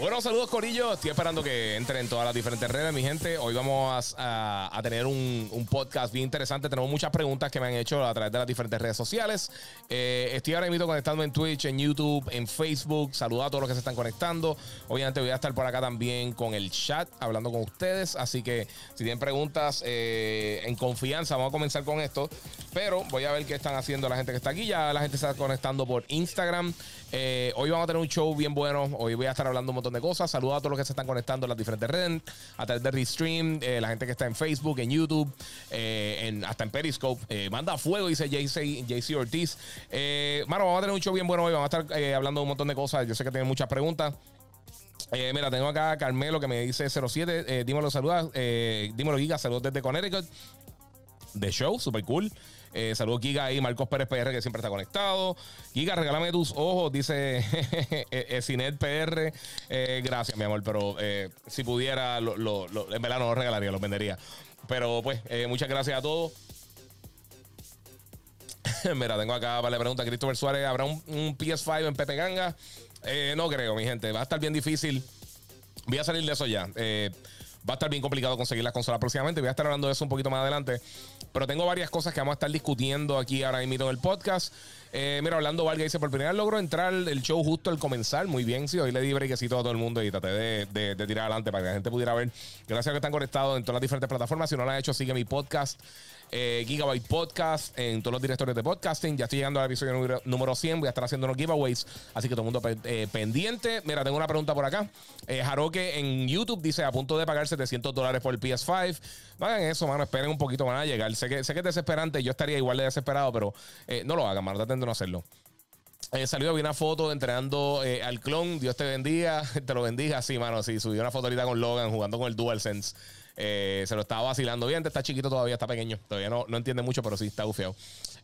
Bueno, saludos Corillo. Estoy esperando que entren en todas las diferentes redes, mi gente. Hoy vamos a, tener un, podcast bien interesante. Tenemos muchas preguntas que me han hecho a través de las diferentes redes sociales. Eh, estoy ahora mismo conectando en Twitch, en YouTube, en Facebook. Saludos a todos los que se están conectando. Obviamente voy a estar por acá también con el chat, hablando con ustedes. Así que si tienen preguntas eh, en confianza, vamos a comenzar con esto. Pero voy a ver qué están haciendo la gente que está aquí. Ya la gente está conectando por Instagram. Eh, hoy vamos a tener un show bien bueno. Hoy voy a estar hablando un montón de cosas. Saludos a todos los que se están conectando en las diferentes redes, a través de Restream, eh, la gente que está en Facebook, en YouTube, eh, hasta en Periscope. manda fuego, dice JC, JC Ortiz. mano, vamos a tener un show bien bueno hoy. Vamos a estar hablando un montón de cosas. Yo sé que tienen muchas preguntas. mira, tengo acá a Carmelo que me dice 07. dímelo, saluda. dímelo, Giga. Saludos desde Connecticut. De show, super cool. Eh, saludos, Giga ahí, Marcos Pérez PR, que siempre está conectado. Giga, regálame tus ojos, dice Cinet PR. Eh, gracias, mi amor, pero eh, si pudiera, en verdad no los regalaría, los vendería. Pero pues, eh, muchas gracias a todos. Mira, tengo acá, vale, pregunta Christopher Suárez, ¿habrá un, PS5 en Pepe Ganga? no creo, mi gente, va a estar bien difícil. Voy a salir de eso ya. Va a estar bien complicado conseguir las consolas próximamente. Voy a estar hablando de eso un poquito más adelante. Pero tengo varias cosas que vamos a estar discutiendo aquí ahora mismo en el podcast. Eh, mira, hablando Valga dice, por primera logro entrar el show justo al comenzar. Muy bien, sí, hoy le di brequecito a todo el mundo y traté de, de, tirar adelante para que la gente pudiera ver. Gracias a que están conectados en todas las diferentes plataformas. Si no lo han hecho, sigue mi podcast eh, Gigabyte Podcast en todos los directorios de podcasting. Ya estoy llegando al episodio número, 100. Voy a estar haciendo unos giveaways. Así que todo el mundo eh, pendiente. Mira, tengo una pregunta por acá. Eh, Haroque en YouTube dice a punto de pagar 700 dólares por el PS5. No hagan eso, mano. Esperen un poquito, van a llegar. Sé que, sé que es desesperante. Yo estaría igual de desesperado, pero no lo hagan, mano. Traten de no hacerlo. Eh, salió vi una foto entrenando al clon. Dios te bendiga, te lo bendiga. Sí, mano, sí, subió una foto ahorita con Logan jugando con el DualSense. Eh, se lo estaba vacilando bien. Está chiquito todavía, está pequeño. Todavía no, no entiende mucho, pero sí está bufeado.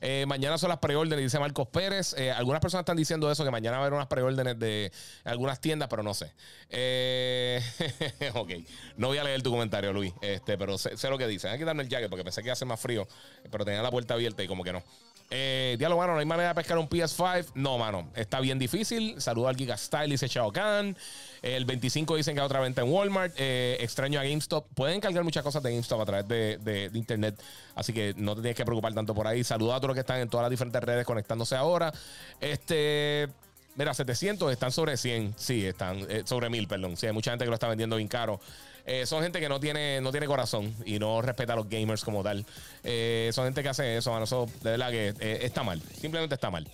Eh, mañana son las preórdenes, dice Marcos Pérez. Eh, algunas personas están diciendo eso, que mañana va a haber unas preórdenes de algunas tiendas, pero no sé. ok, no voy a leer tu comentario, Luis, este, pero sé, lo que dice. Hay que darme el jacket porque pensé que iba a más frío, pero tenía la puerta abierta y como que no. Eh, diálogo, mano, no hay manera de pescar un PS5. No, mano, está bien difícil. Saludo al Giga Style, dice Chao Kahn. El 25 dicen que hay otra venta en Walmart. Eh, extraño a GameStop. Pueden cargar muchas cosas de GameStop a través de, internet. Así que no te tienes que preocupar tanto por ahí. Saludos a todos los que están en todas las diferentes redes conectándose ahora. Este. Mira, 700 están sobre 100. Sí, están eh, sobre 1000, perdón. Sí, hay mucha gente que lo está vendiendo bien caro. Eh, son gente que no tiene, no tiene corazón y no respeta a los gamers como tal. Eh, son gente que hace eso, Eso de verdad que eh, está mal. Simplemente está mal.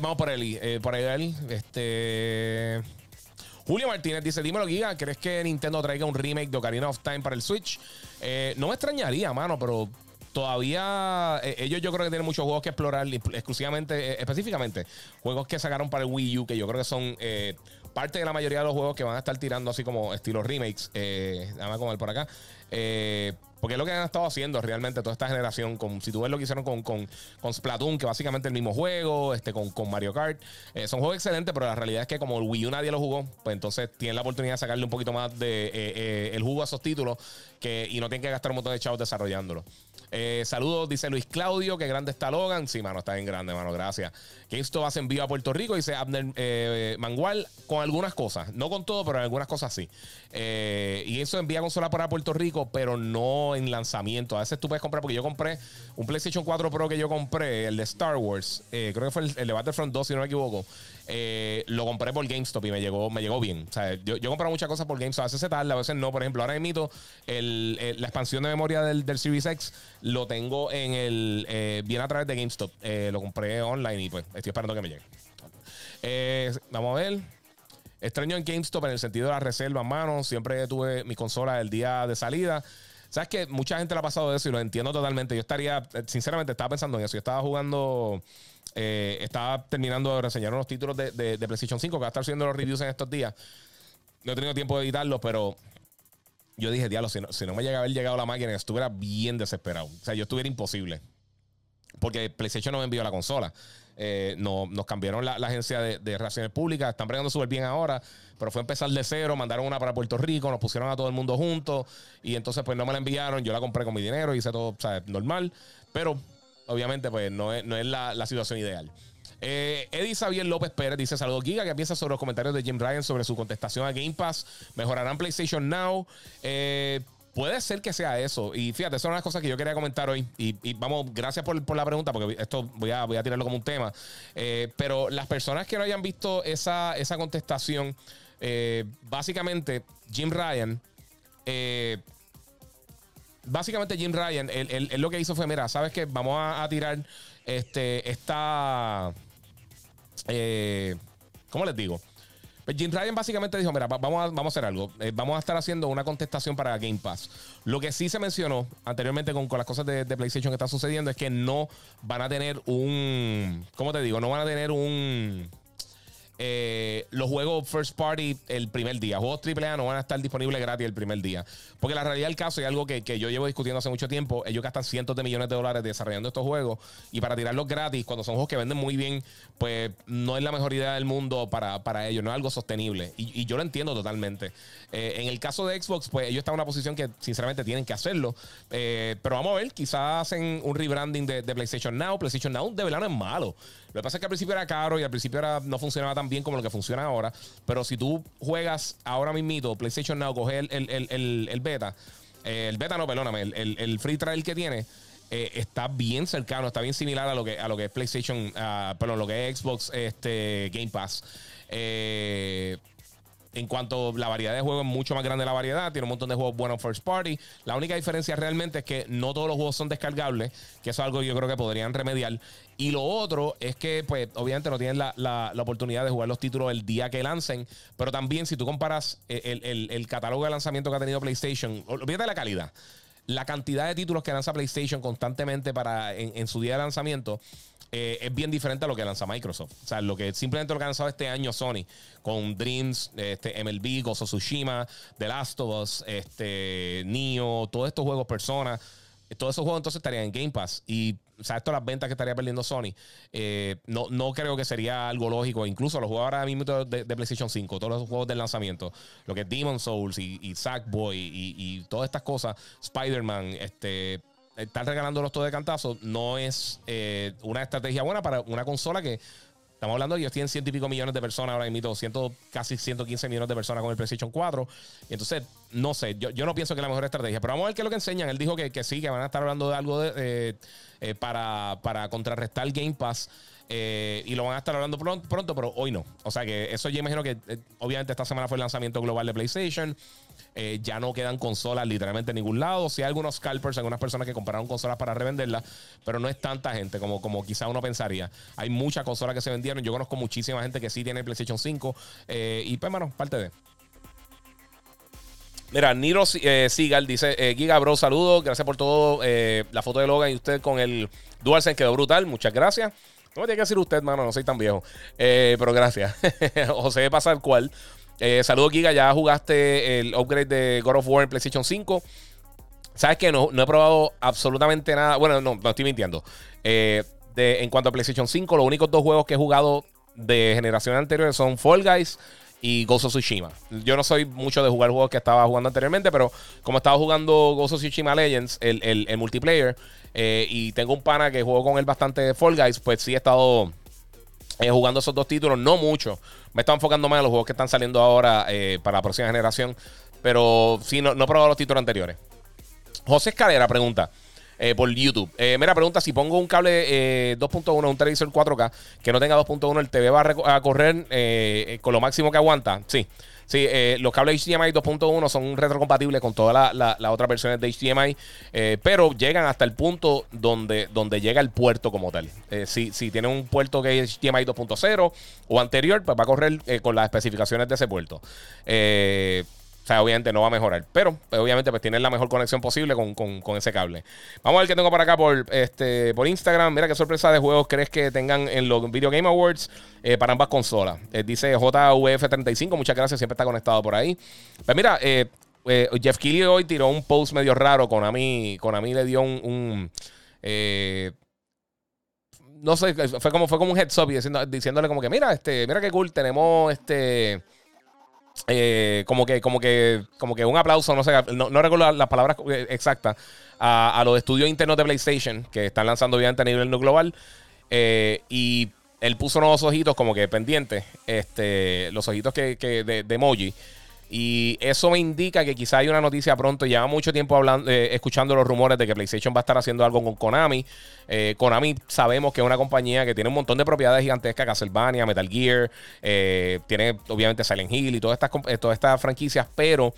vamos por Eli. por ahí, Este. Julio Martínez dice: Dímelo, Giga, ¿crees que Nintendo traiga un remake de Ocarina of Time para el Switch? no me extrañaría, mano, pero todavía ellos yo creo que tienen muchos juegos que explorar exclusivamente, específicamente, juegos que sacaron para el Wii U, que yo creo que son parte de la mayoría de los juegos que van a estar tirando así como estilo remakes, eh, a comer por acá. Eh, porque es lo que han estado haciendo realmente toda esta generación. Con, si tú ves lo que hicieron con, con, con Splatoon, que básicamente es el mismo juego, este, con, con Mario Kart. Eh, son juegos excelentes, pero la realidad es que como el Wii U nadie lo jugó, pues entonces tienen la oportunidad de sacarle un poquito más de eh, el jugo a esos títulos que, y no tienen que gastar un montón de chavos desarrollándolo. Saludos, dice Luis Claudio, que grande está Logan. Sí, mano, está bien grande, mano, gracias. Que esto va a envío a Puerto Rico, dice Abner Mangual, con algunas cosas. No con todo, pero en algunas cosas sí. y eso envía consola para Puerto Rico, pero no en lanzamiento. A veces tú puedes comprar, porque yo compré un PlayStation 4 Pro que yo compré, el de Star Wars, eh, creo que fue el, de Battlefront 2, si no me equivoco. Eh, lo compré por GameStop y me llegó, me llegó bien. O sea, yo, yo comprado muchas cosas por GameStop. A veces se tarda, a veces no. Por ejemplo, ahora emito el, la expansión de memoria del, del, Series X, lo tengo en el. Eh, bien a través de GameStop. lo compré online y pues estoy esperando que me llegue. vamos a ver. Extraño en GameStop en el sentido de la reserva, mano. Siempre tuve mi consola el día de salida. Sabes que mucha gente le ha pasado eso y lo entiendo totalmente. Yo estaría, eh, sinceramente, estaba pensando en eso. Yo estaba jugando, eh, estaba terminando de reseñar unos títulos de, de, PlayStation 5 que va a estar haciendo los reviews en estos días. no he tenido tiempo de editarlos, pero yo dije, diablo, si no, si no me llega a haber llegado la máquina, estuviera bien desesperado. O sea, yo estuviera imposible. Porque PlayStation no me envió la consola. Eh, no, nos cambiaron la, agencia de, relaciones públicas, están bregando súper bien ahora, pero fue empezar de cero, mandaron una para Puerto Rico, nos pusieron a todo el mundo juntos y entonces pues no me la enviaron, yo la compré con mi dinero, hice todo sea, normal, pero obviamente pues no es, no es la, situación ideal. Eh, Eddie Xavier López Pérez dice: Saludos, Giga. ¿Qué piensa sobre los comentarios de Jim Ryan sobre su contestación a Game Pass? ¿Mejorarán PlayStation Now? Eh, puede ser que sea eso. Y fíjate, son las cosas que yo quería comentar hoy. Y, vamos, gracias por, la pregunta, porque esto voy a, voy a tirarlo como un tema. Eh, pero las personas que no hayan visto esa, esa contestación, básicamente, Jim Ryan. básicamente, Jim Ryan, él, lo que hizo fue: mira, ¿sabes qué? Vamos a, a tirar este, esta. Eh, ¿Cómo les digo? Pues Jim Ryan básicamente dijo: Mira, vamos a, vamos a hacer algo. Eh, vamos a estar haciendo una contestación para Game Pass. Lo que sí se mencionó anteriormente con, las cosas de, de, PlayStation que están sucediendo es que no van a tener un. ¿Cómo te digo? No van a tener un. Eh, los juegos first party el primer día. Juegos AAA no van a estar disponibles gratis el primer día. Porque la realidad del caso es algo que, yo llevo discutiendo hace mucho tiempo. Ellos gastan cientos de millones de dólares desarrollando estos juegos. Y para tirarlos gratis, cuando son juegos que venden muy bien, pues no es la mejor idea del mundo para, para ellos. No es algo sostenible. Y, yo lo entiendo totalmente. Eh, en el caso de Xbox, pues ellos están en una posición que sinceramente tienen que hacerlo. Eh, pero vamos a ver, quizás hacen un rebranding de, de PlayStation Now. PlayStation Now de verdad no es malo. Lo que pasa es que al principio era caro y al principio era, no funcionaba tan bien como lo que funciona ahora. Pero si tú juegas ahora mismito PlayStation Now, coges el, beta, eh, el beta no, perdóname, el, free trial que tiene. Eh, está bien cercano, está bien similar a lo que, a lo que es PlayStation, uh, perdón, lo que es Xbox este, Game Pass. Eh, en cuanto a la variedad de juegos es mucho más grande la variedad, tiene un montón de juegos buenos first party. La única diferencia realmente es que no todos los juegos son descargables, que eso es algo que yo creo que podrían remediar. Y lo otro es que, pues, obviamente no tienen la, oportunidad de jugar los títulos el día que lancen, pero también si tú comparas el, catálogo de lanzamiento que ha tenido PlayStation, olvídate la calidad la cantidad de títulos que lanza PlayStation constantemente para en, su día de lanzamiento eh, es bien diferente a lo que lanza Microsoft. O sea, lo que simplemente lo que ha lanzado este año Sony con Dreams, este, MLB, Gozo Tsushima, The Last of Us, este, Nio, todos estos juegos Persona. Todos esos juegos entonces estarían en Game Pass. Y, o sea, esto las ventas que estaría perdiendo Sony. Eh, no, no creo que sería algo lógico. Incluso los juegos ahora mismo de, PlayStation 5, todos los juegos del lanzamiento, lo que es Demon Souls y, Sackboy y, y todas estas cosas, Spider-Man, este estar regalándolos todo de cantazo no es eh, una estrategia buena para una consola que estamos hablando de ellos tienen ciento y pico millones de personas ahora mismo, casi 115 millones de personas con el PlayStation 4. Y entonces, no sé, yo, yo no pienso que es la mejor estrategia, pero vamos a ver qué es lo que enseñan. Él dijo que, que sí, que van a estar hablando de algo de, eh, para, para contrarrestar Game Pass. Eh, y lo van a estar hablando pronto, pronto, pero hoy no. O sea que eso yo imagino que, obviamente, esta semana fue el lanzamiento global de PlayStation. Eh, ya no quedan consolas literalmente en ningún lado. Si hay algunos scalpers, algunas personas que compraron consolas para revenderlas, pero no es tanta gente como, como quizá uno pensaría. Hay muchas consolas que se vendieron. Yo conozco muchísima gente que sí tiene PlayStation 5. Eh, y pues, bueno, parte de. Mira, Niro eh, Sigal dice: Giga Bro, saludos. Gracias por todo. la foto de Logan y usted con el DualSense quedó brutal. Muchas gracias. No me tiene que decir usted, mano, no soy tan viejo. pero gracias. José pasa el cual. Eh, saludos, Giga. Ya jugaste el upgrade de God of War en PlayStation 5. ¿Sabes que no, no he probado absolutamente nada. Bueno, no, no estoy mintiendo. Eh, en cuanto a PlayStation 5, los únicos dos juegos que he jugado de generación anterior son Fall Guys y Ghost of Tsushima. Yo no soy mucho de jugar juegos que estaba jugando anteriormente, pero como estaba jugando Ghost of Tsushima Legends, el, multiplayer, eh, y tengo un pana que juego con él bastante Fall Guys, pues sí he estado jugando esos dos títulos, no mucho. Me estaba enfocando más en los juegos que están saliendo ahora eh, para la próxima generación. Pero sí, no, no he probado los títulos anteriores. José Escalera pregunta. Eh, por YouTube. Eh, mira, pregunta: si pongo un cable 2.1, un televisor 4K que no tenga 2.1, ¿el TV va a, correr con lo máximo que aguanta? Sí. Sí, eh, los cables HDMI 2.1 son retrocompatibles con todas las otras versiones de HDMI, eh, pero llegan hasta el punto donde, donde llega el puerto como tal. Eh, si, si tiene un puerto que es HDMI 2.0 o anterior, pues va a correr con las especificaciones de ese puerto. O sea, obviamente no va a mejorar. Pero, pues, obviamente, pues tiene la mejor conexión posible con, ese cable. Vamos a ver qué tengo por acá por, este, por Instagram. Mira qué sorpresa de juegos crees que tengan en los Video Game Awards eh, para ambas consolas. Eh, dice JVF35. Muchas gracias. Siempre está conectado por ahí. Pues mira, eh, Jeff Keighley hoy tiró un post medio raro. Con a mí, con a mí le dio un. no sé, fue como, fue como un heads up diciéndole como que, mira, este, mira qué cool, tenemos este eh, como que, como que, como que un aplauso, no sé, no, recuerdo las palabras exactas, a, los estudios internos de PlayStation que están lanzando obviamente a nivel global. Eh, y él puso unos ojitos como que pendientes, este, los ojitos que, de, de emoji. Y eso me indica que quizá hay una noticia pronto. Lleva mucho tiempo hablando, eh, escuchando los rumores de que PlayStation va a estar haciendo algo con Konami. Eh, Konami sabemos que es una compañía que tiene un montón de propiedades gigantescas, Castlevania, Metal Gear, eh, tiene obviamente Silent Hill y todas estas, todas estas franquicias, pero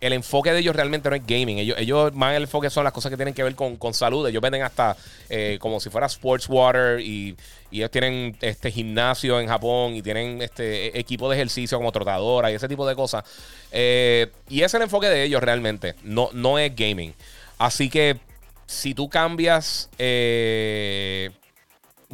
el enfoque de ellos realmente no es gaming. Ellos, ellos más el enfoque son las cosas que tienen que ver con, salud. Ellos venden hasta eh, como si fuera sports water y, ellos tienen este gimnasio en Japón y tienen este e, equipo de ejercicio como trotadora y ese tipo de cosas. Eh, y ese es el enfoque de ellos realmente. No, no es gaming. Así que si tú cambias eh,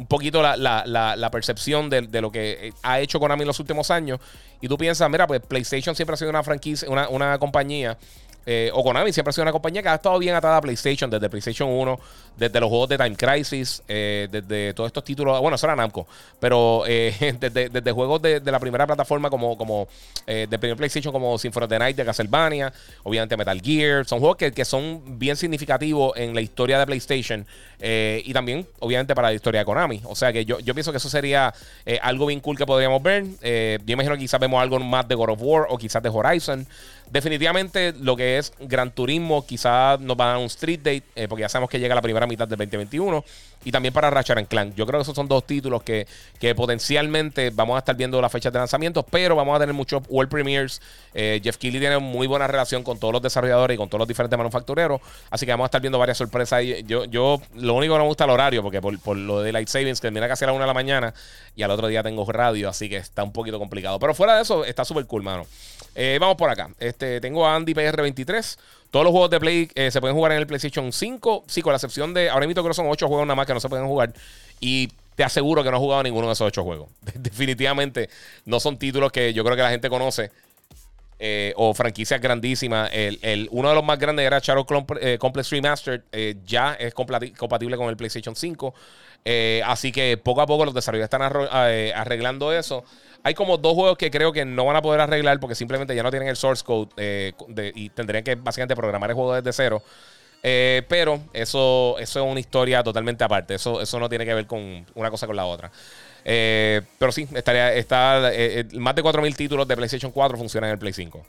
un poquito la, percepción de, de, lo que ha hecho Konami en los últimos años. Y tú piensas, mira, pues PlayStation siempre ha sido una franquicia, una, una compañía eh, o Konami siempre ha sido una compañía que ha estado bien atada a PlayStation, desde PlayStation 1, desde los juegos de Time Crisis, eh, desde todos estos títulos. Bueno, eso era Namco, pero eh, desde, juegos de, la primera plataforma, como, como de primer PlayStation, como Symphony of Night de Castlevania, obviamente Metal Gear. Son juegos que, son bien significativos en la historia de PlayStation y también, obviamente, para la historia de Konami. O sea que yo, yo pienso que eso sería algo bien cool que podríamos ver. yo imagino que quizás vemos algo más de God of War o quizás de Horizon. Definitivamente lo que es Gran Turismo quizás nos va a dar un street date, eh, porque ya sabemos que llega la primera mitad del 2021. Y también para Ratchet Clank. Yo creo que esos son dos títulos que, que potencialmente vamos a estar viendo las fechas de lanzamiento, pero vamos a tener muchos World Premiers. Eh, Jeff Keighley tiene muy buena relación con todos los desarrolladores y con todos los diferentes manufactureros. Así que vamos a estar viendo varias sorpresas. Yo, yo lo único que no me gusta el horario, porque por, por lo de Light Savings, que termina casi a la una de la mañana y al otro día tengo radio, así que está un poquito complicado. Pero fuera de eso, está súper cool, mano. Eh, vamos por acá. Este, tengo a Andy PR23. Todos los juegos de Play eh, se pueden jugar en el PlayStation 5. Sí, con la excepción de. Ahora mismo creo que son 8 juegos nada más que no se pueden jugar. Y te aseguro que no he jugado ninguno de esos 8 juegos. Definitivamente no son títulos que yo creo que la gente conoce. Eh, o franquicias grandísimas. El, uno de los más grandes era Shadow eh, Complex Remastered. ya es compatible con el PlayStation 5. así que poco a poco los desarrolladores están arreglando eso. Hay como dos juegos que creo que no van a poder arreglar porque simplemente ya no tienen el source code eh, y tendrían que básicamente programar el juego desde cero. Eh, pero eso, es una historia totalmente aparte. Eso, no tiene que ver con una cosa con la otra. Eh, pero sí, estaría, está, más de 4.000 títulos de PlayStation 4 funcionan en el Play 5.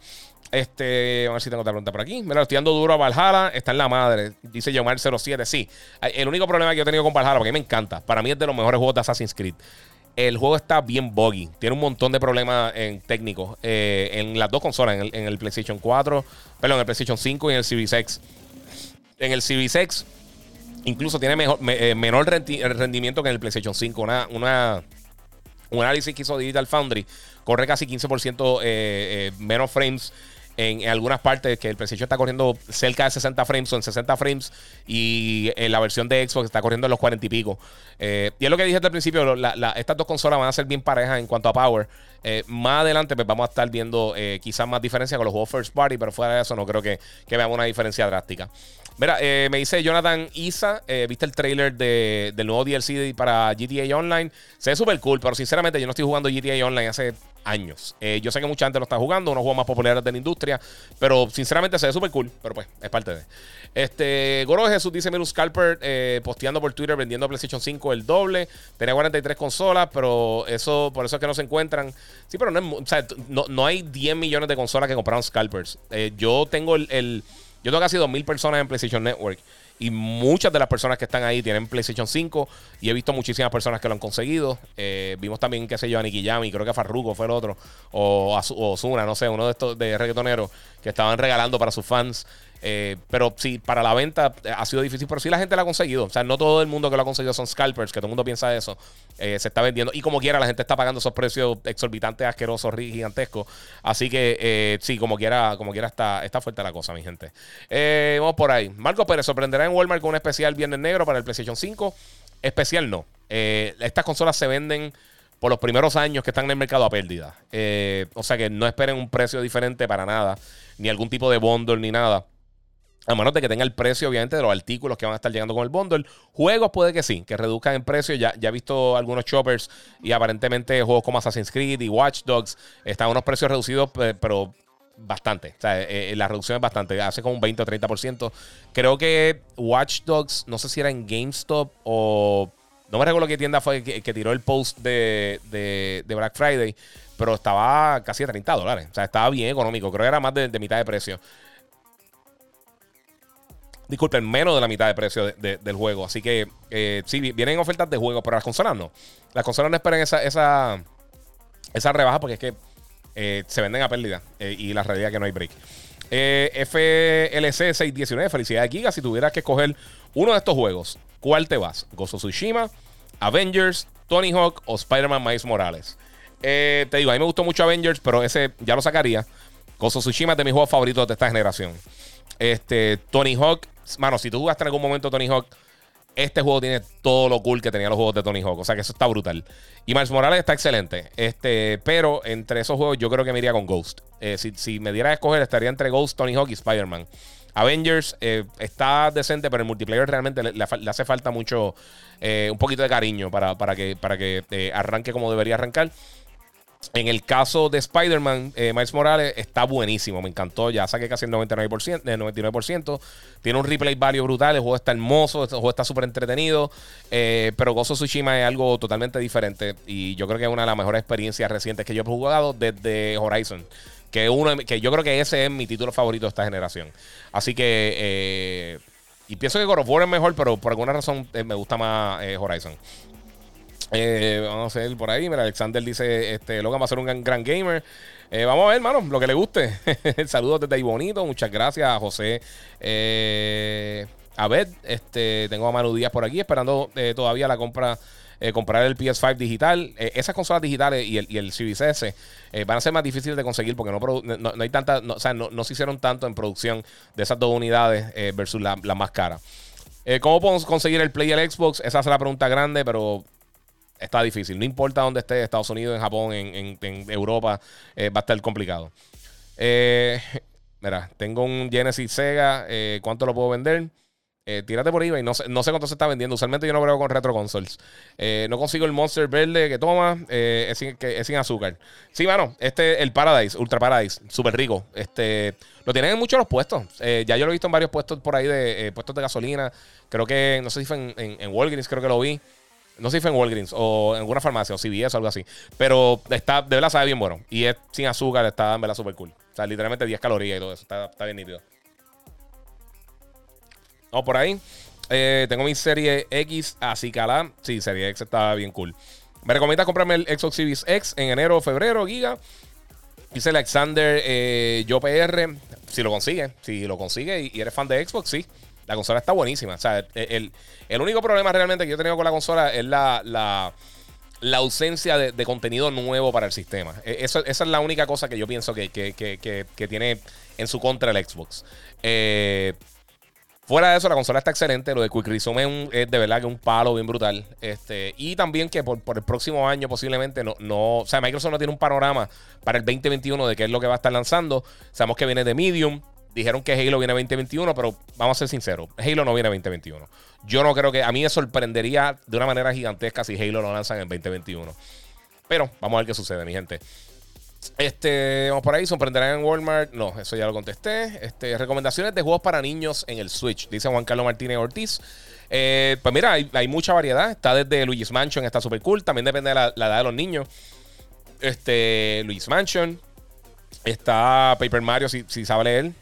Este, a ver si tengo otra pregunta por aquí. Mira, estoy dando duro a Valhalla. Está en la madre. Dice Yomar 07. Sí. El único problema que yo he tenido con Valhalla, porque me encanta. Para mí es de los mejores juegos de Assassin's Creed. El juego está bien buggy. Tiene un montón de problemas en técnicos. Eh, en las dos consolas, en el, PlayStation 4, perdón, en el PlayStation 5 y en el Series X. En el Series X, incluso tiene eh, menor rendimiento que en el PlayStation 5. Una, una, un análisis que hizo Digital Foundry corre casi 15% eh, menos frames en, algunas partes que el PlayStation está corriendo cerca de 60 frames o en 60 frames y en eh, la versión de Xbox está corriendo en los 40 y pico. Eh, y es lo que dije el principio, estas dos consolas van a ser bien parejas en cuanto a power. Eh, más adelante pues vamos a estar viendo quizás más diferencia con los juegos first party, pero fuera de eso no creo que, que veamos una diferencia drástica. Mira, me dice Jonathan Isa, ¿viste el trailer de, del nuevo DLC para GTA Online? Se ve súper cool, pero sinceramente yo no estoy jugando GTA Online hace años. Eh, yo sé que mucha gente lo está jugando, unos juegos más populares de la industria, pero sinceramente se ve súper cool, pero pues es parte de. Este, Goro Jesús dice, Miru Scalper eh, posteando por Twitter vendiendo PlayStation 5 el doble, tenía 43 consolas, pero eso, por eso es que no se encuentran. Sí, pero no, o sea, no, hay 10 millones de consolas que compraron Scalpers. Eh, yo tengo el, el, yo tengo casi 2.000 personas en PlayStation Network. Y muchas de las personas que están ahí tienen PlayStation 5. Y he visto muchísimas personas que lo han conseguido. Eh, vimos también, qué sé yo, a Nicky Yami, creo que Farruko fue el otro. O Osuna, no sé, uno de estos de reggaetoneros que estaban regalando para sus fans. Eh, pero sí, para la venta eh, ha sido difícil, pero sí la gente la ha conseguido. O sea, no todo el mundo que lo ha conseguido son scalpers, que todo el mundo piensa eso. se está vendiendo. Y como quiera, la gente está pagando esos precios exorbitantes, asquerosos, gigantescos. Así que sí, como quiera, como quiera está, está fuerte la cosa, mi gente. vamos por ahí. Marco Pérez sorprenderá en Walmart con un especial Viernes Negro para el PlayStation 5. Especial no. estas consolas se venden por los primeros años que están en el mercado a pérdida. Eh, o sea que no esperen un precio diferente para nada, ni algún tipo de bundle ni nada. A menos de que tenga el precio, obviamente, de los artículos que van a estar llegando con el bundle. Juegos puede que sí, que reduzcan en precio. Ya, ya he visto algunos shoppers y aparentemente juegos como Assassin's Creed y Watch Dogs están a unos precios reducidos, pero bastante. O sea, eh, eh, la reducción es bastante. Hace como un 20 o 30%. Creo que Watch Dogs, no sé si era en GameStop o no me recuerdo qué tienda fue que, tiró el post de, Black Friday, pero estaba casi a 30 dólares. O sea, estaba bien económico. Creo que era más de, mitad de precio. Disculpen, menos de la mitad de precio del juego. Así que eh, sí, vienen ofertas de juego, pero las consolas no. Las consolas no esperen esa, esa, esa rebaja porque es que eh, se venden a pérdida. Eh, y la realidad es que no hay break. FLC 619, felicidades Giga. Si tuvieras que escoger uno de estos juegos, ¿cuál te vas? ¿Gozo Tsushima, Avengers, Tony Hawk o Spider-Man Miles Morales. Eh, te digo, a mí me gustó mucho Avengers, pero ese ya lo sacaría. Gozo Tsushima es de mis juegos favoritos de esta generación. Este, Tony Hawk, mano, si tú jugaste en algún momento Tony Hawk, este juego tiene todo lo cool que tenían los juegos de Tony Hawk. O sea que eso está brutal. Y Miles Morales está excelente. Este, pero entre esos juegos yo creo que me iría con Ghost. Eh, si, si, me diera a escoger, estaría entre Ghost, Tony Hawk y Spider-Man. Avengers eh, está decente, pero el multiplayer realmente le, hace falta mucho, eh, un poquito de cariño para, para que, para que arranque como debería arrancar. En el caso de Spider-Man, Miles Morales está buenísimo, me encantó. Ya saqué casi el 99%, el 99%. Tiene un replay value brutal. El juego está hermoso, el juego está súper entretenido. pero Gozo Tsushima es algo totalmente diferente. Y yo creo que es una de las mejores experiencias recientes que yo he jugado desde Horizon. Que, uno, que yo creo que ese es mi título favorito de esta generación. Así que. Eh, y pienso que God of War es mejor, pero por alguna razón eh, me gusta más eh, vamos a ver por ahí. Mira, Alexander dice: este, Logan va a ser un gran, gamer. vamos a ver, hermano, lo que le guste. Saludos desde ahí bonito. Muchas gracias a José. a ver, este, tengo a Manu Díaz por aquí esperando todavía la compra eh, comprar el PS5 digital. Eh, esas consolas digitales y el, y el Series S eh, van a ser más difíciles de conseguir porque no, no, hay tanta, o sea, no, se hicieron tanto en producción de esas dos unidades versus la, más cara. ¿Cómo podemos conseguir el Play y el Xbox? Esa es la pregunta grande, pero está difícil. No importa dónde esté, Estados Unidos, en Japón, en, en Europa, va a estar complicado. mira, tengo un Genesis Sega. ¿Cuánto lo puedo vender? Eh, tírate por eBay. No sé, no sé cuánto se está vendiendo. Usualmente yo no veo con retro consoles. Eh, no consigo el Monster verde que toma. Eh, es, sin, es, sin, azúcar. Sí, mano. Este, el Paradise, Ultra Paradise. Súper rico. Este, lo tienen en muchos los puestos. ya yo lo he visto en varios puestos por ahí de puestos de gasolina. Creo que, no sé si fue en, en, Walgreens, creo que lo vi. No sé si fue en Walgreens o en alguna farmacia o CVS o algo así. Pero está, de verdad sabe bien bueno. Y es sin azúcar, está en verdad súper cool. O sea, literalmente 10 calorías y todo eso. Está, está bien nítido. No, por ahí. Eh, tengo mi serie X así calá. Sí, serie X está bien cool. Me recomienda comprarme el Xbox Series X en enero o febrero, Giga. Dice Alexander eh. Si lo consigue, si lo consigue y, eres fan de Xbox, sí. La consola está buenísima. O sea, el, único problema realmente que yo he tenido con la consola es la, la, ausencia de, contenido nuevo para el sistema. E, esa es la única cosa que yo pienso que, que tiene en su contra el Xbox. Eh, Fuera de eso, la consola está excelente. Lo de Quick Resume es, de verdad que un palo bien brutal. Este, y también que por, el próximo año posiblemente no, no. O sea, Microsoft no tiene un panorama para el 2021 de qué es lo que va a estar lanzando. Sabemos que viene de Medium. Dijeron que Halo viene 2021, pero vamos a ser sinceros. Halo no viene 2021. Yo no creo que. A mí me sorprendería de una manera gigantesca si Halo lo lanzan en 2021. Pero vamos a ver qué sucede, mi gente. Este, vamos por ahí, sorprenderán en Walmart. No, eso ya lo contesté. Este, recomendaciones de juegos para niños en el Switch, dice Juan Carlos Martínez Ortiz. Eh, pues mira, hay, mucha variedad. Está desde Luigi's Mansion, está súper cool. También depende de la, edad de los niños. Este, Luigi's Mansion. Está Paper Mario, si, si sabe leer.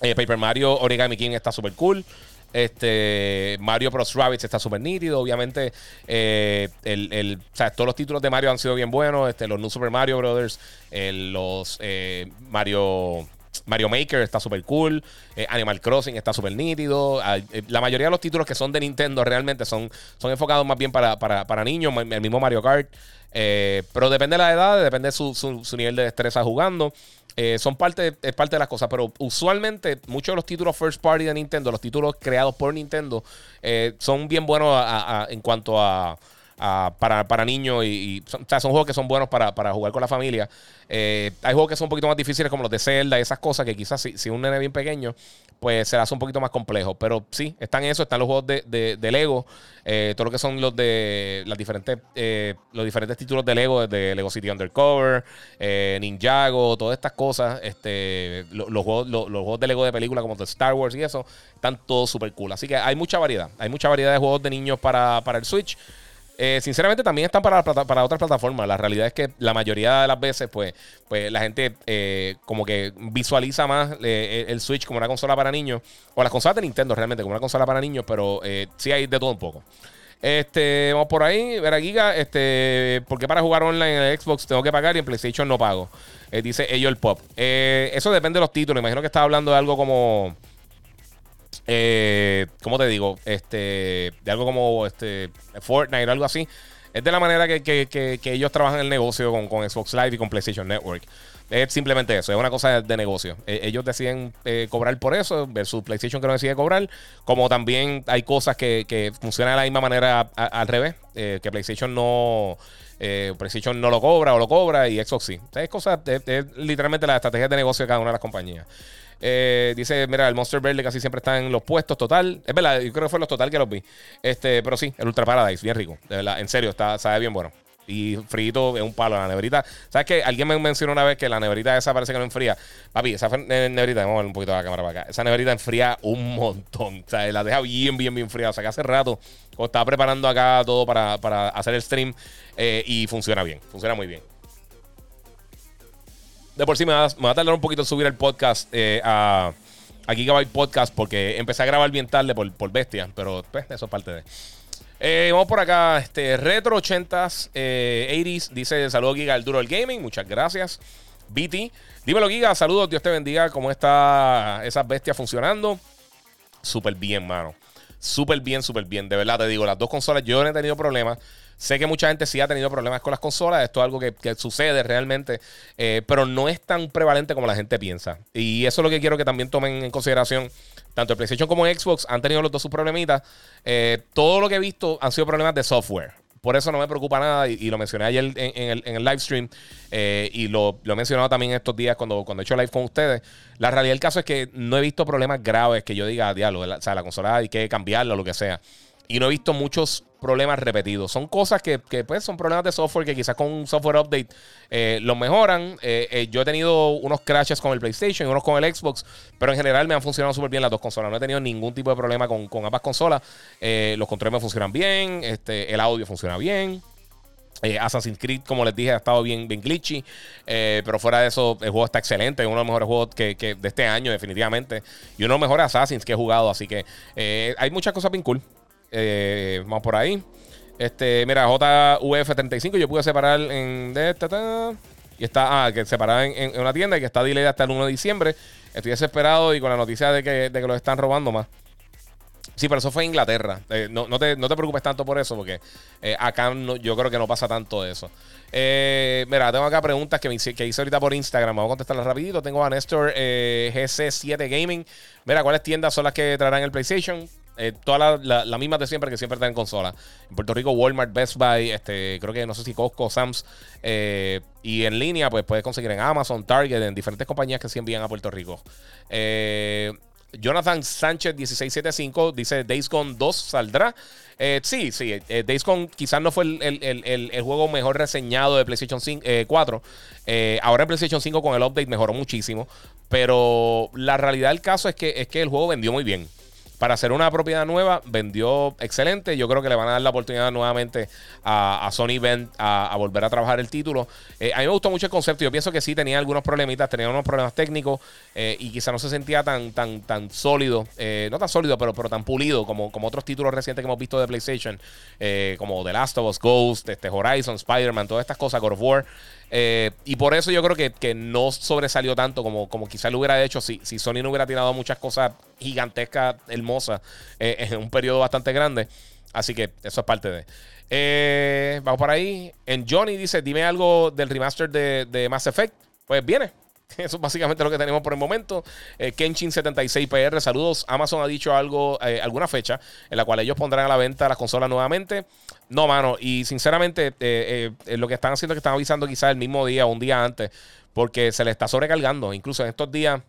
Eh, Paper Mario Origami King está súper cool. Este, Mario Bros. Rabbids está súper nítido. Obviamente, eh, el, todos los títulos de Mario han sido bien buenos. Este, los New Super Mario Brothers, los eh, Mario. Mario Maker está súper cool. Animal Crossing está súper nítido. la mayoría de los títulos que son de Nintendo realmente son, son enfocados más bien para, para niños. El mismo Mario Kart. pero depende de la edad, depende de su, su nivel de destreza jugando. Eh, son parte, es parte de las cosas, pero usualmente muchos de los títulos first party de Nintendo, los títulos creados por Nintendo, eh, son bien buenos en cuanto a, para, para, niños y, son, juegos que son buenos para, para jugar con la familia. Eh, hay juegos que son un poquito más difíciles como los de Zelda y esas cosas que quizás si, si un nene bien pequeño pues se hace un poquito más complejo. Pero sí, están eso, están los juegos de, de, Lego, eh, todo lo que son los de las diferentes, eh, los diferentes títulos de Lego, de Lego City Undercover, eh, Ninjago, todas estas cosas, este, los, juegos, los, juegos de Lego de película como de Star Wars y eso, están todos súper cool. Así que hay mucha variedad, hay mucha variedad de juegos de niños para, para el Switch. Eh, sinceramente también están para, para otras plataformas. La realidad es que la mayoría de las veces, pues, pues la gente eh, como que visualiza más eh, el Switch como una consola para niños. O las consolas de Nintendo realmente como una consola para niños, pero sí hay de todo un poco. Este, vamos por ahí, ver Giga, este, porque para jugar online en el Xbox tengo que pagar y en PlayStation no pago. dice ello el pop. eso depende de los títulos. Imagino que estaba hablando de algo como eh, ¿cómo te digo? Este, de algo como este, Fortnite o algo así. Es de la manera que, ellos trabajan el negocio con, con, Xbox Live y con PlayStation Network. Es simplemente eso, es una cosa de, negocio. E, ellos deciden eh, cobrar por eso, versus PlayStation que no decide cobrar. Como también hay cosas que, funcionan de la misma manera al revés, eh, que PlayStation no. Eh, PlayStation no lo cobra o lo cobra y Xbox sí. Es, cosa, es literalmente la estrategia de negocio de cada una de las compañías. Eh, dice, mira, el Monster Verde casi siempre está en los puestos total. Es verdad, yo creo que fue los total que los vi. Este, pero sí, el Ultra Paradise, bien rico. en serio, está, sabe bien bueno. Y frito es un palo. La neverita. ¿Sabes qué? Alguien me mencionó una vez que la neverita esa parece que no enfría. Papi, esa neverita, vamos a ver un poquito la cámara para acá. Esa neverita enfría un montón. O sea, la deja bien, bien, bien fría. O sea, que hace rato estaba preparando acá todo para, hacer el stream eh, y funciona bien. Funciona muy bien de por sí me va, a tardar un poquito subir el podcast eh, a, a, Gigabyte Podcast porque empecé a grabar bien tarde por, por bestia, pero pues, eso es parte de. Eh, vamos por acá, este Retro 80s, eh, 80s, dice saludos Giga, el duro del gaming, muchas gracias. BT, dímelo Giga, saludos, Dios te bendiga, ¿cómo está esa bestia funcionando? Súper bien, mano. Súper bien, súper bien. De verdad te digo, las dos consolas yo no he tenido problemas. Sé que mucha gente sí ha tenido problemas con las consolas, esto es algo que, sucede realmente, eh, pero no es tan prevalente como la gente piensa. Y eso es lo que quiero que también tomen en consideración. Tanto el PlayStation como el Xbox han tenido los dos sus problemitas. Eh, todo lo que he visto han sido problemas de software. Por eso no me preocupa nada y, lo mencioné ayer en, el, live stream eh, y lo, he mencionado también estos días cuando, cuando he hecho live con ustedes. La realidad del caso es que no he visto problemas graves que yo diga, diablo, o sea, la consola hay que cambiarla o lo que sea. Y no he visto muchos problemas repetidos. Son cosas que, pues, son problemas de software que quizás con un software update eh, los mejoran. Eh, eh, yo he tenido unos crashes con el PlayStation y unos con el Xbox, pero en general me han funcionado súper bien las dos consolas. No he tenido ningún tipo de problema con, con ambas consolas. los controles me funcionan bien, este, el audio funciona bien. Assassin's Creed, como les dije, ha estado bien, bien glitchy. pero fuera de eso, el juego está excelente. Es uno de los mejores juegos que, que de este año, definitivamente. Y uno de los mejores Assassins que he jugado. Así que hay muchas cosas bien cool. Eh, vamos por ahí. Este, mira, JUF35, yo pude separar en. Esta, y está, ah, que separar en, una tienda y que está delayed hasta el 1 de diciembre. Estoy desesperado y con la noticia de que, de que lo están robando más. Sí, pero eso fue en Inglaterra. Eh, no, no, te, preocupes tanto por eso, porque eh, acá yo creo que no pasa tanto eso. mira, tengo acá preguntas que, me, que hice ahorita por Instagram. Vamos a contestarlas rapidito. Tengo a Nestor GC7 Gaming. Mira, ¿cuáles tiendas son las que traerán el PlayStation? Eh, todas las la, mismas de siempre que siempre están en consola. En Puerto Rico, Walmart, Best Buy, este, creo que no sé si Costco, Sam's. Eh, y en línea, pues puedes conseguir en Amazon, Target, en diferentes compañías que se envían a Puerto Rico. Eh, Jonathan Sánchez 1675 dice Days Gone 2 saldrá. sí, sí, Days Gone quizás no fue el, juego mejor reseñado de PlayStation 5, 4. ahora en PlayStation 5 con el update mejoró muchísimo. Pero la realidad del caso es que, es que el juego vendió muy bien para hacer una propiedad nueva, vendió excelente. Yo creo que le van a dar la oportunidad nuevamente a, Sony Bend a, volver a trabajar el título. Eh, a mí me gustó mucho el concepto. Yo pienso que sí tenía algunos problemitas, tenía unos problemas técnicos eh, y quizá no se sentía tan, tan, tan sólido, eh, no tan sólido, pero, pero tan pulido como, como otros títulos recientes que hemos visto de PlayStation, como The Last of Us, Ghost, este, Horizon, Spider-Man, todas estas cosas, God of War. Eh, y por eso yo creo que, que no sobresalió tanto como, como quizá lo hubiera hecho si, si Sony no hubiera tirado muchas cosas gigantescas, hermosas, eh, en un periodo bastante grande. Así que eso es parte de. vamos por ahí. En Johnny dice: Dime algo del remaster de, de Mass Effect. Pues viene. Eso es básicamente lo que tenemos por el momento. Eh, Kenshin76PR, saludos. Amazon ha dicho algo, eh, alguna fecha en la cual ellos pondrán a la venta las consolas nuevamente. No, mano. Y sinceramente, eh, lo que están haciendo es que están avisando quizás el mismo día o un día antes, porque se le está sobrecargando. Incluso en estos días.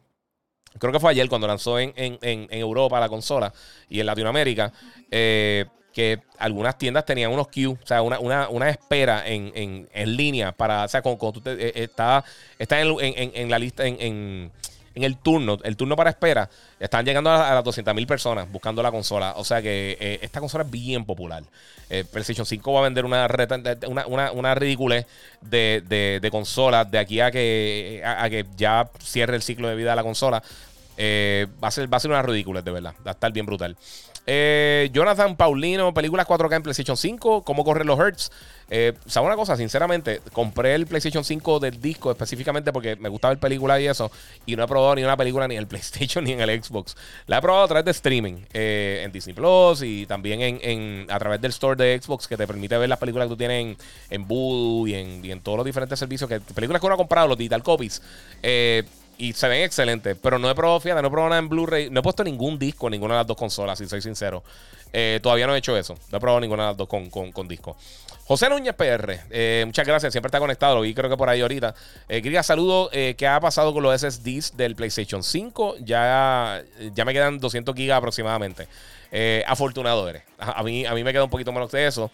Creo que fue ayer cuando lanzó en, en Europa la consola y en Latinoamérica. Eh, que algunas tiendas tenían unos queues, o sea, una, espera en, línea para, o sea, cuando, tú eh, está, está en, la lista, en, el turno, el turno para espera, están llegando a, las 200 mil personas buscando la consola. O sea que eh, esta consola es bien popular. Eh, PlayStation 5 va a vender una, una, una, ridiculez de, consolas de aquí a que, a, que ya cierre el ciclo de vida de la consola. va, a ser, va a ser una ridícula, de verdad. Va a estar bien brutal. Eh, Jonathan Paulino, películas 4K en PlayStation 5, cómo corren los hertz. Eh, ¿Sabes una cosa? Sinceramente, compré el PlayStation 5 del disco específicamente porque me gusta ver películas y eso. Y no he probado ni una película ni en el PlayStation ni en el Xbox. La he probado a través de streaming, eh, en Disney Plus y también en, a través del store de Xbox que te permite ver las películas que tú tienes en, en Voodoo y en, y en todos los diferentes servicios. que Películas que uno ha comprado, los digital copies. Eh, y se ven excelentes. Pero no he probado, fíjate, no he probado nada en Blu-ray. No he puesto ningún disco en ninguna de las dos consolas, si soy sincero. Eh, todavía no he hecho eso. No he probado ninguna de las dos con, con, disco. José Núñez PR, eh, muchas gracias. Siempre está conectado. Lo vi creo que por ahí ahorita. Eh, quería saludo. ¿Qué ha pasado con los SSDs del PlayStation 5? Ya, ya me quedan 200 gigas aproximadamente. afortunado eres. A, mí, a mí me queda un poquito menos de eso.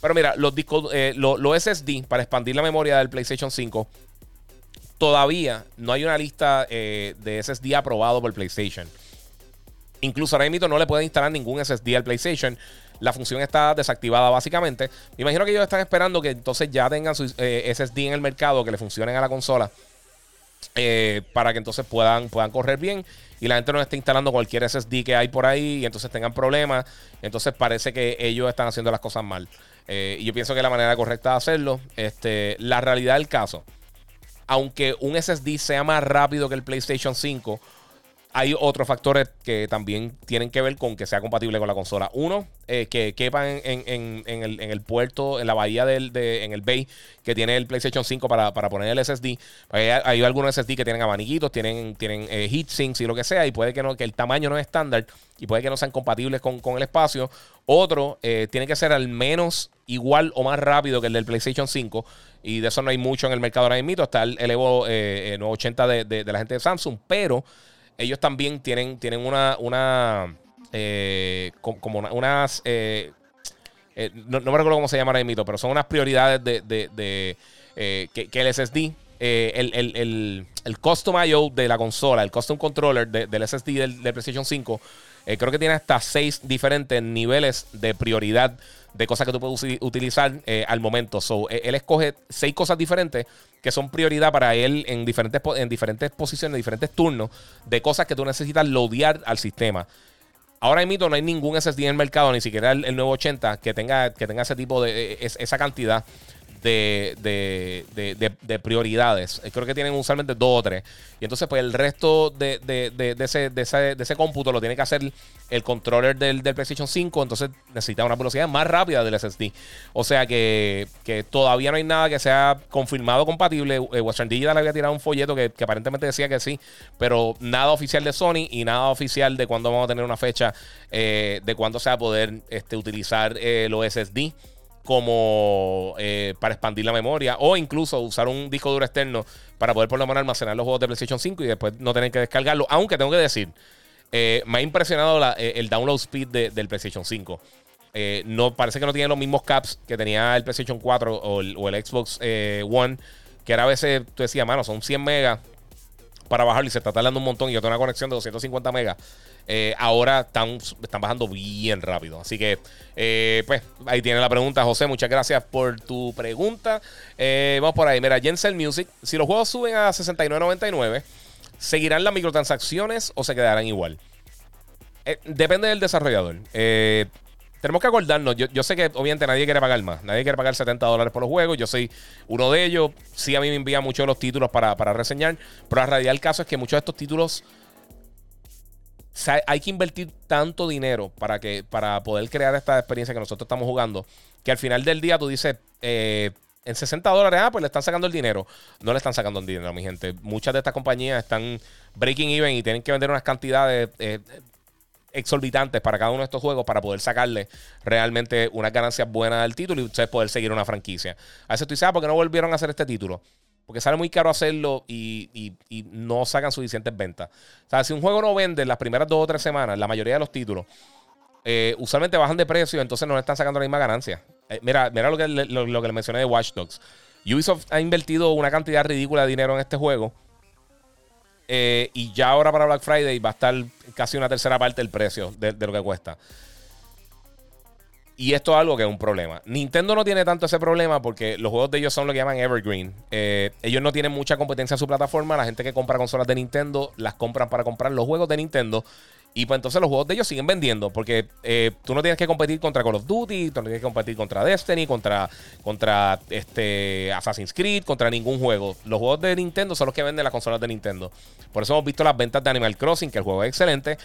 pero mira, los discos, los SSD para expandir la memoria del PlayStation 5 todavía no hay una lista eh, de SSD aprobado por PlayStation. Incluso ahora mismo no le pueden instalar ningún SSD al PlayStation. La función está desactivada básicamente. Me imagino que ellos están esperando que entonces ya tengan su eh, SSD en el mercado, que le funcionen a la consola. Eh, para que entonces puedan, puedan correr bien y la gente no esté instalando cualquier SSD que hay por ahí y entonces tengan problemas. Entonces parece que ellos están haciendo las cosas mal. y yo pienso que la manera correcta de hacerlo, este, la realidad del caso aunque un SSD sea más rápido que el PlayStation 5, hay otros factores que también tienen que ver con que sea compatible con la consola. Uno, eh, que quepa en, el, puerto, en la bahía del, en el bay que tiene el PlayStation 5 para, poner el SSD. Hay, hay, algunos SSD que tienen abaniquitos, tienen, tienen eh, heatsinks y lo que sea, y puede que, no, que el tamaño no es estándar y puede que no sean compatibles con, el espacio. Otro, eh, tiene que ser al menos igual o más rápido que el del PlayStation 5. Y de eso no hay mucho en el mercado ahora mismo. Está el, Evo 980 de, de, la gente de Samsung, pero ellos también tienen, tienen una, una eh, como unas, eh, eh, no, me recuerdo cómo se llama ahora mismo, pero son unas prioridades de, de, que, el SSD, el, el, el, custom I.O. de la consola, el custom controller del SSD del, del PlayStation 5, creo que tiene hasta seis diferentes niveles de prioridad de cosas que tú puedes utilizar eh, al momento. So, e, él escoge seis cosas diferentes que son prioridad para él en diferentes, en diferentes posiciones, diferentes turnos, de cosas que tú necesitas loadear al sistema. Ahora mismo no hay ningún SSD en el mercado, ni siquiera el, el 980, que tenga, que tenga ese tipo de e, esa cantidad de, prioridades. Eh, creo que tienen usualmente dos o tres. Y entonces, pues el resto de, ese, de, ese, cómputo lo tiene que hacer el controller del, PlayStation 5. Entonces necesita una velocidad más rápida del SSD. O sea que, todavía no hay nada que sea confirmado compatible. Eh, Western Digital le había tirado un folleto que, aparentemente decía que sí. Pero nada oficial de Sony y nada oficial de cuándo vamos a tener una fecha eh, de cuándo se va a poder este, utilizar los SSD como eh, para expandir la memoria o incluso usar un disco duro externo para poder por lo menos almacenar los juegos de PlayStation 5 y después no tener que descargarlo. Aunque tengo que decir, eh, me ha impresionado eh, el download speed del PlayStation 5. no, parece que no tiene los mismos caps que tenía el PlayStation 4 o el, Xbox One, que era a veces, tú decías, mano, son 100 megas para bajarlo y se está tardando un montón y yo tengo una conexión de 250 megas. Eh, ahora están, están bajando bien rápido. Así que, eh, pues, ahí tiene la pregunta, José. Muchas gracias por tu pregunta. Eh, vamos por ahí. Mira, Jensel Music. Si los juegos suben a 69.99, ¿seguirán las microtransacciones o se quedarán igual? depende del desarrollador. Tenemos que acordarnos. Yo, yo, sé que obviamente nadie quiere pagar más. Nadie quiere pagar 70 dólares por los juegos. Yo soy uno de ellos. Sí, a mí me envían muchos de los títulos para, para reseñar. Pero la realidad del caso es que muchos de estos títulos hay que invertir tanto dinero para, que, para poder crear esta experiencia que nosotros estamos jugando, que al final del día tú dices, eh, en 60 dólares, ah, pues le están sacando el dinero. No le están sacando el dinero, mi gente. Muchas de estas compañías están breaking even y tienen que vender unas cantidades eh, exorbitantes para cada uno de estos juegos para poder sacarle realmente unas ganancias buenas al título y ustedes poder seguir una franquicia. A veces tú dices, ah, ¿por qué no volvieron a hacer este título? Porque sale muy caro hacerlo y, no sacan suficientes ventas. O sea, si un juego no vende en las primeras dos o tres semanas, la mayoría de los títulos, eh, usualmente bajan de precio, entonces no están sacando la misma ganancia. Eh, mira, mira lo que, lo, que le mencioné de Watch Dogs. Ubisoft ha invertido una cantidad ridícula de dinero en este juego. Eh, y ya ahora para Black Friday va a estar casi una tercera parte del precio de lo que cuesta. Y esto es algo que es un problema. Nintendo no tiene tanto ese problema porque los juegos de ellos son lo que llaman Evergreen. Eh, ellos no tienen mucha competencia en su plataforma. La gente que compra consolas de Nintendo las compran para comprar los juegos de Nintendo. Y pues entonces los juegos de ellos siguen vendiendo. Porque eh, tú no tienes que competir contra Call of Duty, tú no tienes que competir contra Destiny, contra, contra este, Assassin's Creed, contra ningún juego. Los juegos de Nintendo son los que venden las consolas de Nintendo. Por eso hemos visto las ventas de Animal Crossing, que el juego es excelente.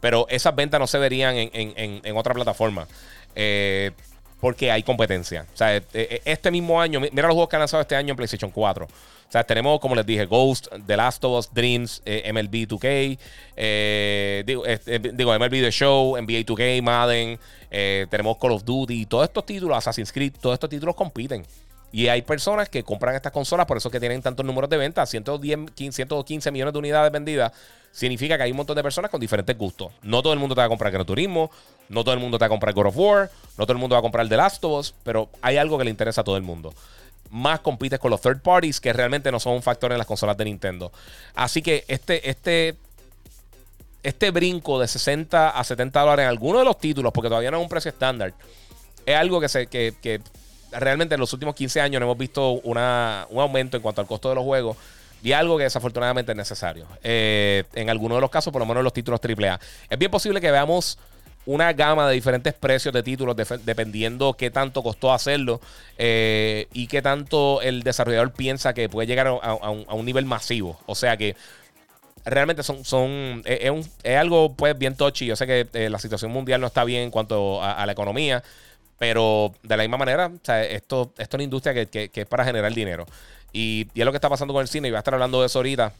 Pero esas ventas no se verían en, en otra plataforma. Eh, porque hay competencia. O sea, eh, eh, este mismo año, mira los juegos que han lanzado este año en PlayStation 4. O sea, tenemos, como les dije, Ghost, The Last of Us, Dreams, MLB 2K, digo, MLB The Show, NBA 2K, Madden, tenemos Call of Duty, todos estos títulos, Assassin's Creed, todos estos títulos compiten. Y hay personas que compran estas consolas, por eso que tienen tantos números de ventas, 110, 115 millones de unidades vendidas significa que hay un montón de personas con diferentes gustos. No todo el mundo te va a comprar Gran Turismo, no todo el mundo te va a comprar God of War, no todo el mundo va a comprar The Last of Us, pero hay algo que le interesa a todo el mundo. Más compites con los third parties que realmente no son un factor en las consolas de Nintendo. Así que este, este, este brinco de 60 a 70 dólares en algunos de los títulos, porque todavía no es un precio estándar, es algo que, se, que realmente en los últimos 15 años no hemos visto una, un aumento en cuanto al costo de los juegos y algo que desafortunadamente es necesario. Eh, en algunos de los casos, por lo menos en los títulos AAA. Es bien posible que veamos una gama de diferentes precios de títulos dependiendo qué tanto costó hacerlo eh, y qué tanto el desarrollador piensa que puede llegar a, un, nivel masivo. O sea que realmente son, son es, algo pues bien touchy. Yo sé que eh, la situación mundial no está bien en cuanto a, la economía, pero de la misma manera, esto, esto es una industria que es para generar dinero. Y, es lo que está pasando con el cine. Y voy a estar hablando de eso ahorita.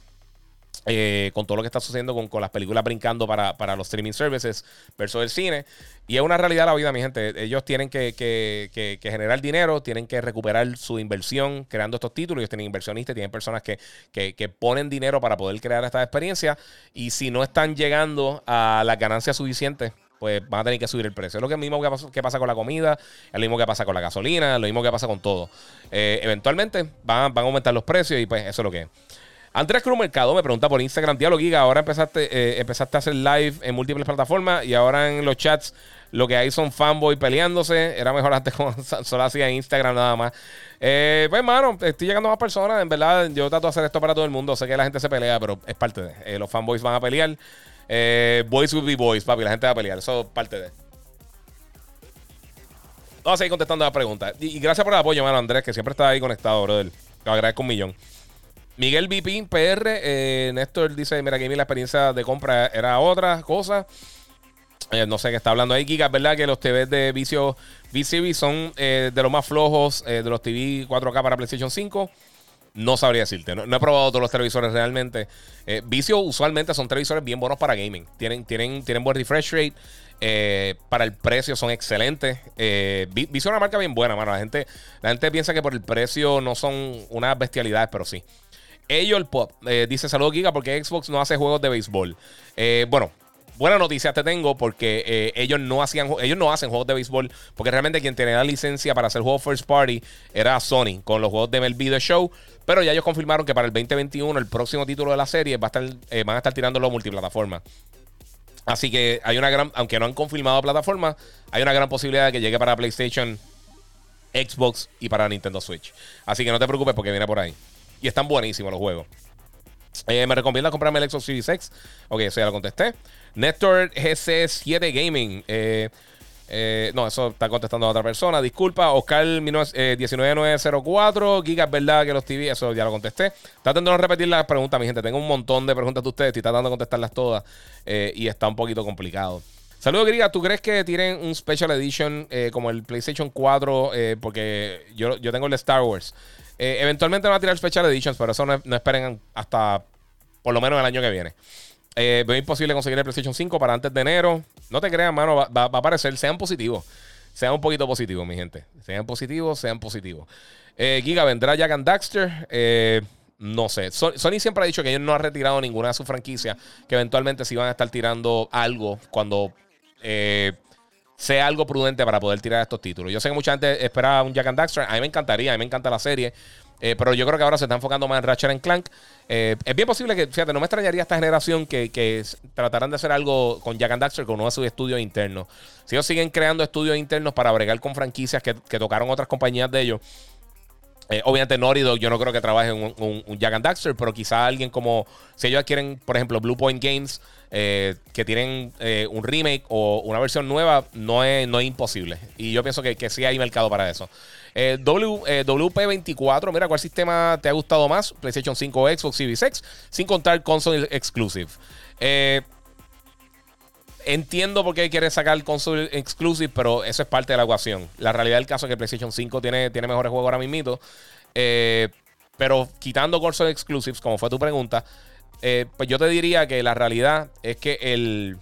Eh, con todo lo que está sucediendo con, las películas brincando para, los streaming services versus el cine. Y es una realidad la vida, mi gente. Ellos tienen que, generar dinero, tienen que recuperar su inversión creando estos títulos. Ellos tienen inversionistas, tienen personas que, ponen dinero para poder crear esta experiencia. Y si no están llegando a las ganancias suficientes pues van a tener que subir el precio. Es lo mismo que pasa, con la comida, es lo mismo que pasa con la gasolina, es lo mismo que pasa con todo. Eh, eventualmente van, van, a aumentar los precios y pues eso es lo que es. Andrés Cruz Mercado me pregunta por Instagram, Diálogo Giga, ahora empezaste, eh, empezaste a hacer live en múltiples plataformas y ahora en los chats lo que hay son fanboy peleándose. Era mejor antes con solo hacía Instagram nada más. Eh, pues, hermano, estoy llegando a más personas. En verdad, yo trato de hacer esto para todo el mundo. Sé que la gente se pelea, pero es parte de. los fanboys van a pelear. Eh, boys will be boys, papi. La gente va a pelear. Eso es parte de. Vamos a seguir contestando las preguntas. Y, gracias por el apoyo, hermano Andrés, que siempre está ahí conectado, brother. Te agradezco un millón. Miguel VP, PR. Eh, Néstor dice: Mira, que la experiencia de compra era otra cosa. Eh, no sé qué está hablando ahí, Giga. ¿Verdad que los TVs de Vicio v son de los más flojos de los TV 4K para PlayStation 5? No sabría decirte. No, he probado todos los televisores realmente. Eh, Vicio usualmente son televisores bien buenos para gaming. Tienen, tienen, tienen buen refresh rate. Eh, para el precio son excelentes. Eh, Vicio es una marca bien buena, mano. La gente, la gente piensa que por el precio no son unas bestialidades, pero sí. Ellos el Pop dice: Saludos, Giga, porque Xbox no hace juegos de béisbol. bueno, buena noticia te tengo porque ellos no hacían ellos no hacen juegos de béisbol porque realmente quien tenía la licencia para hacer juegos first party era Sony con los juegos de MLB The Show pero ya ellos confirmaron que para el 2021, el próximo título de la serie, va a estar, eh, van a estar tirándolo multiplataforma. Así que hay una gran, aunque no han confirmado plataforma, hay una gran posibilidad de que llegue para PlayStation, Xbox y para Nintendo Switch. Así que no te preocupes porque viene por ahí. Y están buenísimos los juegos. Eh, me recomienda comprarme el Xbox Series X. Ok, eso ya lo contesté. Nestor GC7 Gaming. Eh, Eh, no, eso está contestando a otra persona. Disculpa, Oscar 19904. Giga, es verdad que los TV, eso ya lo contesté. Tratando de repetir las preguntas, mi gente. Tengo un montón de preguntas de ustedes. Estoy tratando de contestarlas todas. Eh, y está un poquito complicado. Saludos, Giga. ¿Tú crees que tienen un Special Edition eh, como el PlayStation 4? porque yo, yo tengo el de Star Wars. eventualmente van a tirar Special Editions, pero eso no, no esperen hasta por lo menos el año que viene. Eh, veo imposible conseguir el PlayStation 5 para antes de enero. No te creas, mano, va, a aparecer. Sean positivos. Sean un poquito positivos, mi gente. Sean positivos, sean positivos. Eh, Giga, ¿vendrá Jack and Daxter? Eh, no sé. Sony siempre ha dicho que ellos no han retirado ninguna de sus franquicias. Que eventualmente sí van a estar tirando algo cuando sea algo prudente para poder tirar estos títulos. Yo sé que mucha gente espera un Jack and Daxter. A mí me encantaría, a mí me encanta la serie. Eh, pero yo creo que ahora se está enfocando más en Ratchet Clank. Eh, es bien posible que, fíjate, no me extrañaría esta generación que, que tratarán de hacer algo con Jack and Daxter con uno de sus estudios internos. Si ellos siguen creando estudios internos para bregar con franquicias que, tocaron otras compañías de ellos. Eh, obviamente Naughty Dog yo no creo que trabaje un, un, Jack and Daxter, pero quizá alguien como, si ellos adquieren, por ejemplo, Blue Point Games, que tienen un remake o una versión nueva, no es, no es imposible. Y yo pienso que, que sí hay mercado para eso. Eh, WP24, mira, ¿cuál sistema te ha gustado más? PlayStation 5, Xbox Series X, sin contar console exclusive. Eh, entiendo por qué quieres sacar console exclusive, pero eso es parte de la ecuación. La realidad del caso es que PlayStation 5 tiene, tiene mejores juegos ahora mismo. Eh, pero quitando console exclusives, como fue tu pregunta, pues yo te diría que la realidad es que el,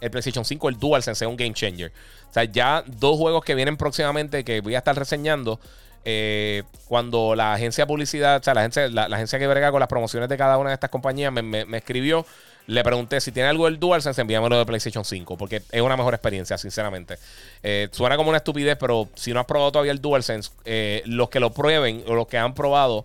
el PlayStation 5, el DualSense, es un game changer. O sea, ya dos juegos que vienen próximamente que voy a estar reseñando. Eh, cuando la agencia de publicidad, o sea, la agencia, la, agencia que brega con las promociones de cada una de estas compañías me, escribió, le pregunté si tiene algo del DualSense, envíamelo de PlayStation 5, porque es una mejor experiencia, sinceramente. Eh, suena como una estupidez, pero si no has probado todavía el DualSense, eh, los que lo prueben o los que han probado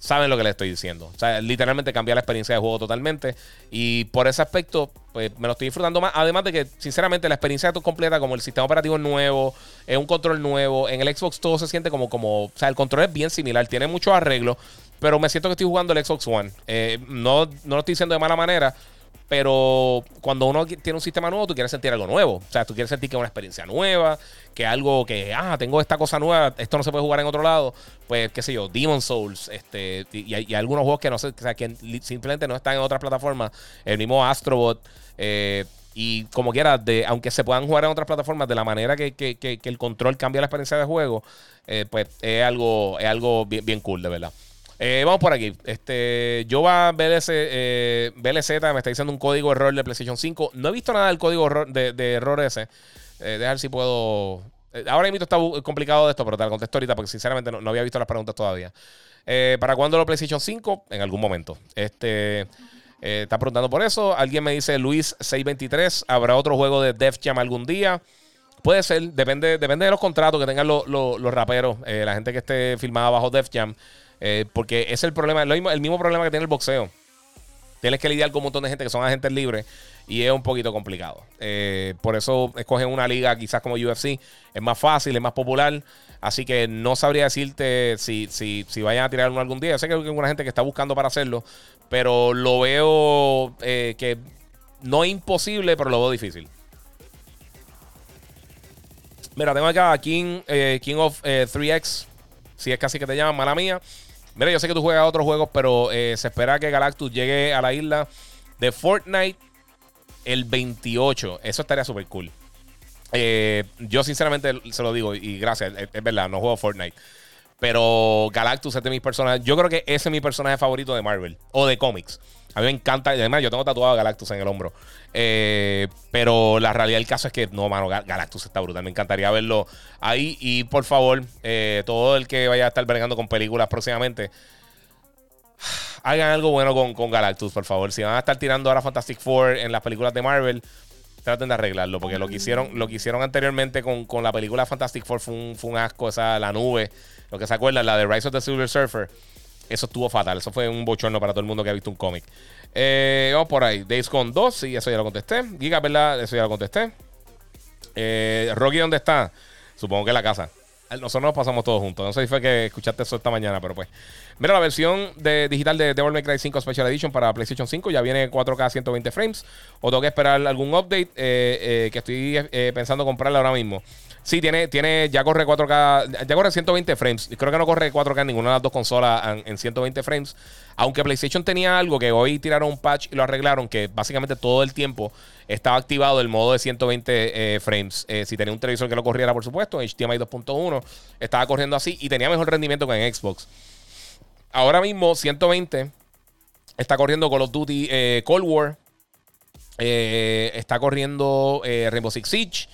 saben lo que les estoy diciendo. O sea, literalmente cambia la experiencia de juego totalmente. Y por ese aspecto, pues me lo estoy disfrutando más. Además de que, sinceramente, la experiencia completa, como el sistema operativo es nuevo, es un control nuevo. En el Xbox todo se siente como, como. O sea, el control es bien similar, tiene muchos arreglos. Pero me siento que estoy jugando el Xbox One. Eh, no, no lo estoy diciendo de mala manera. Pero cuando uno tiene un sistema nuevo, tú quieres sentir algo nuevo. O sea, tú quieres sentir que es una experiencia nueva, que algo que, ah, tengo esta cosa nueva, esto no se puede jugar en otro lado. Pues, qué sé yo, Demon Souls, este, y, hay, algunos juegos que no sé, o sea, que simplemente no están en otras plataformas. El mismo Astrobot. Eh, y como quiera, de, aunque se puedan jugar en otras plataformas, de la manera que, el control cambia la experiencia de juego, eh, pues es algo, es algo bien, bien cool, de verdad. Eh, vamos por aquí. Este, yo va BLZ, eh, BLZ me está diciendo un código error de PlayStation 5. No he visto nada del código de, error ese. Eh, ver si puedo. Eh, ahora mismo está complicado de esto, pero te lo contesto ahorita porque sinceramente no, había visto las preguntas todavía. ¿Para cuándo lo PlayStation 5? En algún momento. Este. está preguntando por eso. Alguien me dice Luis623. ¿Habrá otro juego de Def Jam algún día? Puede ser, depende, depende de los contratos que tengan los, los raperos, la gente que esté filmada bajo Def Jam. Eh, porque es el problema, el mismo problema que tiene el boxeo. Tienes que lidiar con un montón de gente que son agentes libres y es un poquito complicado. Eh, por eso escogen una liga quizás como UFC. Es más fácil, es más popular. Así que no sabría decirte si, si, si vayan a tirar uno algún día. sé que hay alguna gente que está buscando para hacerlo, pero lo veo eh, que no es imposible, pero lo veo difícil. Mira, tengo acá a King, King of 3X. Si es casi que te llaman, mala mía. Mira, yo sé que tú juegas otros juegos, pero eh, se espera que Galactus llegue a la isla de Fortnite el 28. Eso estaría súper cool. Eh, yo sinceramente se lo digo y gracias, es, verdad, no juego Fortnite. Pero Galactus es de mis personajes. Yo creo que ese es mi personaje favorito de Marvel o de cómics. A mí me encanta. Además, yo tengo tatuado a Galactus en el hombro. Eh, pero la realidad del caso es que no, mano, Galactus está brutal. Me encantaría verlo ahí. Y por favor, eh, todo el que vaya a estar bregando con películas próximamente, hagan algo bueno con, Galactus, por favor. Si van a estar tirando ahora Fantastic Four en las películas de Marvel, traten de arreglarlo. Porque lo que hicieron, lo que anteriormente con, la película Fantastic Four fue un, fue un asco. Esa, la nube. Lo que se acuerdan, la de Rise of the Silver Surfer eso estuvo fatal. Eso fue un bochorno para todo el mundo que ha visto un cómic. Eh, vamos por ahí. Days Gone 2, sí, eso ya lo contesté. Giga, ¿verdad? Eso ya lo contesté. Eh, Rocky, ¿dónde está? Supongo que en la casa. Nosotros nos pasamos todos juntos. No sé si fue que escuchaste eso esta mañana, pero pues. Mira, la versión de, digital de Devil May Cry 5 Special Edition para PlayStation 5 ya viene 4K 120 frames. O tengo que esperar algún update eh, eh, que estoy eh, pensando comprarla ahora mismo. Sí, tiene, tiene, ya corre 4K, ya corre 120 frames. Creo que no corre 4K en ninguna de las dos consolas en, en 120 frames. Aunque PlayStation tenía algo que hoy tiraron un patch y lo arreglaron, que básicamente todo el tiempo estaba activado el modo de 120 eh, frames. Eh, si tenía un televisor que lo corriera, por supuesto, HDMI 2.1, estaba corriendo así y tenía mejor rendimiento que en Xbox. Ahora mismo, 120 está corriendo Call of Duty eh, Cold War. está corriendo Rainbow Six Siege.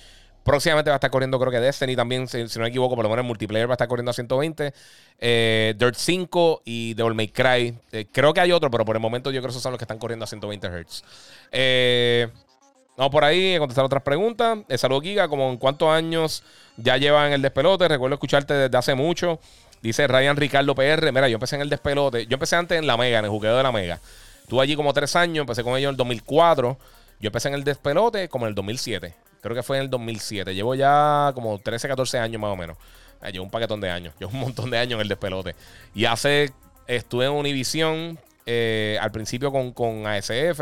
Próximamente va a estar corriendo, creo que Destiny también, si, no me equivoco, por lo menos en multiplayer va a estar corriendo a 120. Eh, Dirt 5 y Devil May Cry. Eh, creo que hay otro, pero por el momento yo creo que esos son los que están corriendo a 120 Hz. Eh, vamos por ahí a contestar otras preguntas. Saludos, Giga. Como en cuántos años ya llevan el despelote. Recuerdo escucharte desde hace mucho. Dice Ryan Ricardo PR. Mira, yo empecé en el despelote. Yo empecé antes en la Mega, en el jugueo de la Mega. Estuve allí como tres años. Empecé con ellos en el 2004. Yo empecé en el despelote como en el 2007. Creo que fue en el 2007. Llevo ya como 13, 14 años más o menos. Eh, llevo un paquetón de años. Llevo un montón de años en el despelote. Y hace. Estuve en Univision eh, al principio con, con ASF,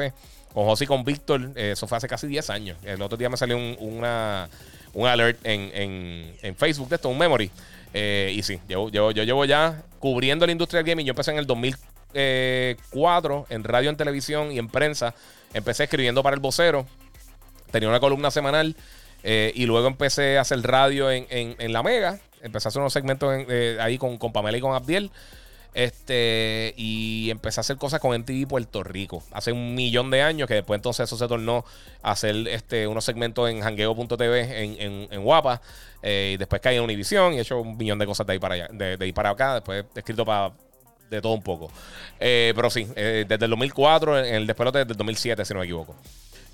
con José y con Víctor. Eh, eso fue hace casi 10 años. El otro día me salió un, un alert en, en, Facebook de esto, un memory. y sí, yo, yo, yo llevo ya cubriendo la industria del gaming. Yo empecé en el 2004 en radio, en televisión y en prensa. Empecé escribiendo para el vocero tenía una columna semanal eh, y luego empecé a hacer radio en, La Mega. Empecé a hacer unos segmentos eh, ahí con, con, Pamela y con Abdiel. Este, y empecé a hacer cosas con MTV Puerto Rico hace un millón de años. Que después entonces eso se tornó a hacer este, unos segmentos en jangueo.tv en, en, en Guapa. Eh, y después caí en Univision y he hecho un millón de cosas de ahí para allá, de, ahí para acá. Después he escrito para de todo un poco. pero sí, desde el 2004, en el despelote desde el 2007, si no me equivoco.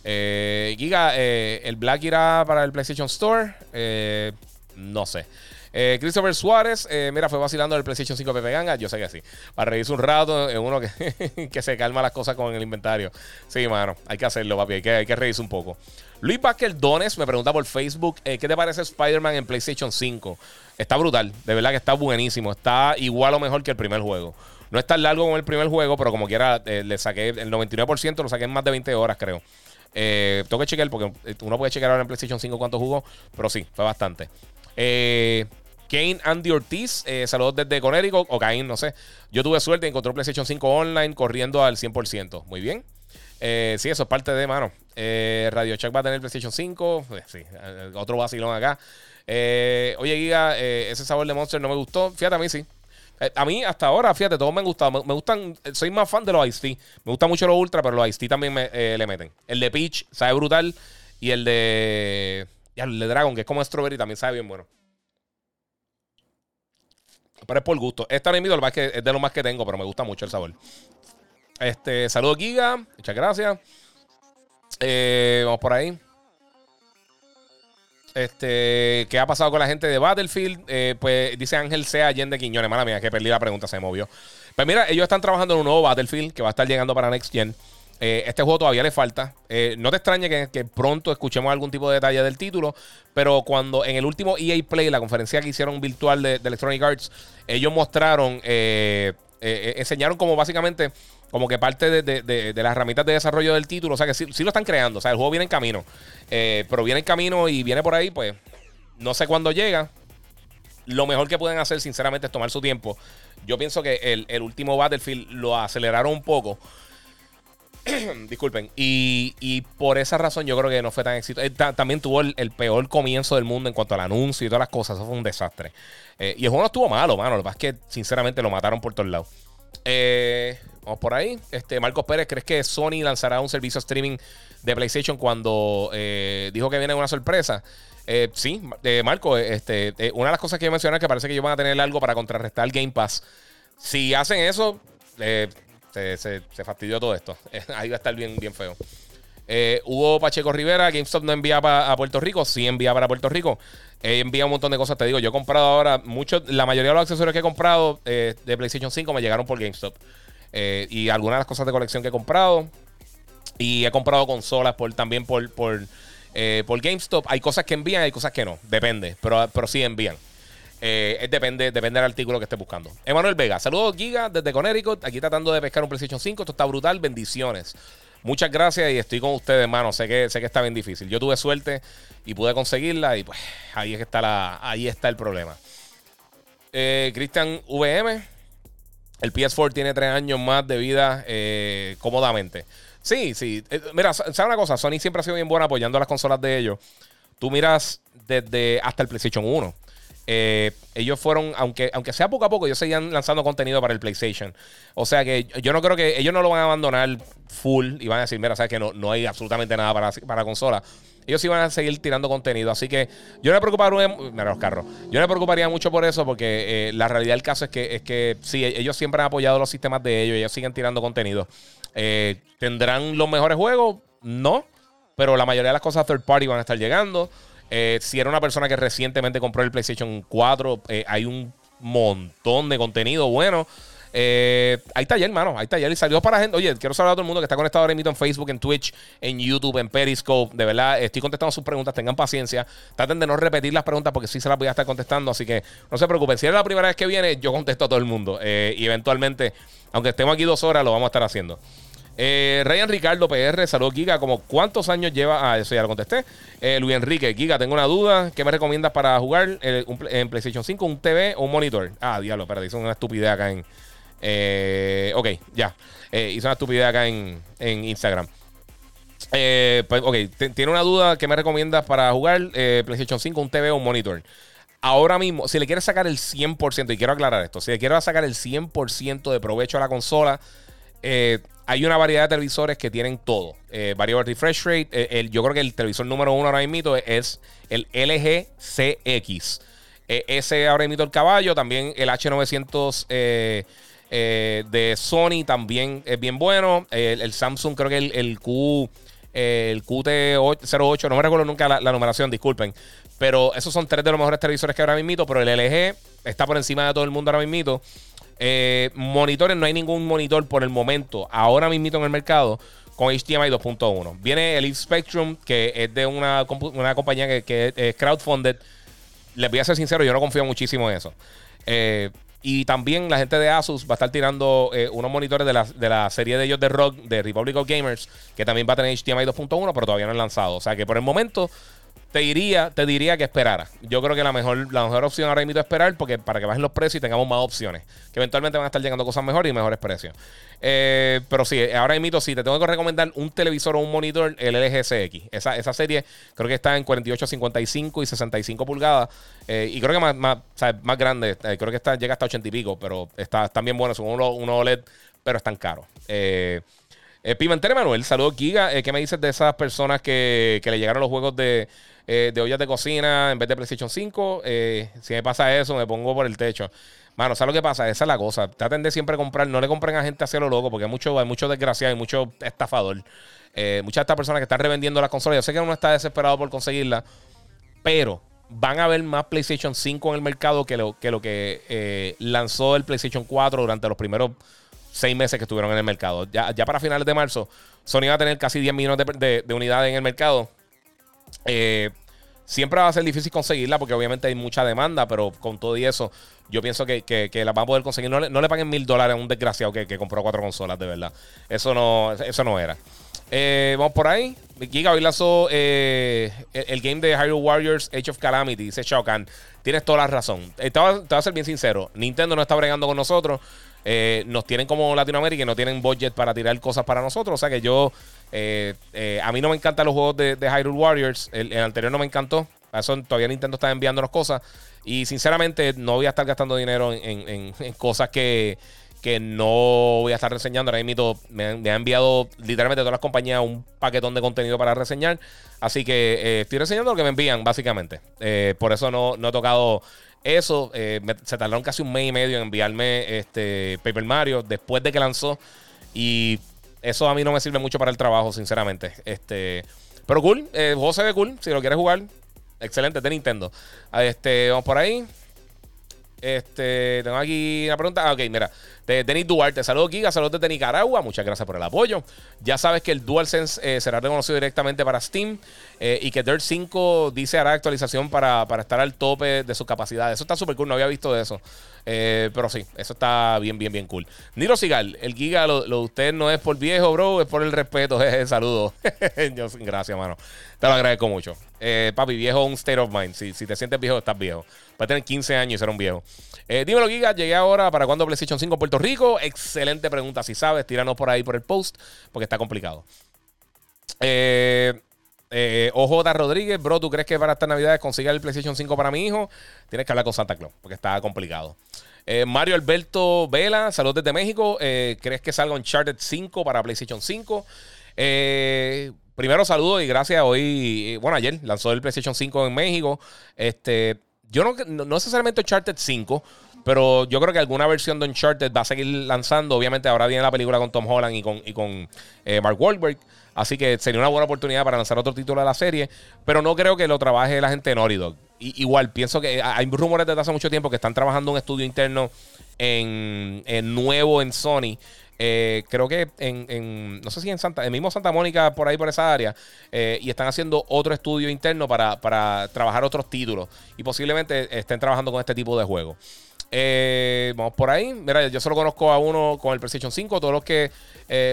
Eh, Giga, eh, ¿el Black irá para el PlayStation Store? Eh, no sé. Eh, Christopher Suárez, mira, fue vacilando el PlayStation 5 Pepe Ganga. Yo sé que sí. Para reírse un rato, es uno que, que, se calma las cosas con el inventario. Sí, mano, hay que hacerlo, papi. Hay que, hay que reírse un poco. Luis Baker Dones me pregunta por Facebook: ¿Qué te parece Spider-Man en PlayStation 5? Está brutal, de verdad que está buenísimo. Está igual o mejor que el primer juego. No es tan largo como el primer juego, pero como quiera, le saqué el 99%, lo saqué en más de 20 horas, creo. Eh, tengo que chequear porque eh, uno puede chequear ahora en PlayStation 5 cuánto jugó, pero sí, fue bastante. Eh, Kane Andy Ortiz, eh, saludos desde Connecticut, o Kane, no sé. Yo tuve suerte, encontré un PlayStation 5 online corriendo al 100%. Muy bien. sí, eso es parte de, mano. Radio Chuck va a tener PlayStation 5. sí, otro vacilón acá. oye, Giga, ese sabor de Monster no me gustó. Fíjate, a mí sí. Eh, a mí hasta ahora, fíjate, todos me han gustado. Me, gustan, soy más fan de los Ice Tea. Me gusta mucho los Ultra, pero los Ice Tea también me, eh, le meten. El de Peach sabe brutal. Y el de. Ya, el de Dragon, que es como Strawberry, también sabe bien bueno. Pero es por gusto. Esta no es de lo más que tengo, pero me gusta mucho el sabor. Este, saludos, Giga. Muchas gracias. Eh, vamos por ahí. Este, ¿qué ha pasado con la gente de Battlefield? Eh, pues dice Ángel C. Allende Quiñones. Mala mía, que perdí la pregunta, se movió. Pues mira, ellos están trabajando en un nuevo Battlefield que va a estar llegando para Next Gen. Eh, este juego todavía le falta. Eh, no te extrañe que, pronto escuchemos algún tipo de detalle del título, pero cuando en el último EA Play, la conferencia que hicieron virtual de, Electronic Arts, ellos mostraron, enseñaron como básicamente como que parte de, las herramientas de desarrollo del título. O sea que sí, lo están creando. O sea, el juego viene en camino. Eh, pero viene en camino y viene por ahí, pues no sé cuándo llega. Lo mejor que pueden hacer, sinceramente, es tomar su tiempo. Yo pienso que el, último Battlefield lo aceleraron un poco. Disculpen. Y, por esa razón yo creo que no fue tan exitoso. Eh, también tuvo el, peor comienzo del mundo en cuanto al anuncio y todas las cosas. Eso fue un desastre. Eh, y el juego no estuvo malo, mano. Lo que pasa es que, sinceramente, lo mataron por todos lados. Eh, vamos por ahí. Este, Marcos Pérez, ¿crees que Sony lanzará un servicio streaming de PlayStation cuando eh, dijo que viene una sorpresa? Eh, sí, Marco, este, una de las cosas que yo mencioné es que parece que ellos van a tener algo para contrarrestar Game Pass. Si hacen eso, se, fastidió todo esto. Ahí va a estar bien, bien feo. Hugo Pacheco Rivera, GameStop no envía a Puerto Rico, sí envía para Puerto Rico. envía un montón de cosas, te digo. Yo he comprado ahora mucho, la mayoría de los accesorios que he comprado de PlayStation 5 me llegaron por GameStop. Eh, y algunas de las cosas de colección que he comprado. Y he comprado consolas por, también por, por, eh, por GameStop. Hay cosas que envían, hay cosas que no. Depende. Pero, pero sí envían. Eh, depende, depende del artículo que estés buscando. Emanuel Vega, saludos Giga desde Connecticut. Aquí tratando de pescar un PlayStation 5. Esto está brutal. Bendiciones. Muchas gracias y estoy con ustedes, hermano. Sé que, sé que está bien difícil. Yo tuve suerte y pude conseguirla y pues ahí es que está la, ahí está el problema. Eh, Cristian VM, el PS4 tiene tres años más de vida eh, cómodamente. Sí, sí. Eh, mira, ¿sabes una cosa? Sony siempre ha sido bien buena apoyando las consolas de ellos. Tú miras desde hasta el PlayStation 1. Eh, ellos fueron, aunque, aunque sea poco a poco, ellos seguían lanzando contenido para el PlayStation. O sea que yo no creo que ellos no lo van a abandonar full y van a decir, mira, sabes que no, no hay absolutamente nada para, para consola. Ellos van a seguir tirando contenido. Así que yo no me preocuparía, mira los carros. Yo no me preocuparía mucho por eso porque eh, la realidad del caso es que, es que sí, ellos siempre han apoyado los sistemas de ellos. Ellos siguen tirando contenido. Eh, ¿Tendrán los mejores juegos? No. Pero la mayoría de las cosas third party van a estar llegando. Eh, si era una persona que recientemente compró el PlayStation 4, eh, hay un montón de contenido bueno. Eh, hay taller, hermano. Hay taller. Y salió para gente. Oye, quiero saludar a todo el mundo que está conectado ahora mismo en Facebook, en Twitch, en YouTube, en Periscope. De verdad, estoy contestando sus preguntas. Tengan paciencia. Traten de no repetir las preguntas porque sí se las voy a estar contestando. Así que no se preocupen. Si es la primera vez que viene, yo contesto a todo el mundo. y eventualmente, aunque estemos aquí dos horas, lo vamos a estar haciendo. Eh, Ryan Ricardo PR, saludos Giga, como cuántos años lleva, ah, eso ya lo contesté. Eh, Luis Enrique, Giga, tengo una duda, ¿qué me recomiendas para jugar en PlayStation 5, un TV o un monitor? Ah, diablo, espérate, hizo una estupidez acá en... Eh, ok, ya, eh, hizo una estupidez acá en, en Instagram. Eh, pues, ok, tiene una duda, ¿qué me recomiendas para jugar PlayStation 5, un TV o un monitor? Ahora mismo, si le quieres sacar el 100%, y quiero aclarar esto, si le quieres sacar el 100% de provecho a la consola, eh, hay una variedad de televisores que tienen todo. Eh, variable refresh rate. Eh, yo creo que el televisor número uno ahora mismo es el LG CX. Eh, ese ahora mismo el caballo. También el H900 de Sony también es bien bueno. El, Samsung creo que el, el Q... El QT08, no me recuerdo nunca la, numeración, disculpen. Pero esos son tres de los mejores televisores que ahora mismo. Pero el LG está por encima de todo el mundo ahora mismo. Eh, monitores, no hay ningún monitor por el momento, ahora mismo en el mercado, con HDMI 2.1. Viene el Spectrum, que es de una, compañía que, es crowdfunded. Les voy a ser sincero, yo no confío muchísimo en eso. Eh, y también la gente de Asus va a estar tirando eh, unos monitores de la, de la, serie de ellos de rock, de Republic of Gamers, que también va a tener HDMI 2.1, pero todavía no han lanzado. O sea que por el momento te diría, te diría que esperara. Yo creo que la mejor, la mejor opción ahora mismo es esperar porque para que bajen los precios y tengamos más opciones. Que eventualmente van a estar llegando cosas mejores y mejores precios. Eh, pero sí, ahora mismo sí, te tengo que recomendar un televisor o un monitor, el LG CX. Esa, esa serie creo que está en 48, 55 y 65 pulgadas. Eh, y creo que más, más, más grande. Eh, creo que está, llega hasta 80 y pico, pero está, están bien buenos. Son unos uno OLED, pero están caros. Eh, Pimentel Manuel, saludos Giga. ¿Qué me dices de esas personas que, que le llegaron los juegos de eh, de ollas de cocina en vez de PlayStation 5. Eh, si me pasa eso, me pongo por el techo. Mano, ¿sabes lo que pasa? Esa es la cosa. Traten de siempre comprar. No le compren a gente hacia lo loco porque hay mucho, hay mucho desgraciado y mucho estafador. Eh, muchas de estas personas que están revendiendo las consolas. Yo sé que uno está desesperado por conseguirla, pero van a haber más PlayStation 5 en el mercado que lo que, lanzó el PlayStation 4 durante los primeros seis meses que estuvieron en el mercado. Ya, para finales de marzo, Sony va a tener casi 10 millones de unidades en el mercado. Eh, siempre va a ser difícil conseguirla porque obviamente hay mucha demanda, pero con todo y eso, yo pienso que, que, la van a poder conseguir. No le, no le paguen mil dólares a un desgraciado que, compró cuatro consolas, de verdad. Eso no, eso no era. Eh, vamos por ahí. Giga hoy lanzó eh, el, game de Hyrule Warriors Age of Calamity. Dice Shao. Tienes toda la razón. te voy a ser bien sincero. Nintendo no está bregando con nosotros. nos tienen como Latinoamérica y no tienen budget para tirar cosas para nosotros. O sea que yo eh, eh, a mí no me encantan los juegos de, Hyrule Warriors. El, anterior no me encantó. eso todavía Nintendo está enviándonos cosas. Y sinceramente, no voy a estar gastando dinero en, cosas que, no voy a estar reseñando. Ahora mismo me, me ha enviado literalmente todas las compañías un paquetón de contenido para reseñar. Así que eh, estoy reseñando lo que me envían, básicamente. por eso no, no he tocado eso. se tardaron casi un mes y medio en enviarme este Paper Mario después de que lanzó. Y eso a mí no me sirve mucho para el trabajo, sinceramente. Este, pero cool, el juego se ve cool. Si lo quieres jugar, excelente, de Nintendo. Este, vamos por ahí. Este, tengo aquí una pregunta. Ah, ok, mira. Denis Duarte, saludos Giga, saludos desde Nicaragua, muchas gracias por el apoyo. Ya sabes que el DualSense eh, será reconocido directamente para Steam eh, y que Dirt 5 dice hará actualización para, estar al tope de sus capacidades. Eso está súper cool, no había visto de eso. Eh, pero sí, eso está bien, bien, bien cool. Niro Sigal, el Giga, lo, de usted no es por viejo, bro, es por el respeto. Saludos. Gracias, mano. Te lo agradezco mucho. Papi, viejo, un state of mind. Si, si te sientes viejo, estás viejo. Va a tener 15 años y ser un viejo. Eh, dímelo, Giga, llegué ahora. ¿Para cuándo PlayStation 5 Puerto Rico? Excelente pregunta. Si sabes, tíranos por ahí por el post, porque está complicado. Eh. Eh, OJ Rodríguez, bro, ¿tú crees que para esta Navidad consiga el PlayStation 5 para mi hijo? Tienes que hablar con Santa Claus, porque está complicado. Eh, Mario Alberto Vela, saludos desde México. Eh, ¿Crees que salga Uncharted 5 para PlayStation 5? primero saludo y gracias. Hoy, bueno, ayer lanzó el PlayStation 5 en México. Este, yo no, no necesariamente Uncharted 5, pero yo creo que alguna versión de Uncharted va a seguir lanzando. Obviamente ahora viene la película con Tom Holland y con, y con Mark Wahlberg. Así que sería una buena oportunidad para lanzar otro título de la serie. Pero no creo que lo trabaje la gente de Naughty Dog. igual, pienso que hay rumores desde hace mucho tiempo que están trabajando un estudio interno en, nuevo en Sony. Eh, creo que en, no sé si en Santa, en mismo Santa Mónica, por ahí por esa área, eh, y están haciendo otro estudio interno para, para trabajar otros títulos. Y posiblemente estén trabajando con este tipo de juegos. Eh, vamos por ahí. Mira, yo solo conozco a uno con el PlayStation 5. Todos los que,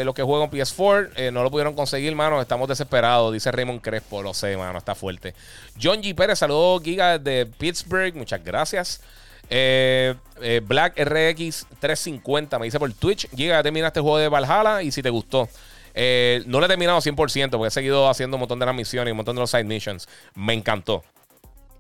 los que juegan PS4 eh, no lo pudieron conseguir, mano. Estamos desesperados, dice Raymond Crespo. Lo sé, mano, está fuerte. John G. Pérez, saludos, Giga de Pittsburgh. Muchas gracias. Black RX 350 me dice por Twitch. Giga, terminaste el juego de Valhalla y si te gustó. no lo he terminado 100% porque he seguido haciendo un montón de las misiones y un montón de los side missions. Me encantó.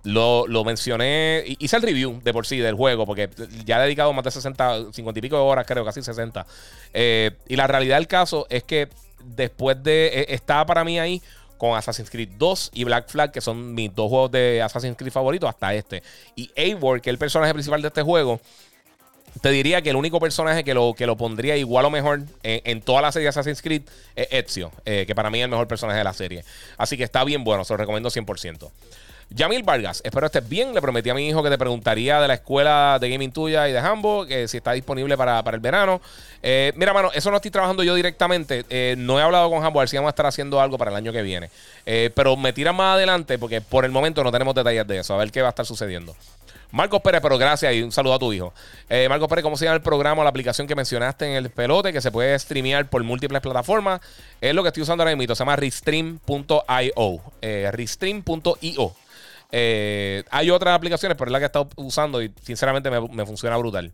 Lo, lo, mencioné, hice el review de por sí del juego, porque ya he dedicado más de 60, 50 y pico de horas, creo, casi 60. Eh, y la realidad del caso es que después de. Eh, estaba para mí ahí con Assassin's Creed 2 y Black Flag, que son mis dos juegos de Assassin's Creed favoritos, hasta este. Y Eivor, que es el personaje principal de este juego, te diría que el único personaje que lo, que lo pondría igual o mejor en, toda la serie Assassin's Creed es Ezio, eh, que para mí es el mejor personaje de la serie. Así que está bien bueno, se lo recomiendo 100%. Yamil Vargas, espero estés bien. Le prometí a mi hijo que te preguntaría de la escuela de gaming tuya y de Hambo, que si está disponible para, el verano. Eh, mira, mano, eso no estoy trabajando yo directamente. Eh, no he hablado con Hambo, a ver si vamos a estar haciendo algo para el año que viene. Eh, pero me tiran más adelante porque por el momento no tenemos detalles de eso. A ver qué va a estar sucediendo. Marcos Pérez, pero gracias y un saludo a tu hijo. Marcos Pérez, ¿cómo se llama el programa o la aplicación que mencionaste en el pelote que se puede streamear por múltiples plataformas? Es lo que estoy usando ahora mismo. Se llama Restream.io. Restream.io. Eh, hay otras aplicaciones, pero es la que he estado usando y sinceramente me, funciona brutal.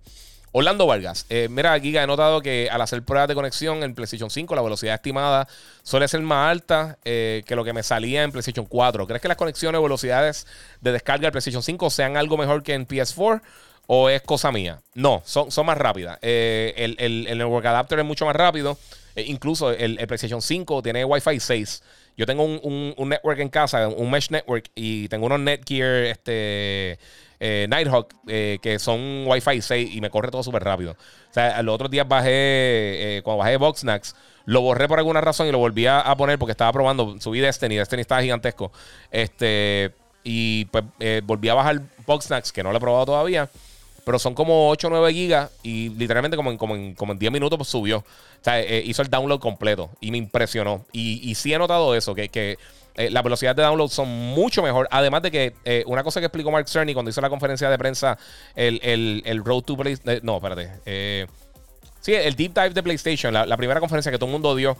Orlando Vargas, eh, mira, Giga, he notado que al hacer pruebas de conexión en PlayStation 5, la velocidad estimada suele ser más alta eh, que lo que me salía en PlayStation 4. ¿Crees que las conexiones o velocidades de descarga del PlayStation 5 sean algo mejor que en PS4 o es cosa mía? No, son, más rápidas. el, el, network adapter es mucho más rápido. incluso el, el PlayStation 5 tiene Wi-Fi 6. Yo tengo un, un, network en casa, un mesh network, y tengo unos Netgear este, eh, Nighthawk eh, que son Wi-Fi 6 y me corre todo súper rápido. O sea, los otros días bajé, eh, cuando bajé Boxnax, lo borré por alguna razón y lo volví a, poner porque estaba probando, subí Destiny, Destiny estaba gigantesco. Este, y pues volví a bajar Boxnax, que no lo he probado todavía. Pero son como 8 o 9 gigas y literalmente como en, como en, como en 10 minutos pues, subió. O sea, eh, hizo el download completo y me impresionó. Y, y sí he notado eso, que, que eh, las velocidades de download son mucho mejor. Además de que eh, una cosa que explicó Mark Cerny cuando hizo la conferencia de prensa, el, el, el Road to PlayStation. no, espérate. sí, el Deep Dive de PlayStation, la, primera conferencia que todo el mundo dio.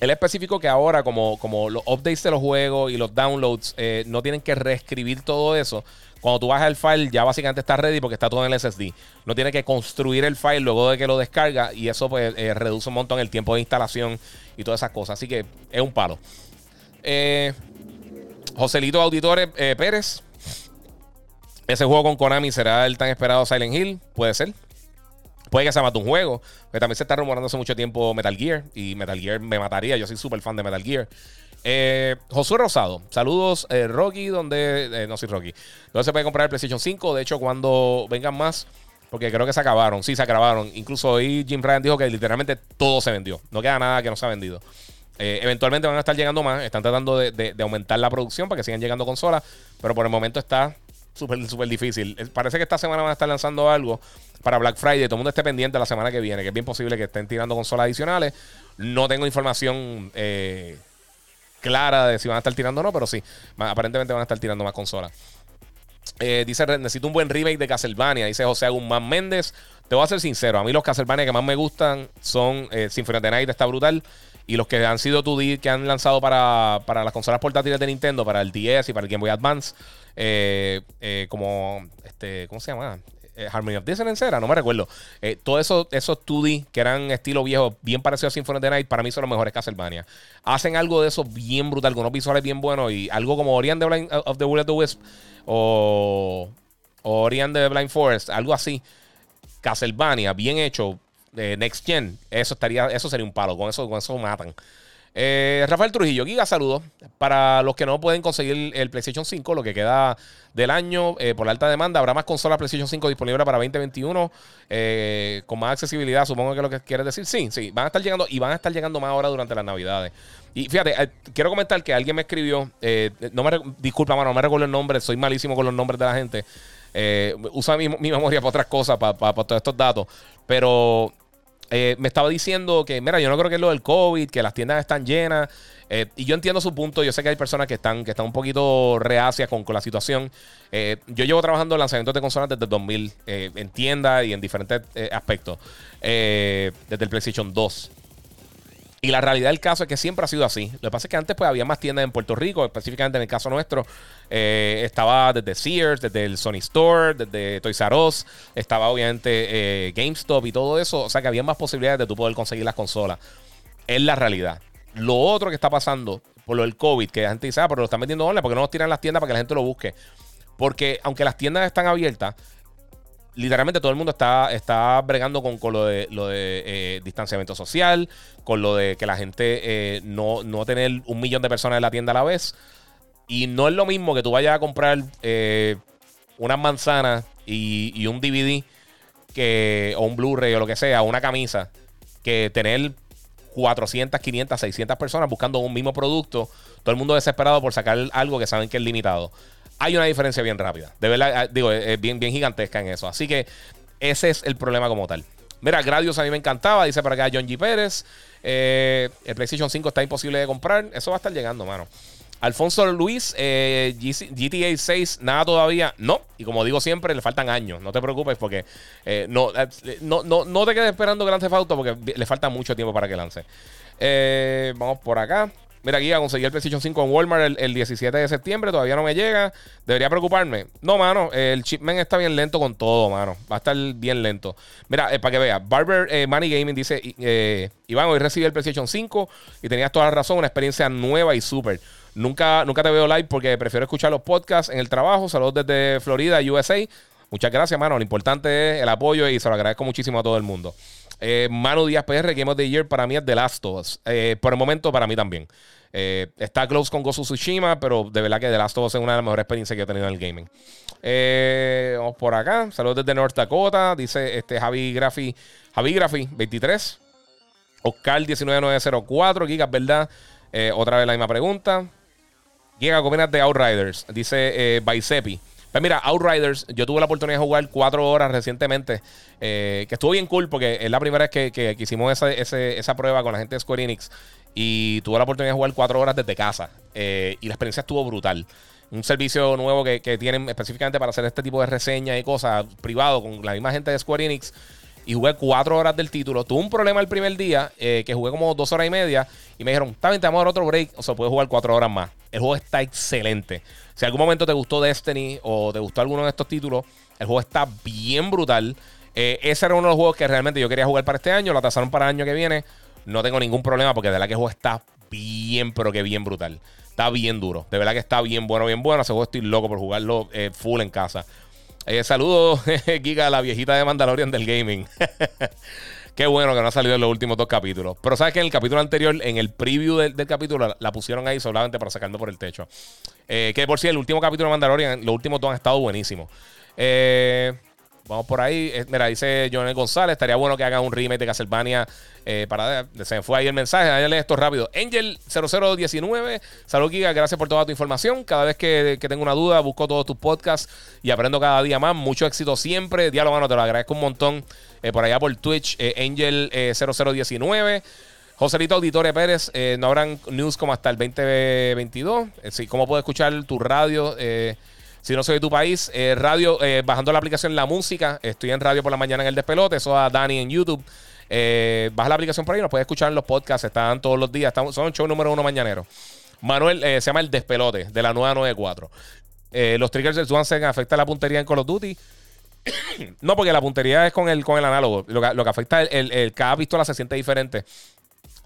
Él especificó que ahora, como, como los updates de los juegos y los downloads, no tienen que reescribir todo eso cuando tú bajas el file, ya básicamente está ready porque está todo en el SSD. No tiene que construir el file luego de que lo descarga y eso pues eh, reduce un montón el tiempo de instalación y todas esas cosas. Así que es un palo. Eh, Joselito Auditores eh, Pérez. Ese juego con Konami será el tan esperado Silent Hill. Puede ser. Puede que sea más un juego. Pero también se está rumorando hace mucho tiempo Metal Gear. Y Metal Gear me mataría. Yo soy súper fan de Metal Gear. Eh, Josué Rosado, saludos eh, Rocky, donde eh, no soy Rocky, donde se puede comprar el PlayStation 5. De hecho, cuando vengan más, porque creo que se acabaron, sí se acabaron. Incluso hoy Jim Ryan dijo que literalmente todo se vendió, no queda nada que no se ha vendido. eventualmente van a estar llegando más, están tratando de, aumentar la producción para que sigan llegando consolas, pero por el momento está súper, súper difícil. Parece que esta semana van a estar lanzando algo para Black Friday. Todo el mundo esté pendiente la semana que viene, que es bien posible que estén tirando consolas adicionales. No tengo información eh, clara de si van a estar tirando o no, pero sí, aparentemente van a estar tirando más consolas. Eh, dice, necesito un buen remake de Castlevania. Dice José Guzmán Méndez. Te voy a ser sincero, a mí los Castlevania que más me gustan son eh, Symphony of the Night, está brutal. Y los que han sido 2D, que han lanzado para, para las consolas portátiles de Nintendo, para el DS y para el Game Boy Advance, eh, eh, como, este, ¿cómo se llama? Harmony of Dissonance era, no me recuerdo. todos esos, esos 2D que eran estilo viejo, bien parecidos a Symphony of the Night, para mí son los mejores Castlevania. Hacen algo de eso bien brutal, con unos visuales bien buenos y algo como Orion of the Will of the Wisp o, o Orion de Blind Forest, algo así. Castlevania, bien hecho, Next Gen, eso estaría, eso sería un palo. Con eso, con eso matan. Eh, Rafael Trujillo, Giga, saludos. Para los que no pueden conseguir el PlayStation 5, lo que queda del año eh, por la alta demanda, habrá más consolas PlayStation 5 disponibles para 2021 eh, con más accesibilidad, supongo que es lo que quieres decir. Sí, sí, van a estar llegando y van a estar llegando más ahora durante las Navidades. Y fíjate, quiero comentar que alguien me escribió, no me, disculpa, mano, no me recuerdo el nombre, soy malísimo con los nombres de la gente. usa mi, memoria para otras cosas, para todos estos datos. Pero eh, me estaba diciendo que, mira, yo no creo que es lo del COVID, que las tiendas están llenas. Eh, y yo entiendo su punto. Yo sé que hay personas que están, que están un poquito reacias con, la situación. Eh, yo llevo trabajando en lanzamientos de consolas desde el 2000, en tiendas y en diferentes aspectos. desde el PlayStation 2. Y la realidad del caso es que siempre ha sido así. Lo que pasa es que antes pues, había más tiendas en Puerto Rico, específicamente en el caso nuestro. Eh, estaba desde Sears, desde el Sony Store, desde Toys R Us. Estaba obviamente eh, GameStop y todo eso. O sea que había más posibilidades de tú poder conseguir las consolas. Es la realidad. Lo otro que está pasando por lo del COVID, que la gente dice, ah, pero lo están metiendo online, porque no nos tiran las tiendas para que la gente lo busque. Porque aunque las tiendas están abiertas, literalmente todo el mundo está, está bregando con, lo de, lo de eh, distanciamiento social, con lo de que la gente eh, no, no tener un millón de personas en la tienda a la vez. Y no es lo mismo que tú vayas a comprar eh, unas manzanas y, un DVD que, o un Blu-ray o lo que sea, una camisa, que tener 400, 500, 600 personas buscando un mismo producto, todo el mundo desesperado por sacar algo que saben que es limitado hay una diferencia bien rápida. De verdad, ah, digo, es bien, bien gigantesca en eso. Así que ese es el problema como tal. Mira, Gradius a mí me encantaba, dice para acá John G. Pérez. Eh, el PlayStation 5 está imposible de comprar. Eso va a estar llegando, mano. Alfonso Luis, eh, GTA 6, nada todavía. No. Y como digo siempre, le faltan años. No te preocupes porque eh, no, no, no, te quedes esperando Grand Theft Auto porque le falta mucho tiempo para que lance. vamos por acá. Mira, aquí a conseguir el PlayStation 5 en Walmart el, 17 de septiembre. Todavía no me llega. Debería preocuparme. No, mano. El chipman está bien lento con todo, mano. Va a estar bien lento. Mira, eh, para que vea. Barber eh, Money Gaming dice: eh, Iván, hoy recibí el PlayStation 5 y tenías toda la razón. Una experiencia nueva y súper. Nunca, nunca te veo live porque prefiero escuchar los podcasts en el trabajo. Saludos desde Florida, USA. Muchas gracias, mano. Lo importante es el apoyo y se lo agradezco muchísimo a todo el mundo. Eh, Manu Díaz PR, Game of the Year para mí es The Last of Us. Por el momento, para mí también. Eh, está close con Gozu Tsushima, pero de verdad que The Last of Us es una de las mejores experiencias que he tenido en el gaming. vamos por acá. Saludos desde North Dakota. Dice este Javi Grafi, Javi Grafi 23. Oscar 19904. Gigas, ¿verdad? otra vez la misma pregunta. Giga, ¿qué de Outriders? Dice Baisepi. Pues mira, Outriders, yo tuve la oportunidad de jugar cuatro horas recientemente, eh, que estuvo bien cool porque es la primera vez que, que, hicimos esa, esa, prueba con la gente de Square Enix y tuve la oportunidad de jugar cuatro horas desde casa eh, y la experiencia estuvo brutal. Un servicio nuevo que, que, tienen específicamente para hacer este tipo de reseñas y cosas privado con la misma gente de Square Enix y jugué cuatro horas del título. Tuve un problema el primer día, eh, que jugué como dos horas y media, y me dijeron, está bien, te vamos a dar otro break, o sea, puedes jugar cuatro horas más. El juego está excelente. Si algún momento te gustó Destiny o te gustó alguno de estos títulos, el juego está bien brutal. Eh, ese era uno de los juegos que realmente yo quería jugar para este año. Lo atrasaron para el año que viene. No tengo ningún problema porque de verdad que el juego está bien, pero que bien brutal. Está bien duro. De verdad que está bien bueno, bien bueno. Ese juego estoy loco por jugarlo eh, full en casa. Eh, saludos, Giga, la viejita de Mandalorian del gaming. Qué bueno que no ha salido en los últimos dos capítulos. Pero sabes que en el capítulo anterior, en el preview del, capítulo, la, pusieron ahí solamente para sacarme por el techo. Eh, que por si el último capítulo de Mandalorian, los últimos dos han estado buenísimos. Eh, Vamos por ahí. Eh, mira, dice Jonel González. Estaría bueno que hagan un remake de Castlevania. Eh, para, se me fue ahí el mensaje. Ahí esto rápido. Angel0019. Salud, Giga. Gracias por toda tu información. Cada vez que, tengo una duda, busco todos tus podcasts y aprendo cada día más. Mucho éxito siempre. Diálogo, mano, te lo agradezco un montón. Eh, por allá por Twitch, Angel0019. Joselito Auditoria Pérez, no habrán news como hasta el 2022. sí, ¿Cómo puedo escuchar tu radio? Si no soy de tu país, eh, radio, eh, bajando la aplicación La Música. Estoy en radio por la mañana en el despelote. Eso a Dani en YouTube. Eh, baja la aplicación por ahí, nos puedes escuchar en los podcasts. Están todos los días. Estamos, son show número uno mañanero. Manuel se llama El Despelote de la nueva 94. los triggers del Swansen afectan la puntería en Call of Duty. no, porque la puntería es con el, con el análogo. Lo que, afecta el, el, el, cada pistola se siente diferente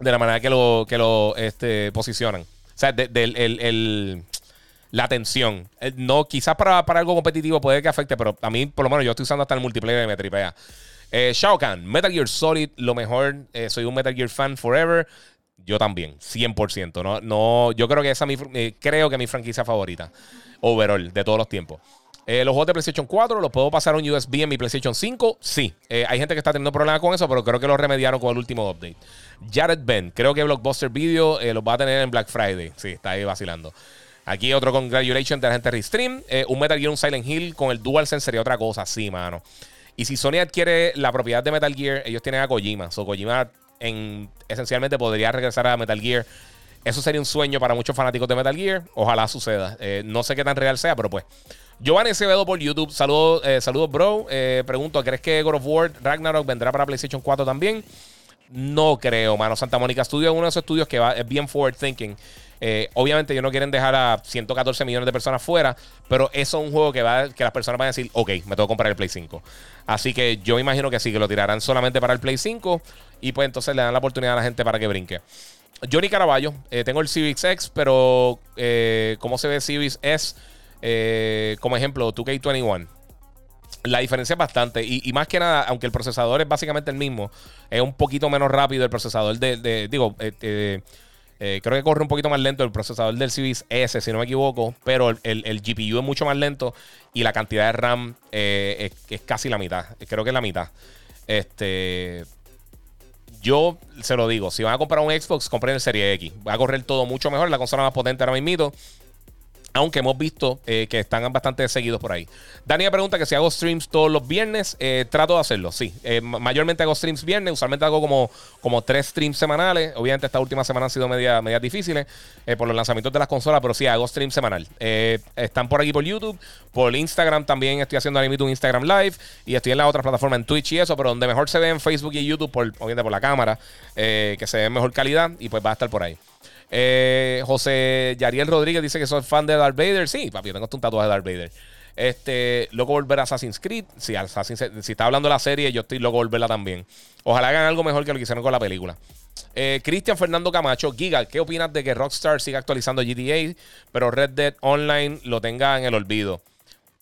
de la manera que lo, que lo este, posicionan. O sea, del el, la tensión. Eh, no, quizás para, algo competitivo puede que afecte, pero a mí, por lo menos, yo estoy usando hasta el multiplayer y me tripea. Eh, Shao Kahn, Metal Gear Solid, lo mejor. Eh, soy un Metal Gear fan forever. Yo también, 100%. No, no, yo creo que esa mi, eh, creo que mi franquicia favorita. Overall, de todos los tiempos. los juegos de PlayStation 4 los puedo pasar a un USB en mi PlayStation 5. Sí. hay gente que está teniendo problemas con eso, pero creo que lo remediaron con el último update. Jared Ben, creo que Blockbuster Video los va a tener en Black Friday. Sí, está ahí vacilando. Aquí otro congratulations de la gente de Restream. Eh, un Metal Gear, un Silent Hill con el DualSense sería otra cosa, sí, mano. Y si Sony adquiere la propiedad de Metal Gear, ellos tienen a Kojima. So, Kojima en, esencialmente podría regresar a Metal Gear. Eso sería un sueño para muchos fanáticos de Metal Gear. Ojalá suceda. Eh, no sé qué tan real sea, pero pues. Giovanni Acevedo por YouTube. Saludos, eh, saludos bro. pregunto, ¿crees que God of War Ragnarok vendrá para PlayStation 4 también? No creo, mano. Santa Mónica Studio es uno de esos estudios que va, es bien forward thinking. Eh, obviamente ellos no quieren dejar a 114 millones de personas fuera, pero eso es un juego que, va, que las personas van a decir, ok, me tengo que comprar el Play 5. Así que yo imagino que sí, que lo tirarán solamente para el Play 5 y pues entonces le dan la oportunidad a la gente para que brinque. Johnny Caraballo, eh, tengo el Civic X, pero eh, ¿cómo se ve Civic S? como ejemplo, 2K21. La diferencia es bastante. Y, más que nada, aunque el procesador es básicamente el mismo, es un poquito menos rápido el procesador de. de digo, eh, creo que corre un poquito más lento el procesador del Civis S, si no me equivoco, pero el, GPU es mucho más lento y la cantidad de RAM eh, es, casi la mitad. Creo que es la mitad. Este. Yo se lo digo, si van a comprar un Xbox, compren el Serie X. Va a correr todo mucho mejor, la consola más potente ahora mismo. Aunque hemos visto eh, que están bastante seguidos por ahí. Daniel pregunta que si hago streams todos los viernes. Eh, trato de hacerlo, sí. Eh, mayormente hago streams viernes. Usualmente hago como, como tres streams semanales. Obviamente esta última semana han sido medias media difíciles por los lanzamientos de las consolas. Pero sí, hago streams semanal. están por aquí por YouTube. Por Instagram también estoy haciendo ahora un Instagram Live. Y estoy en la otra plataforma en Twitch y eso. Pero donde mejor se ve en Facebook y YouTube, por, obviamente por la cámara. que se ve en mejor calidad. Y pues va a estar por ahí. Eh, José Yariel Rodríguez dice que soy fan de Darth Vader. Sí, papi, yo tengo un tatuaje de Darth Vader. Este, loco volver a Assassin's Creed. Si, si está hablando de la serie, yo estoy loco volverla también. Ojalá hagan algo mejor que lo que hicieron con la película. Eh, Cristian Fernando Camacho, Giga, ¿qué opinas de que Rockstar siga actualizando GTA, pero Red Dead Online lo tenga en el olvido?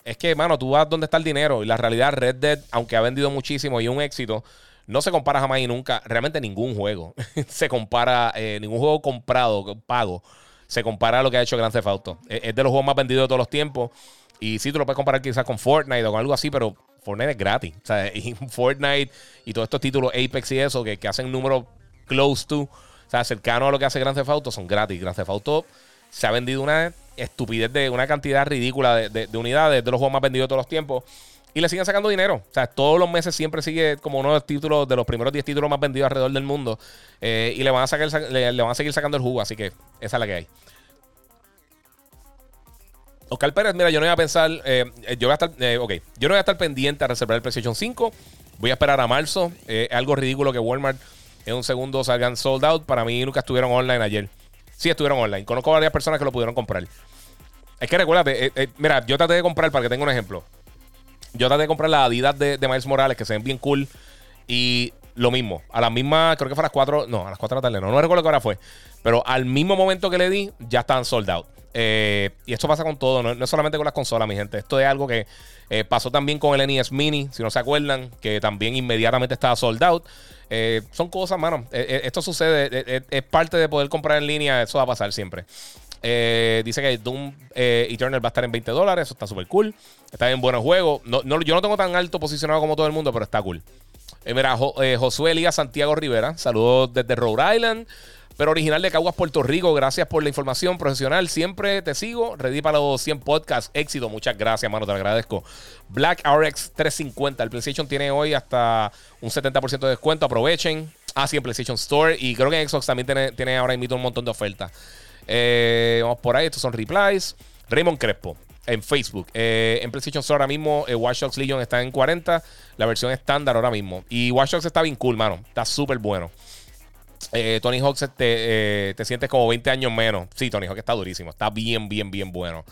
Es que, mano, tú vas donde está el dinero y la realidad Red Dead, aunque ha vendido muchísimo y un éxito, no se compara jamás y nunca, realmente ningún juego se compara, eh, ningún juego comprado, pago, se compara a lo que ha hecho Grand Theft Auto. Es, de los juegos más vendidos de todos los tiempos. Y sí, tú lo puedes comparar quizás con Fortnite o con algo así, pero Fortnite es gratis. O sea, y Fortnite y todos estos títulos Apex y eso, que, hacen números close to, o sea, cercano a lo que hace Grand Theft Auto, son gratis. Grand Theft Auto se ha vendido una estupidez de una cantidad ridícula de, de unidades, de los juegos más vendidos de todos los tiempos. Y le siguen sacando dinero. O sea, todos los meses siempre sigue como uno de los títulos, de los primeros 10 títulos más vendidos alrededor del mundo. Eh, y le van, a sacar, le, van a seguir sacando el jugo. Así que esa es la que hay. Oscar Pérez, mira, yo no voy a pensar. Eh, yo voy a estar. Eh, ok, yo no voy a estar pendiente a reservar el PlayStation 5. Voy a esperar a marzo. es algo ridículo que Walmart en un segundo salgan sold out. Para mí nunca estuvieron online ayer. Sí, estuvieron online. Conozco varias personas que lo pudieron comprar. Es que recuérdate, mira, yo traté de comprar para que tenga un ejemplo. Yo traté de comprar las Adidas de, Miles Morales, que se ven bien cool. Y lo mismo. A la misma, creo que fue a las 4. No, a las 4 de la tarde. No, no recuerdo qué hora fue. Pero al mismo momento que le di, ya estaban sold out. Eh, y esto pasa con todo, no, es solamente con las consolas, mi gente. Esto es algo que eh, pasó también con el NES Mini, si no se acuerdan, que también inmediatamente estaba sold out. Eh, son cosas, mano. esto sucede, es parte de poder comprar en línea, eso va a pasar siempre. Eh, dice que Doom eh, Eternal va a estar en 20 dólares. Eso está súper cool. Está bien buenos juegos. No, yo no tengo tan alto posicionado como todo el mundo, pero está cool. Eh, mira, Josué Elías Santiago Rivera. Saludos desde Rhode Island. Pero original de Caguas, Puerto Rico. Gracias por la información profesional. Siempre te sigo. Ready para los 100 podcasts. Éxito. Muchas gracias, mano. Te agradezco. Black RX 350. El PlayStation tiene hoy hasta un 70% de descuento. Aprovechen. Ah, sí, en PlayStation Store. Y creo que en Xbox también tiene, tiene ahora mismo un montón de ofertas. Eh, vamos por ahí. Estos son replies. Raymond Crespo en Facebook. Eh, en PlayStation Store ahora mismo, eh, Watch Dogs Legion está en 40. La versión estándar ahora mismo. Y Watch Dogs está bien cool, mano. Está súper bueno. Tony Hawk te, te, sientes como 20 años menos. Sí, Tony Hawk está durísimo. Está bien, bien, bien bueno.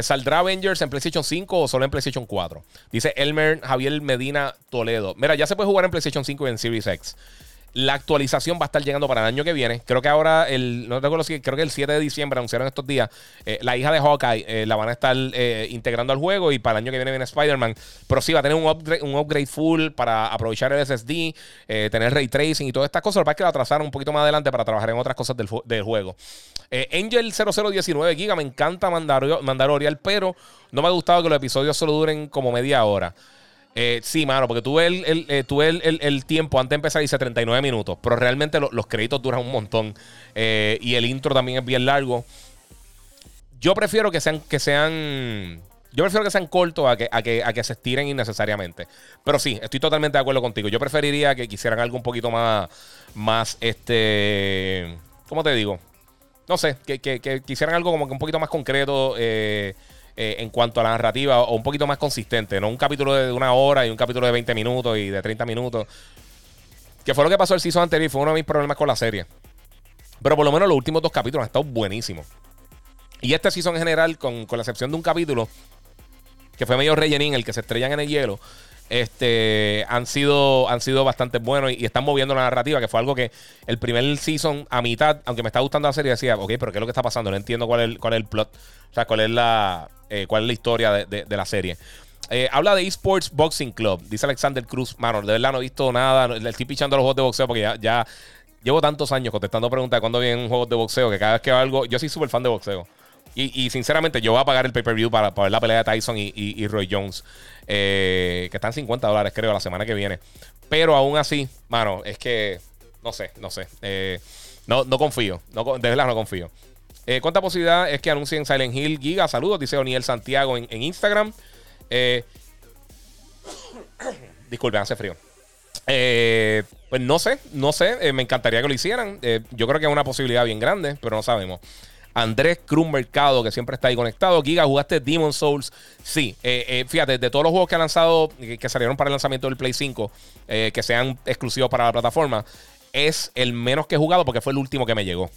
¿Saldrá Avengers en PlayStation 5 o solo en PlayStation 4? Dice Elmer Javier Medina Toledo. Mira, ya se puede jugar en PlayStation 5 y en Series X. La actualización va a estar llegando para el año que viene. Creo que ahora, el, no recuerdo si, creo que el 7 de diciembre anunciaron estos días, eh, la hija de Hawkeye eh, la van a estar eh, integrando al juego y para el año que viene viene Spider-Man. Pero sí, va a tener un upgrade, un upgrade full para aprovechar el SSD, tener ray tracing y todas estas cosas. Lo que es que la trazaron un poquito más adelante para trabajar en otras cosas del, juego. Angel 0019 Giga, me encanta Mandalorian, pero no me ha gustado que los episodios solo duren como media hora. Eh, sí, mano, porque tuve el, el, eh, el, el, tiempo antes de empezar, dice 39 minutos, pero realmente los créditos duran un montón eh, y el intro también es bien largo. Yo prefiero que sean, que sean, yo prefiero que sean cortos a que, a que, a que se estiren innecesariamente. Pero sí, estoy totalmente de acuerdo contigo. Yo preferiría que quisieran algo un poquito más, más, este, ¿cómo te digo? No sé, que, que, que quisieran algo como que un poquito más concreto. Eh, eh, en cuanto a la narrativa o un poquito más consistente, no un capítulo de una hora y un capítulo de 20 minutos y de 30 minutos. Que fue lo que pasó el season anterior fue uno de mis problemas con la serie. Pero por lo menos los últimos dos capítulos han estado buenísimos. Y este season en general, con, con la excepción de un capítulo que fue medio rellenín, el que se estrellan en el hielo, este, han, sido, han sido bastante buenos y, están moviendo la narrativa, que fue algo que el primer season a mitad, aunque me está gustando la serie, decía, ok, pero ¿qué es lo que está pasando? No entiendo cuál es, cuál es el plot, o sea, cuál es la, eh, cuál es la historia de, la serie. Eh, habla de Esports Boxing Club, dice Alexander Cruz. Mano, de verdad no he visto nada. Le estoy pichando los juegos de boxeo porque ya, ya llevo tantos años contestando preguntas de cuándo vienen juegos de boxeo que cada vez que algo. Yo soy súper fan de boxeo. Y, sinceramente, yo voy a pagar el pay-per-view para, ver la pelea de Tyson y, Roy Jones. Eh, que están 50 dólares, creo, la semana que viene. Pero aún así, mano, es que. No sé, no sé. no, no confío. De verdad no confío. Eh, ¿Cuánta posibilidad es que anuncien Silent Hill Giga? Saludos, dice Oniel Santiago en, Instagram. Eh, disculpen, hace frío. Eh, pues no sé, no sé. me encantaría que lo hicieran. yo creo que es una posibilidad bien grande, pero no sabemos. Andrés Cruz Mercado, que siempre está ahí conectado. Giga, ¿jugaste Demon Souls? Sí. fíjate, de todos los juegos que han lanzado, que salieron para el lanzamiento del Play 5, que sean exclusivos para la plataforma, es el menos que he jugado porque fue el último que me llegó.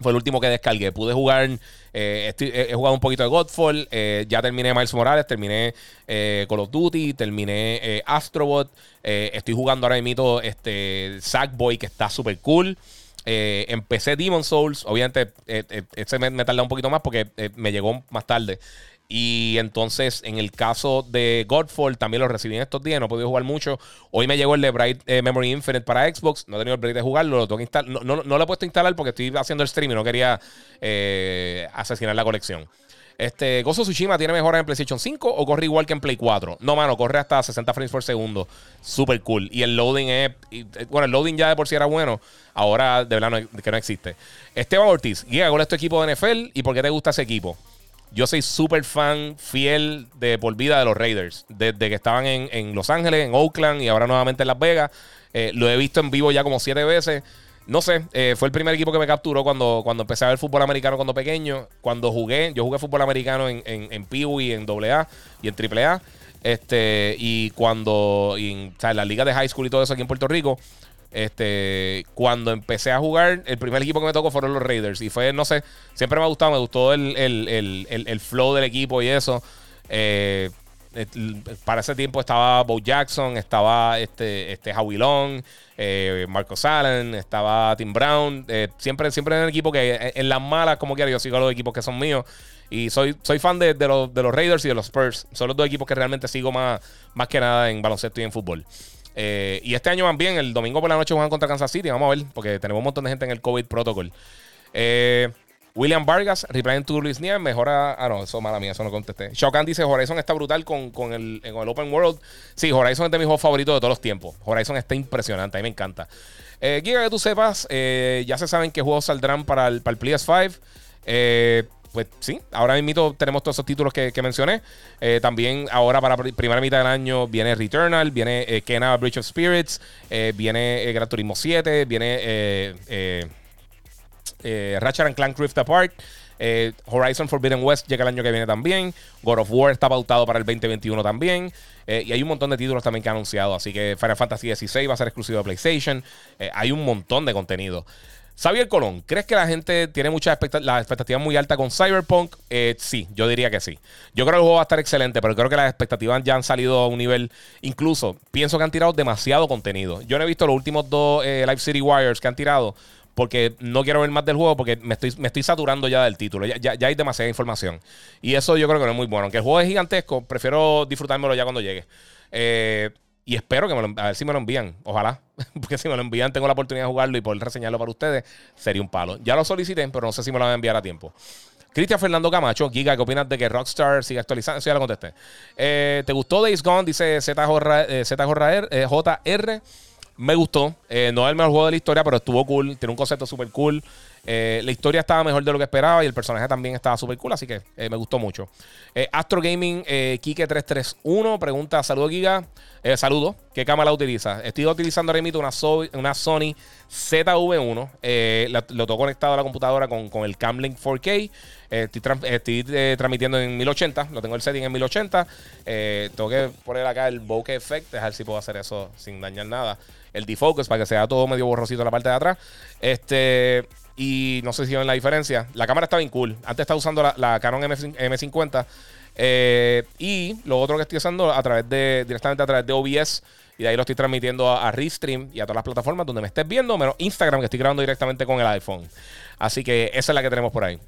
Fue el último que descargué. Pude jugar. Eh, he jugado un poquito de Godfall. Eh, ya terminé Miles Morales. Terminé eh, Call of Duty. Terminé Astrobot. estoy jugando ahora mismo este, Sackboy, que está súper cool. Empecé Demon Souls. Obviamente, ese me, me tardó un poquito más porque me llegó más tarde. Y entonces, en el caso de Godfall, también lo recibí en estos días. No he podido jugar mucho. Hoy me llegó el de Bright eh, Memory Infinite para Xbox. No he tenido el break de jugarlo. Lo tengo que instalar. No, lo he puesto a instalar porque estoy haciendo el stream y no quería eh, asesinar la colección. Este, Gozo Tsushima tiene mejora en PlayStation 5 o corre igual que en Play 4? No, mano, corre hasta 60 frames por segundo. Super cool. Y el loading es. bueno, el loading ya de por sí era bueno. Ahora de verdad que no existe. Esteban Ortiz, ¿cuál es tu equipo de NFL y por qué te gusta ese equipo? Yo soy súper fan fiel de por vida de los Raiders. Desde que estaban en, Los Ángeles, en Oakland y ahora nuevamente en Las Vegas. Eh, lo he visto en vivo ya como siete veces. No sé, eh, fue el primer equipo que me capturó cuando, cuando empecé a ver fútbol americano cuando pequeño. Cuando jugué, yo jugué fútbol americano en, en, en y en AA y en AAA. Este, y cuando, en la liga de high school y todo eso aquí en Puerto Rico, este, cuando empecé a jugar, el primer equipo que me tocó fueron los Raiders. Y fue, no sé, siempre me ha gustado, me gustó el, flow del equipo y eso. Eh, para ese tiempo estaba Bo Jackson, estaba este, este Howie Long, eh, Marcos Allen, estaba Tim Brown. Eh, siempre, siempre en el equipo que en las malas, como quiera, yo sigo a los equipos que son míos. Y soy, soy fan de, los, de los Raiders y de los Spurs. Son los dos equipos que realmente sigo más, más que nada en baloncesto y en fútbol. Eh, y este año van bien. El domingo por la noche juegan contra Kansas City. Vamos a ver, porque tenemos un montón de gente en el COVID protocol. Eh, William Vargas, replying to Luis Nieves, mejora. Ah, no, eso mala mía, eso no contesté. Shokan dice: Horizon está brutal con, con, el, el Open World. Sí, Horizon es de mis juegos favoritos de todos los tiempos. Horizon está impresionante, a mí me encanta. Eh, Giga, que tú sepas, eh, ya se saben qué juegos saldrán para el, para el PS5. Eh, pues sí, ahora mismo tenemos todos esos títulos que, mencioné. Eh, también ahora para primera mitad del año viene Returnal, viene eh, Kena Bridge of Spirits, viene Gran Turismo 7, viene eh, Ratchet and Clank Rift Apart. Eh, Horizon Forbidden West llega el año que viene también. God of War está pautado para el 2021 también. Eh, y hay un montón de títulos también que han anunciado. Así que Final Fantasy XVI va a ser exclusivo de PlayStation. hay un montón de contenido. Xavier Colón, ¿crees que la gente tiene muchas expectativas, la expectativa muy alta con Cyberpunk? sí, yo diría que sí. Yo creo que el juego va a estar excelente, pero creo que las expectativas ya han salido a un nivel. Incluso pienso que han tirado demasiado contenido. Yo no he visto los últimos dos Live City Wires que han tirado porque no quiero ver más del juego porque me estoy, me estoy saturando ya del título. Ya, ya, hay demasiada información. Y eso yo creo que no es muy bueno. Aunque el juego es gigantesco, prefiero disfrutármelo ya cuando llegue. Eh, y espero que me lo, a ver si me lo envían. Ojalá. Porque si me lo envían, tengo la oportunidad de jugarlo y poder reseñarlo para ustedes. Sería un palo. Ya lo solicité, pero no sé si me lo van a enviar a tiempo. Cristian Fernando Camacho, Giga, ¿qué opinas de que Rockstar siga actualizando? Eso ya lo contesté. Eh, ¿Te gustó Days Gone? Dice ZJR. JR. Me gustó. Eh, no es el mejor juego de la historia, pero estuvo cool. Tiene un concepto súper cool. Eh, la historia estaba mejor de lo que esperaba y el personaje también estaba súper cool, así que eh, me gustó mucho. Astro Gaming Kike331 pregunta: Saludos, Giga. saludo. ¿Qué cámara utiliza? Estoy utilizando ahora mismo una, una Sony ZV1. lo tengo conectado a la computadora con, con el Camlink 4K. Estoy, transmitiendo en 1080. Lo tengo el setting en 1080. tengo que poner acá el bokeh effect. Dejar si puedo hacer eso sin dañar nada el defocus para que sea todo medio borrosito en la parte de atrás. Este, y no sé si ven la diferencia. La cámara está bien cool. Antes estaba usando la, Canon M, 50 eh, y lo otro que estoy usando a través de, directamente a través de OBS. Y de ahí lo estoy transmitiendo a, Restream y a todas las plataformas donde me estés viendo, menos Instagram, que estoy grabando directamente con el iPhone. Así que esa es la que tenemos por ahí.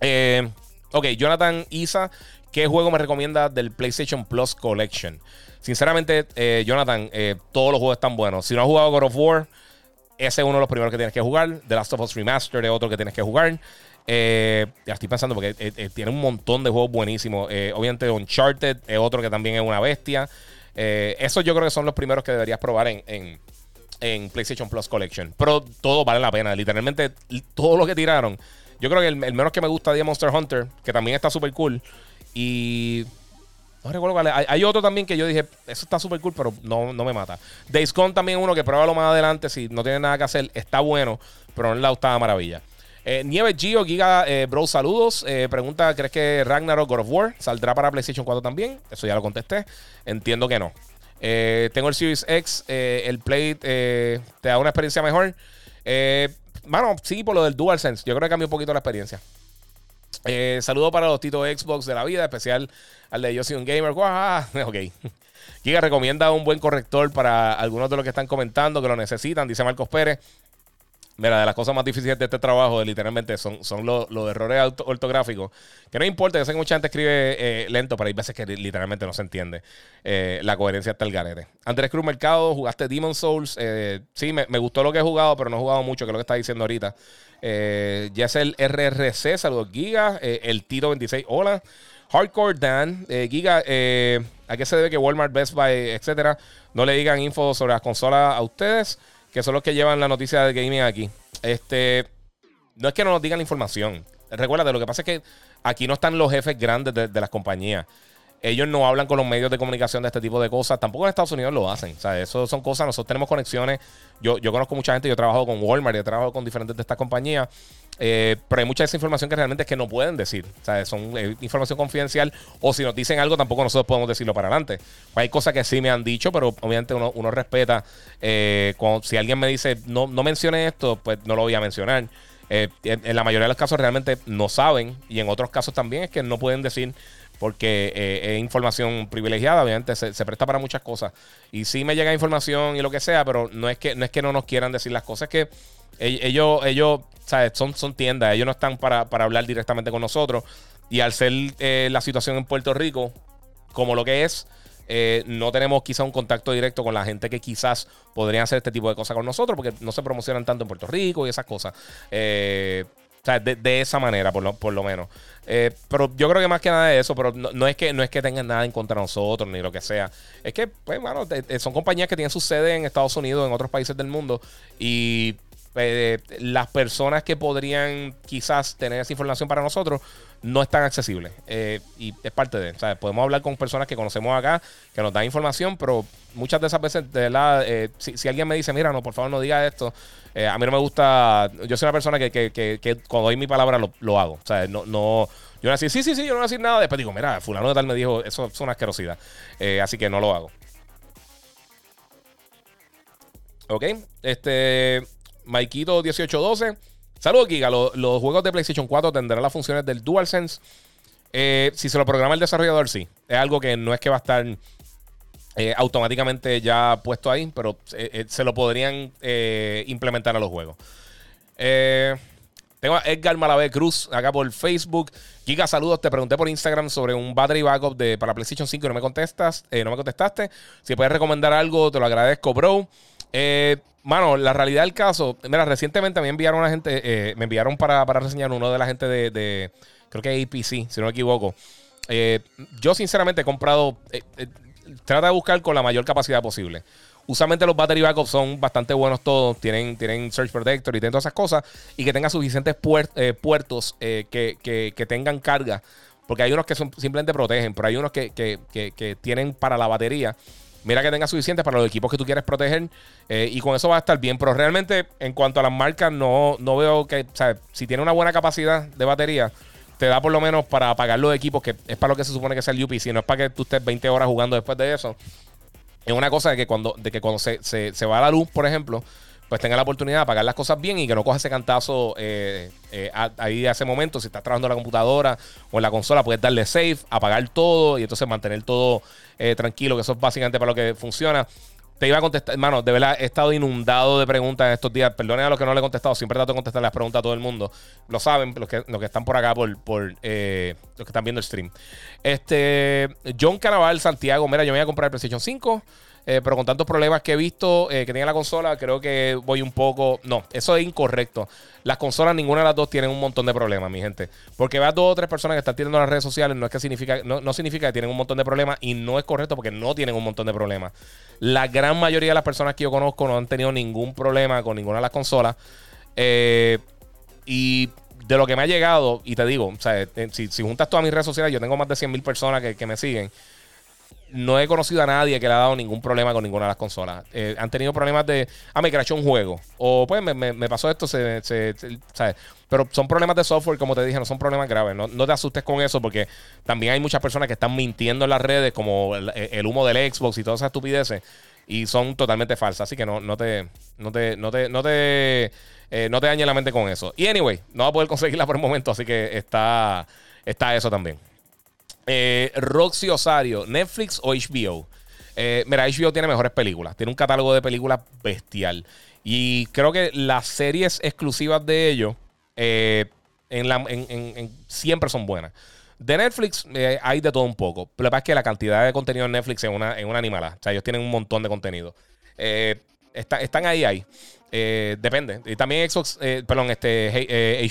Eh, ok, Jonathan Isa, ¿qué juego me recomienda del PlayStation Plus Collection? Sinceramente, eh, Jonathan, eh, todos los juegos están buenos. Si no has jugado God of War, ese es uno de los primeros que tienes que jugar. The Last of Us Remastered es otro que tienes que jugar. Eh, ya estoy pensando porque tiene un montón de juegos buenísimos. obviamente, Uncharted es otro que también es una bestia. esos yo creo que son los primeros que deberías probar en, en, PlayStation Plus Collection. Pero todo vale la pena. Literalmente, todo lo que tiraron. Yo creo que el, menos que me gusta de Monster Hunter, que también está súper cool. Y no recuerdo Hay, otro también que yo dije, eso está súper cool, pero no, no me mata. Days Gone también uno que pruébalo más adelante si no tiene nada que hacer. Está bueno, pero no es la octava maravilla. Eh, Nieve Gio, Giga, eh, bro, saludos. Eh, pregunta, ¿crees que Ragnarok God of War saldrá para PlayStation 4 también? Eso ya lo contesté. Entiendo que no. tengo el Series X, el Play te da una experiencia mejor. Bueno, sí, por lo del DualSense. Yo creo que cambió un poquito la experiencia. Eh, saludo para los titos Xbox de la vida, especial al de Yo soy un gamer. Ok. Giga recomienda un buen corrector para algunos de los que están comentando que lo necesitan, dice Marcos Pérez. Mira, de las cosas más difíciles de este trabajo, literalmente, son, son los, errores ortográficos. Que no importa, yo sé que mucha gente escribe eh, lento, pero hay veces que literalmente no se entiende eh, la coherencia hasta el garete. Andrés Cruz Mercado, jugaste Demon Souls. Eh, sí, me, me, gustó lo que he jugado, pero no he jugado mucho, que es lo que está diciendo ahorita. Ya es el RRC, saludos Giga. El Tiro 26, hola. Hardcore Dan, Giga, ¿a qué se debe que Walmart, Best Buy, etcétera, no le digan info sobre las consolas a ustedes, que son los que llevan la noticia de gaming aquí? Este, no es que no nos digan la información. Recuerda, lo que pasa es que aquí no están los jefes grandes de las compañías ellos no hablan con los medios de comunicación de este tipo de cosas. Tampoco en Estados Unidos lo hacen. O sea, eso son cosas. Nosotros tenemos conexiones. Yo, yo conozco mucha gente. Yo he trabajado con Walmart. Yo he trabajado con diferentes de estas compañías. Eh, pero hay mucha de esa información que realmente es que no pueden decir. O sea, son información confidencial. O si nos dicen algo, tampoco nosotros podemos decirlo para adelante. Pues hay cosas que sí me han dicho, pero obviamente uno, uno respeta. Eh, si alguien me dice, no, no mencione esto, pues no lo voy a mencionar. Eh, en la mayoría de los casos realmente no saben. Y en otros casos también es que no pueden decir porque eh, es información privilegiada, obviamente se, presta para muchas cosas. Y sí me llega información y lo que sea, pero no es que no, nos quieran decir las cosas, es que ellos, ellos ¿sabes? Son, son tiendas, ellos no están para, hablar directamente con nosotros. Y al ser eh, la situación en Puerto Rico como lo que es, eh, no tenemos quizá un contacto directo con la gente que quizás podrían hacer este tipo de cosas con nosotros, porque no se promocionan tanto en Puerto Rico y esas cosas. Sea, de, esa manera, por lo, por lo menos. Eh, pero yo creo que más que nada de eso, pero no, es que, no es que tengan nada en contra de nosotros ni lo que sea. Es que, pues, son compañías que tienen su sede en Estados Unidos, en otros países del mundo. Y eh, las personas que podrían quizás tener esa información para nosotros no están accesibles. Eh, y es parte de, ¿sabes? Podemos hablar con personas que conocemos acá, que nos dan información, pero muchas de esas veces, eh, si, alguien me dice, mira, no, por favor no diga esto, a mí no me gusta, yo soy una persona que, que, que, cuando doy mi palabra lo, hago. O sea, no, no, yo no decir, sí, sí, sí, yo no voy a decir nada, después digo, mira, fulano de tal me dijo, eso es una asquerosidad. así que no lo hago. Ok, este... Maikito 1812. Saludos, Giga. Los, juegos de PlayStation 4 tendrán las funciones del DualSense. Eh, si se lo programa el desarrollador, sí. Es algo que no es que va a estar eh, automáticamente ya puesto ahí, pero eh, se lo podrían implementar a los juegos. tengo a Edgar Malavé Cruz acá por Facebook. Giga, saludos. Te pregunté por Instagram sobre un battery backup de, para PlayStation 5 y no me contestas. no me contestaste. Si puedes recomendar algo, te lo agradezco, bro. Eh, Mano, la realidad del caso, mira, recientemente me enviaron a gente, eh, me enviaron para, reseñar uno de la gente de, creo que APC, si no me equivoco. Eh, yo sinceramente he comprado, eh, trata de buscar con la mayor capacidad posible. Usualmente los battery backups son bastante buenos todos, tienen, tienen Search Protector y tienen todas esas cosas, y que tengan suficientes puertos que, tengan carga, porque hay unos que simplemente protegen, pero hay unos que, que tienen para la batería Mira que tenga suficiente para los equipos que tú quieres proteger eh, y con eso va a estar bien. Pero realmente, en cuanto a las marcas, no, no veo que, o sea, si tiene una buena capacidad de batería, te da por lo menos para apagar los equipos, que es para lo que se supone que sea el UPC, no es para que tú estés 20 horas jugando después de eso. Es una cosa de que cuando, de que cuando se, se, se va la luz, por ejemplo, pues tenga la oportunidad de pagar las cosas bien y que no coja ese cantazo eh, eh, ahí a ese momento. Si estás trabajando en la computadora o en la consola, puedes darle save, apagar todo y entonces mantener todo eh, tranquilo, que eso es básicamente para lo que funciona. Te iba a contestar, hermano, de verdad he estado inundado de preguntas en estos días. Perdone a los que no le he contestado, siempre trato de contestar las preguntas a todo el mundo. Lo saben, los que, los que están por acá, por, por los que están viendo el stream. Este, John Caraval, Santiago, mira, yo me voy a comprar el PlayStation 5. Eh, pero con tantos problemas que he visto eh, que tiene la consola, creo que voy un poco. No, eso es incorrecto. Las consolas, ninguna de las dos tienen un montón de problemas, mi gente. Porque veas dos o tres personas que están teniendo las redes sociales, no es que significa, no, significa que tienen un montón de problemas y no es correcto porque no tienen un montón de problemas. La gran mayoría de las personas que yo conozco no han tenido ningún problema con ninguna de las consolas. Eh, y de lo que me ha llegado, y te digo, o sea, si, juntas todas mis redes sociales, yo tengo más de 100.000 personas que me siguen no he conocido a nadie que le ha dado ningún problema con ninguna de las consolas. Eh, han tenido problemas de, ah, me crashó un juego. O pues me, pasó esto, se, ¿sabes? Pero son problemas de software, como te dije, no son problemas graves. No, te asustes con eso porque también hay muchas personas que están mintiendo en las redes, como el, humo del Xbox y todas esas estupideces, y son totalmente falsas. Así que no, no te, no te, no te, no te, eh, no te dañes la mente con eso. Y anyway, no va a poder conseguirla por el momento, así que está, está eso también. Eh, Roxy Osario, Netflix o HBO. Eh, mira, HBO tiene mejores películas. Tiene un catálogo de películas bestial. Y creo que las series exclusivas de ellos eh, siempre son buenas. De Netflix hay de todo un poco. Lo que pasa es que la cantidad de contenido en Netflix es una, en una animalada. O sea, ellos tienen un montón de contenido. están ahí, ahí. Eh, depende. Y también Xbox, eh, perdón, este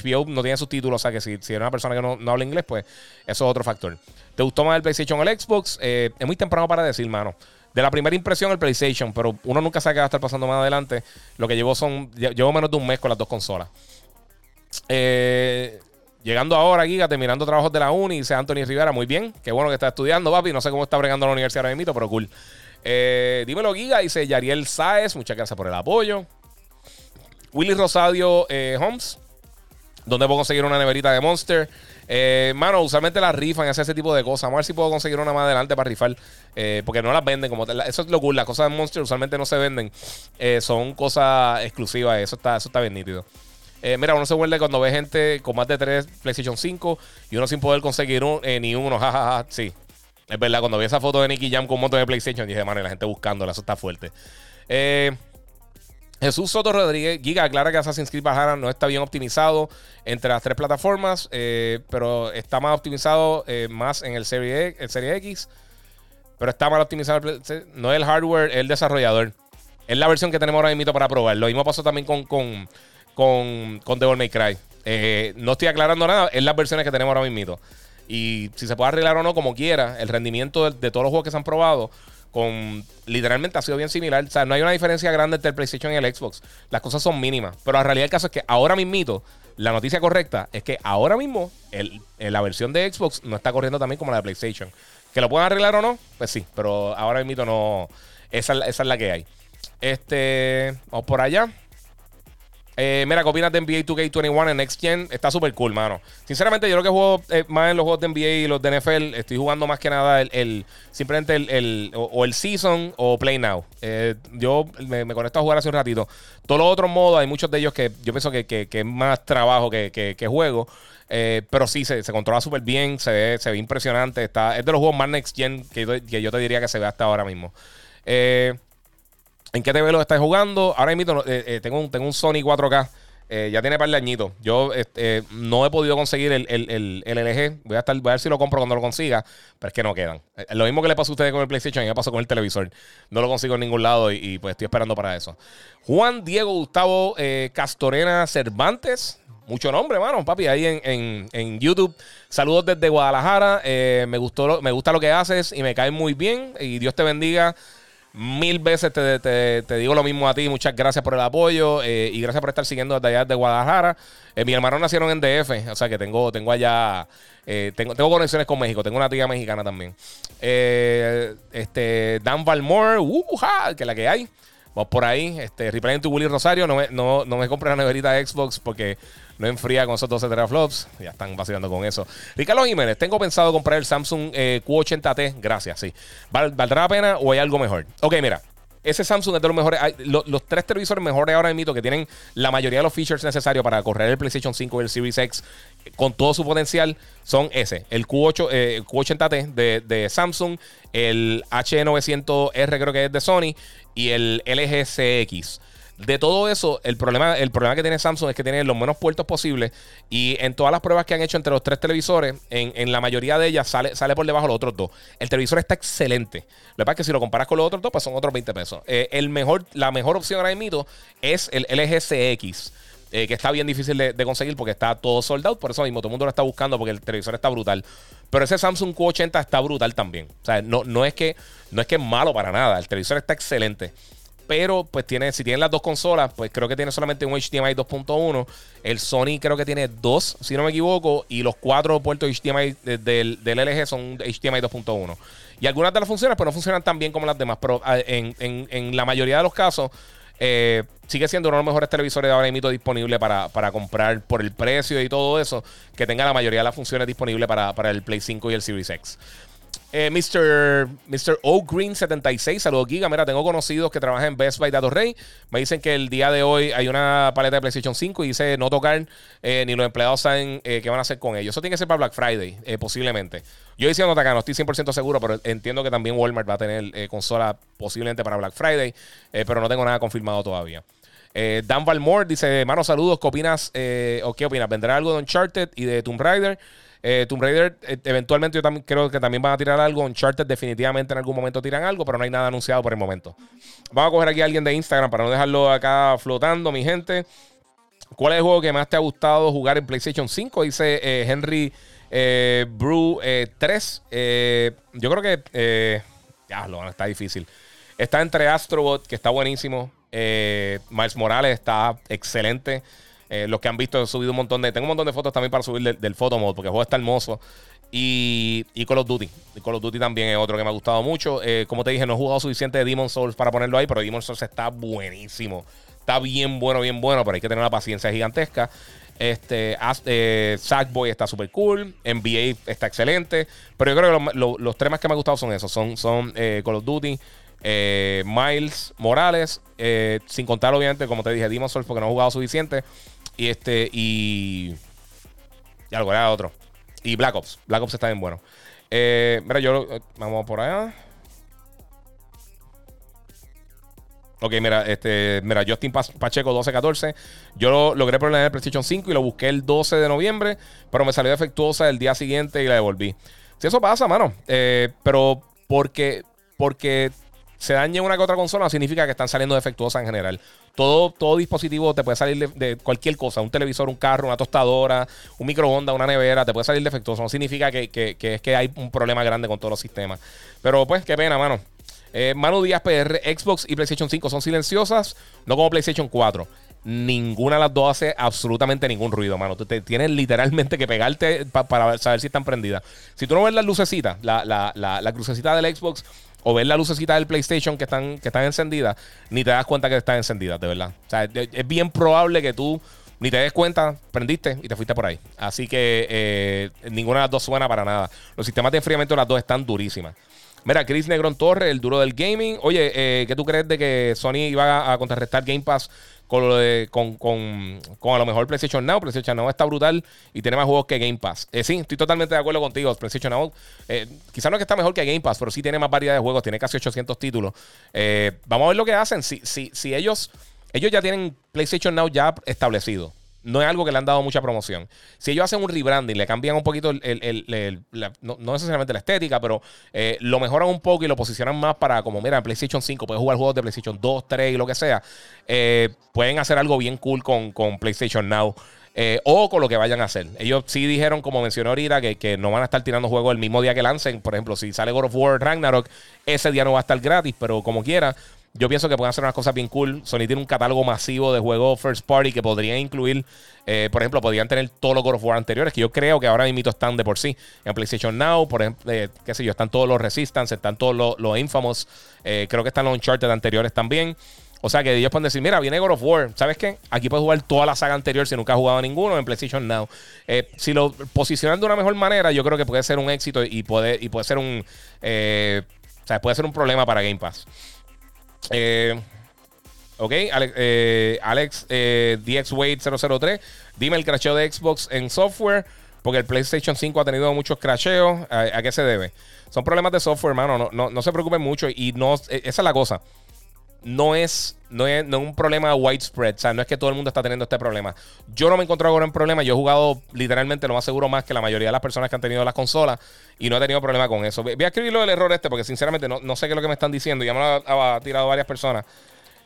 HBO eh, no tiene subtítulos, o sea que si, si eres una persona que no, habla inglés, pues eso es otro factor. ¿Te gustó más el PlayStation o el Xbox? es muy temprano para decir, mano. De la primera impresión, el PlayStation, pero uno nunca sabe qué va a estar pasando más adelante. Lo que llevo son. Llevo menos de un mes con las dos consolas. llegando ahora, Giga, terminando trabajos de la uni, dice Anthony Rivera, muy bien. Qué bueno que está estudiando, papi. No sé cómo está bregando la universidad ahora mismo, pero cool. dímelo, Giga, dice Yariel Saez, muchas gracias por el apoyo. Willy Rosadio eh, Homes, donde puedo conseguir una neverita de Monster. Eh, mano, usualmente las rifan y hacen ese tipo de cosas. Vamos a ver si puedo conseguir una más adelante para rifar. Eh, porque no las venden como tal. Eso es lo. Las cosas de Monster usualmente no se venden. Eh, son cosas exclusivas. Eso está, eso está bien nítido. mira, uno se vuelve cuando ve gente con más de 3 PlayStation 5 y uno sin poder conseguir ni uno. Jajaja, sí. Es verdad, cuando vi esa foto de Nicky Jam con un montón de PlayStation, dije, mano, la gente buscándola. Eso está fuerte. Eh. Jesús Soto Rodríguez, Giga, aclara que Assassin's Creed Valhalla no está bien optimizado entre las tres plataformas, eh, pero está más optimizado eh, más en el Serie, e, el Serie X. Pero está mal optimizado, no el hardware, el desarrollador. Es la versión que tenemos ahora mismo para probar. Lo mismo pasó también con, con, con, con Devil May Cry. Eh, no estoy aclarando nada, es las versiones que tenemos ahora mismo. Y si se puede arreglar o no, como quiera, el rendimiento de, todos los juegos que se han probado, con literalmente ha sido bien similar. O sea, no hay una diferencia grande entre el PlayStation y el Xbox. Las cosas son mínimas. Pero la realidad del caso es que ahora mismo, la noticia correcta es que ahora mismo la versión de Xbox no está corriendo también como la de PlayStation. Que lo puedan arreglar o no, pues sí, pero ahora mismo no. Esa, esa es la que hay. Este, vamos por allá. Eh, mira, ¿qué de NBA 2K21 en Next Gen? Está súper cool, mano. Sinceramente, yo lo que juego eh, más en los juegos de NBA y los de NFL, estoy jugando más que nada el, simplemente el, o, el Season o Play Now. Eh, yo me, conecto a jugar hace un ratito. Todos los otros modos, hay muchos de ellos que yo pienso que, es más trabajo que, juego. pero sí, se, controla súper bien, se ve, se ve impresionante. Está, es de los juegos más Next Gen que que yo te diría que se ve hasta ahora mismo. Eh. ¿En qué TV lo estás jugando? Ahora mismo eh, eh, tengo, un, Sony 4K. Eh, ya tiene par de añitos. Yo este, no he podido conseguir el, el, LG. Voy a, estar, voy a ver si lo compro cuando lo consiga. Pero es que no quedan. Lo mismo que le pasó a ustedes con el PlayStation, ya pasó con el televisor. No lo consigo en ningún lado y, pues estoy esperando para eso. Juan Diego Gustavo Castorena Cervantes. Mucho nombre, mano, papi, ahí en, en, YouTube. Saludos desde Guadalajara. me, gustó, me gusta lo que haces y me cae muy bien. Y Dios te bendiga. Mil veces te, digo lo mismo a ti. Muchas gracias por el apoyo eh, y gracias por estar siguiendo desde allá de Guadalajara. Eh, mi hermano nacieron en DF, o sea que tengo, tengo allá, eh, tengo, tengo conexiones con México. Tengo una tía mexicana también. este, Dan Valmore, uh, que la que hay. Vamos por ahí. Este, Replay tu Willy Rosario. No me, no, no me compres la neverita de Xbox porque no enfría con esos 12 teraflops. Ya están vacilando con eso. Ricardo Jiménez, tengo pensado comprar el Samsung eh, Q80T. Gracias, sí. ¿Valdrá la pena o hay algo mejor? Ok, mira. Ese Samsung es de los mejores. los, tres televisores mejores ahora mismo que tienen la mayoría de los features necesarios para correr el PlayStation 5 y el Series X con todo su potencial son ese: el Q8, eh, Q80T de, de, Samsung, el H900R, creo que es de Sony, y el LG CX. De todo eso, el problema, el problema que tiene Samsung es que tiene los menos puertos posibles. Y en todas las pruebas que han hecho entre los tres televisores, en, la mayoría de ellas sale, sale por debajo los otros dos. El televisor está excelente. Lo que pasa es que si lo comparas con los otros dos, pues son otros 20 pesos. Eh, el mejor, la mejor opción ahora mismo es el LG CX. Eh, que está bien difícil de, conseguir porque está todo soldado. Por eso mismo todo el mundo lo está buscando porque el televisor está brutal. Pero ese Samsung Q80 está brutal también. O sea, no, no, es que, no es que es malo para nada. El televisor está excelente. Pero pues tiene, si tienen las dos consolas, pues creo que tiene solamente un HDMI 2.1. El Sony creo que tiene dos, si no me equivoco. Y los cuatro puertos HDMI del, LG son HDMI 2.1. Y algunas de las funciones pues no funcionan tan bien como las demás. Pero ah, en, la mayoría de los casos eh, sigue siendo uno de los mejores televisores de ahora mismo disponible para, para, comprar por el precio y todo eso, que tenga la mayoría de las funciones disponibles para, para el Play 5 y el Series X. Eh, Mr. Mr. O Green 76, saludos Giga. Mira, tengo conocidos que trabajan en Best Buy Dato Rey. Me dicen que el día de hoy hay una paleta de PlayStation 5 y dice no tocar, eh, ni los empleados saben eh, qué van a hacer con ellos. Eso tiene que ser para Black Friday, posiblemente. Yo no tocar, no estoy 100% seguro, pero entiendo que también Walmart va a tener consola posiblemente para Black Friday, pero no tengo nada confirmado todavía. Dan Valmore dice, hermano, saludos, ¿qué opinas? ¿O qué opinas? ¿Vendrá algo de Uncharted y de Tomb Raider? Eh, Tomb Raider, eh, eventualmente yo también creo que también van a tirar algo. Uncharted definitivamente en algún momento tiran algo, pero no hay nada anunciado por el momento. Vamos a coger aquí a alguien de Instagram para no dejarlo acá flotando, mi gente. ¿Cuál es el juego que más te ha gustado jugar en PlayStation 5? Dice eh, Henry Brew 3. yo creo que... ya, lo está difícil. Está entre Astrobot, que está buenísimo. Miles Morales está excelente. Eh, los que han visto, he subido un montón de. Tengo un montón de fotos también para subir del, del porque el juego está hermoso. Y, y, Call of Duty. Y Call of Duty también es otro que me ha gustado mucho. Eh, como te dije, no he jugado suficiente de Demon Souls para ponerlo ahí, pero Demon Souls está buenísimo. Está bien bueno, bien bueno, pero hay que tener una paciencia gigantesca. Este, eh, Sackboy está súper cool. NBA está excelente. Pero yo creo que los tres más que me han gustado son esos: son, son Call of Duty, Miles Morales. sin contar, obviamente, como te dije, Demon Souls, porque no he jugado suficiente. Y este, y. Y algo, era otro. Y Black Ops. Black Ops está bien bueno. Eh, mira, yo. Eh, vamos por allá. Ok, mira, este, mira, Justin Pacheco 1214. Yo lo logré poner en el PlayStation 5 y lo busqué el 12 de noviembre, pero me salió defectuosa el día siguiente y la devolví. Si eso pasa, mano. Eh, pero porque, porque se dañe una que otra consola significa que están saliendo defectuosas en general. Todo, todo dispositivo te puede salir de, cualquier cosa, un televisor, un carro, una tostadora, un microondas, una nevera, te puede salir defectuoso. No significa que, es que hay un problema grande con todos los sistemas. Pero pues, qué pena, mano. Eh, Manu Díaz PR, Xbox y PlayStation 5 son silenciosas, no como PlayStation 4 ninguna de las dos hace absolutamente ningún ruido, mano. Te tienes literalmente que pegarte para saber si están prendidas. Si tú no ves las lucecitas, la, la, la, la crucecita del Xbox o ves la lucecita del PlayStation que están, que están encendidas, ni te das cuenta que están encendidas, de verdad. O sea, es bien probable que tú ni te des cuenta, prendiste y te fuiste por ahí. Así que eh, ninguna de las dos suena para nada. Los sistemas de enfriamiento de las dos están durísimas. Mira, Chris Negron Torre, el duro del gaming. Oye, eh, ¿qué tú crees de que Sony iba a contrarrestar Game Pass con, lo de, con, con, con, a lo mejor PlayStation Now. PlayStation Now está brutal y tiene más juegos que Game Pass. Eh, sí, estoy totalmente de acuerdo contigo. PlayStation Now, eh, quizás no es que está mejor que Game Pass, pero sí tiene más variedad de juegos. Tiene casi 800 títulos. Eh, vamos a ver lo que hacen. Si, si, si ellos, ellos ya tienen PlayStation Now ya establecido no es algo que le han dado mucha promoción. Si ellos hacen un rebranding, le cambian un poquito, el, no, necesariamente la estética, pero eh, lo mejoran un poco y lo posicionan más para, como mira, PlayStation 5 puedes jugar juegos de PlayStation 2, 3 y lo que sea, eh, pueden hacer algo bien cool con, con PlayStation Now. Eh, o con lo que vayan a hacer. Ellos sí dijeron, como mencionó ahorita, que, que, no van a estar tirando juegos el mismo día que lancen. Por ejemplo, si sale God of War Ragnarok, ese día no va a estar gratis, pero como quiera, yo pienso que pueden hacer unas cosas bien cool. Sony tiene un catálogo masivo de juegos first party que podrían incluir, eh, por ejemplo, podrían tener todos los God of War anteriores, que yo creo que ahora mismo están de por sí. En PlayStation Now, por ejemplo, eh, qué sé yo, están todos los Resistance, están todos los, Infamous, eh, creo que están los Uncharted anteriores también. O sea que ellos pueden decir, mira, viene God of War. ¿Sabes qué? Aquí puedes jugar toda la saga anterior si nunca has jugado ninguno en PlayStation Now. si lo posicionan de una mejor manera, yo creo que puede ser un éxito y puede, y puede ser un. o sea, puede ser un problema para Game Pass. Eh, ok, Alex, eh, Alex eh, DXWade003. Dime el crasheo de Xbox en software. Porque el PlayStation 5 ha tenido muchos crasheos. ¿A, qué se debe? Son problemas de software, hermano. No, no, se preocupen mucho. Y no, e, esa es la cosa no es, no es, un problema widespread. O sea, no es que todo el mundo está teniendo este problema. Yo no me he encontrado con un problema. Yo he jugado literalmente lo más seguro más que la mayoría de las personas que han tenido las consolas y no he tenido problema con eso. Voy a escribirlo del error este porque sinceramente no, sé qué es lo que me están diciendo. Ya me lo ha, tirado varias personas.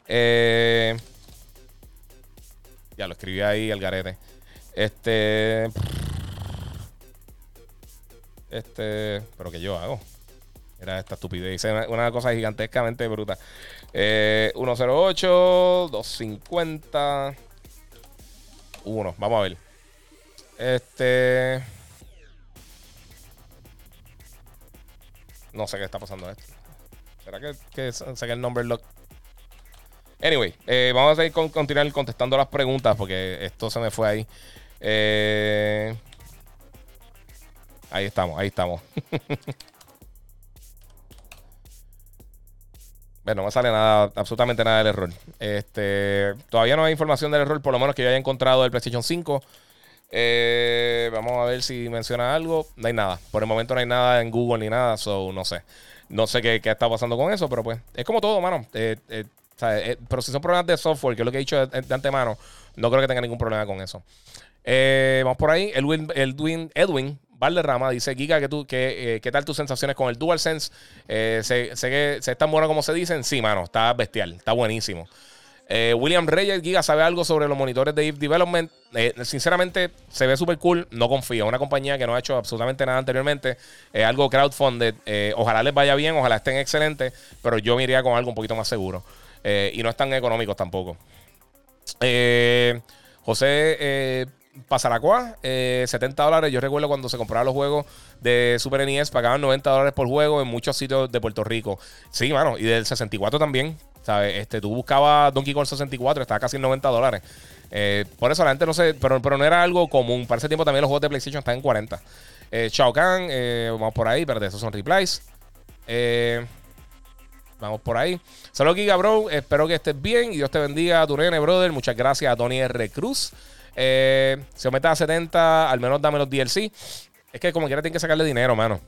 Eh, ya lo escribí ahí al garete. Este. Este. Pero que yo hago. Era esta estupidez. Una cosa gigantescamente bruta. Eh, 108, 250. 1. Vamos a ver. Este. No sé qué está pasando esto. ¿Será que, que saqué el number lock? Anyway, eh, vamos a ir con, continuar contestando las preguntas porque esto se me fue ahí. Eh, ahí estamos, ahí estamos. Bueno, no sale nada, absolutamente nada del error. Este, todavía no hay información del error, por lo menos que yo haya encontrado del PlayStation 5. Eh, vamos a ver si menciona algo. No hay nada. Por el momento no hay nada en Google ni nada, so no sé. No sé qué, qué está pasando con eso, pero pues es como todo, mano. Eh, eh, pero si son problemas de software, que es lo que he dicho de, antemano, no creo que tenga ningún problema con eso. vamos por ahí. Edwin, Edwin Valderrama dice, Giga, ¿qué, tú, qué, eh, ¿qué tal tus sensaciones con el DualSense? Eh, sé, sé, que se es tan bueno como se dicen. Sí, mano, está bestial, está buenísimo. Eh, William Reyes, Giga, ¿sabe algo sobre los monitores de Eve Development? sinceramente, se ve súper cool. No confío. Una compañía que no ha hecho absolutamente nada anteriormente. algo crowdfunded. ojalá les vaya bien, ojalá estén excelentes. Pero yo me iría con algo un poquito más seguro. y no es tan económico tampoco. José Pasaracua, eh, 70 dólares. Yo recuerdo cuando se compraban los juegos de Super NES, pagaban 90 dólares por juego en muchos sitios de Puerto Rico. Sí, mano, y del 64 también. ¿sabes? Este, tú buscabas Donkey Kong 64, estaba casi en 90 dólares. Eh, por eso la gente no sé, pero, pero no era algo común. Para ese tiempo también los juegos de PlayStation están en 40. Eh, Kahn, eh, vamos por ahí, pero esos son replies. Eh, vamos por ahí. Saludos, Giga Bro. Espero que estés bien y Dios te bendiga tu nene, brother. Muchas gracias a Tony R. Cruz. Eh, si aumenta a 70, al menos dame los DLC. Es que como quiera tiene que sacarle dinero, mano.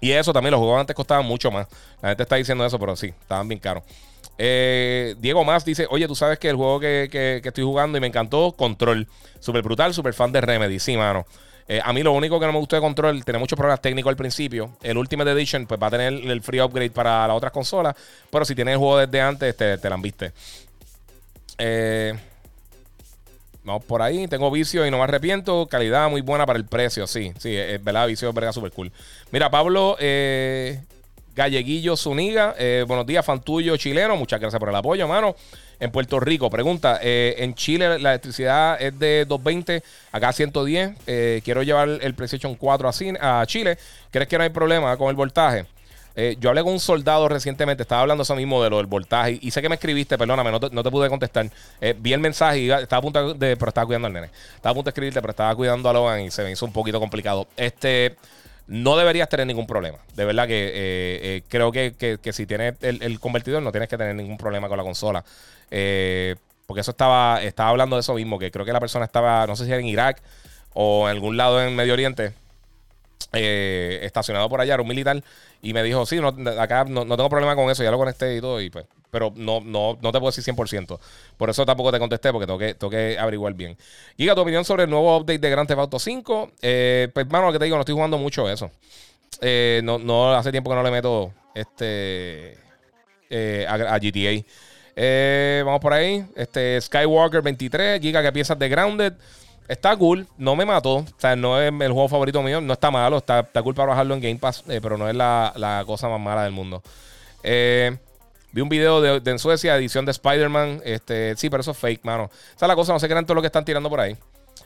Y eso también, los juegos antes costaban mucho más. La gente está diciendo eso, pero sí, estaban bien caros. Eh, Diego Más dice: Oye, tú sabes que el juego que, estoy jugando y me encantó, Control. Súper brutal, súper fan de Remedy. Sí, mano. Eh, a mí lo único que no me gustó de control, tiene muchos problemas técnicos al principio. El Ultimate Edition, pues va a tener el free upgrade para las otras consolas. Pero si tienes el juego desde antes, te, te la viste. Eh, vamos por ahí. Tengo vicio y no me arrepiento. Calidad muy buena para el precio. Sí, sí, es verdad. Vicio es verdad, super cool. Mira, Pablo eh, Galleguillo Zuniga. Eh, buenos días, Fantuyo chileno. Muchas gracias por el apoyo, hermano. En Puerto Rico, pregunta: eh, En Chile la electricidad es de 220, acá 110. Eh, quiero llevar el PlayStation 4 a, a Chile. ¿Crees que no hay problema con el voltaje? Eh, yo hablé con un soldado recientemente, estaba hablando eso mismo de lo del voltaje. Y sé que me escribiste, perdóname, no te, pude contestar. Eh, vi el mensaje y estaba a punto de. Pero estaba cuidando al nene. Estaba a punto de escribirte, pero estaba cuidando a Logan y se me hizo un poquito complicado. Este. No deberías tener ningún problema. De verdad que eh, creo que, si tienes el, convertidor no tienes que tener ningún problema con la consola. porque eso estaba, estaba hablando de eso mismo, que creo que la persona estaba, no sé si era en Irak o en algún lado en Medio Oriente, estacionado por allá, era un militar y me dijo, sí, no, acá no, tengo problema con eso, ya lo conecté y todo, y pues, pero no, no, no te puedo decir 100%. Por eso tampoco te contesté, porque tengo que, averiguar bien. Giga, tu opinión sobre el nuevo update de Grand Theft Auto 5. Eh, pues, mano, lo que te digo, no estoy jugando mucho eso. Eh, no, no, hace tiempo que no le meto este eh, a, GTA. vamos por ahí. Este Skywalker 23, Giga, ¿qué piensas de Grounded? Está cool, no me mató. O sea, no es el juego favorito mío, no está malo, está, está cool para bajarlo en Game Pass, eh, pero no es la, cosa más mala del mundo. Eh, vi un video de, en Suecia, edición de Spider-Man. Este, sí, pero eso es fake, mano. O sea, la cosa, no se crean todo lo que están tirando por ahí.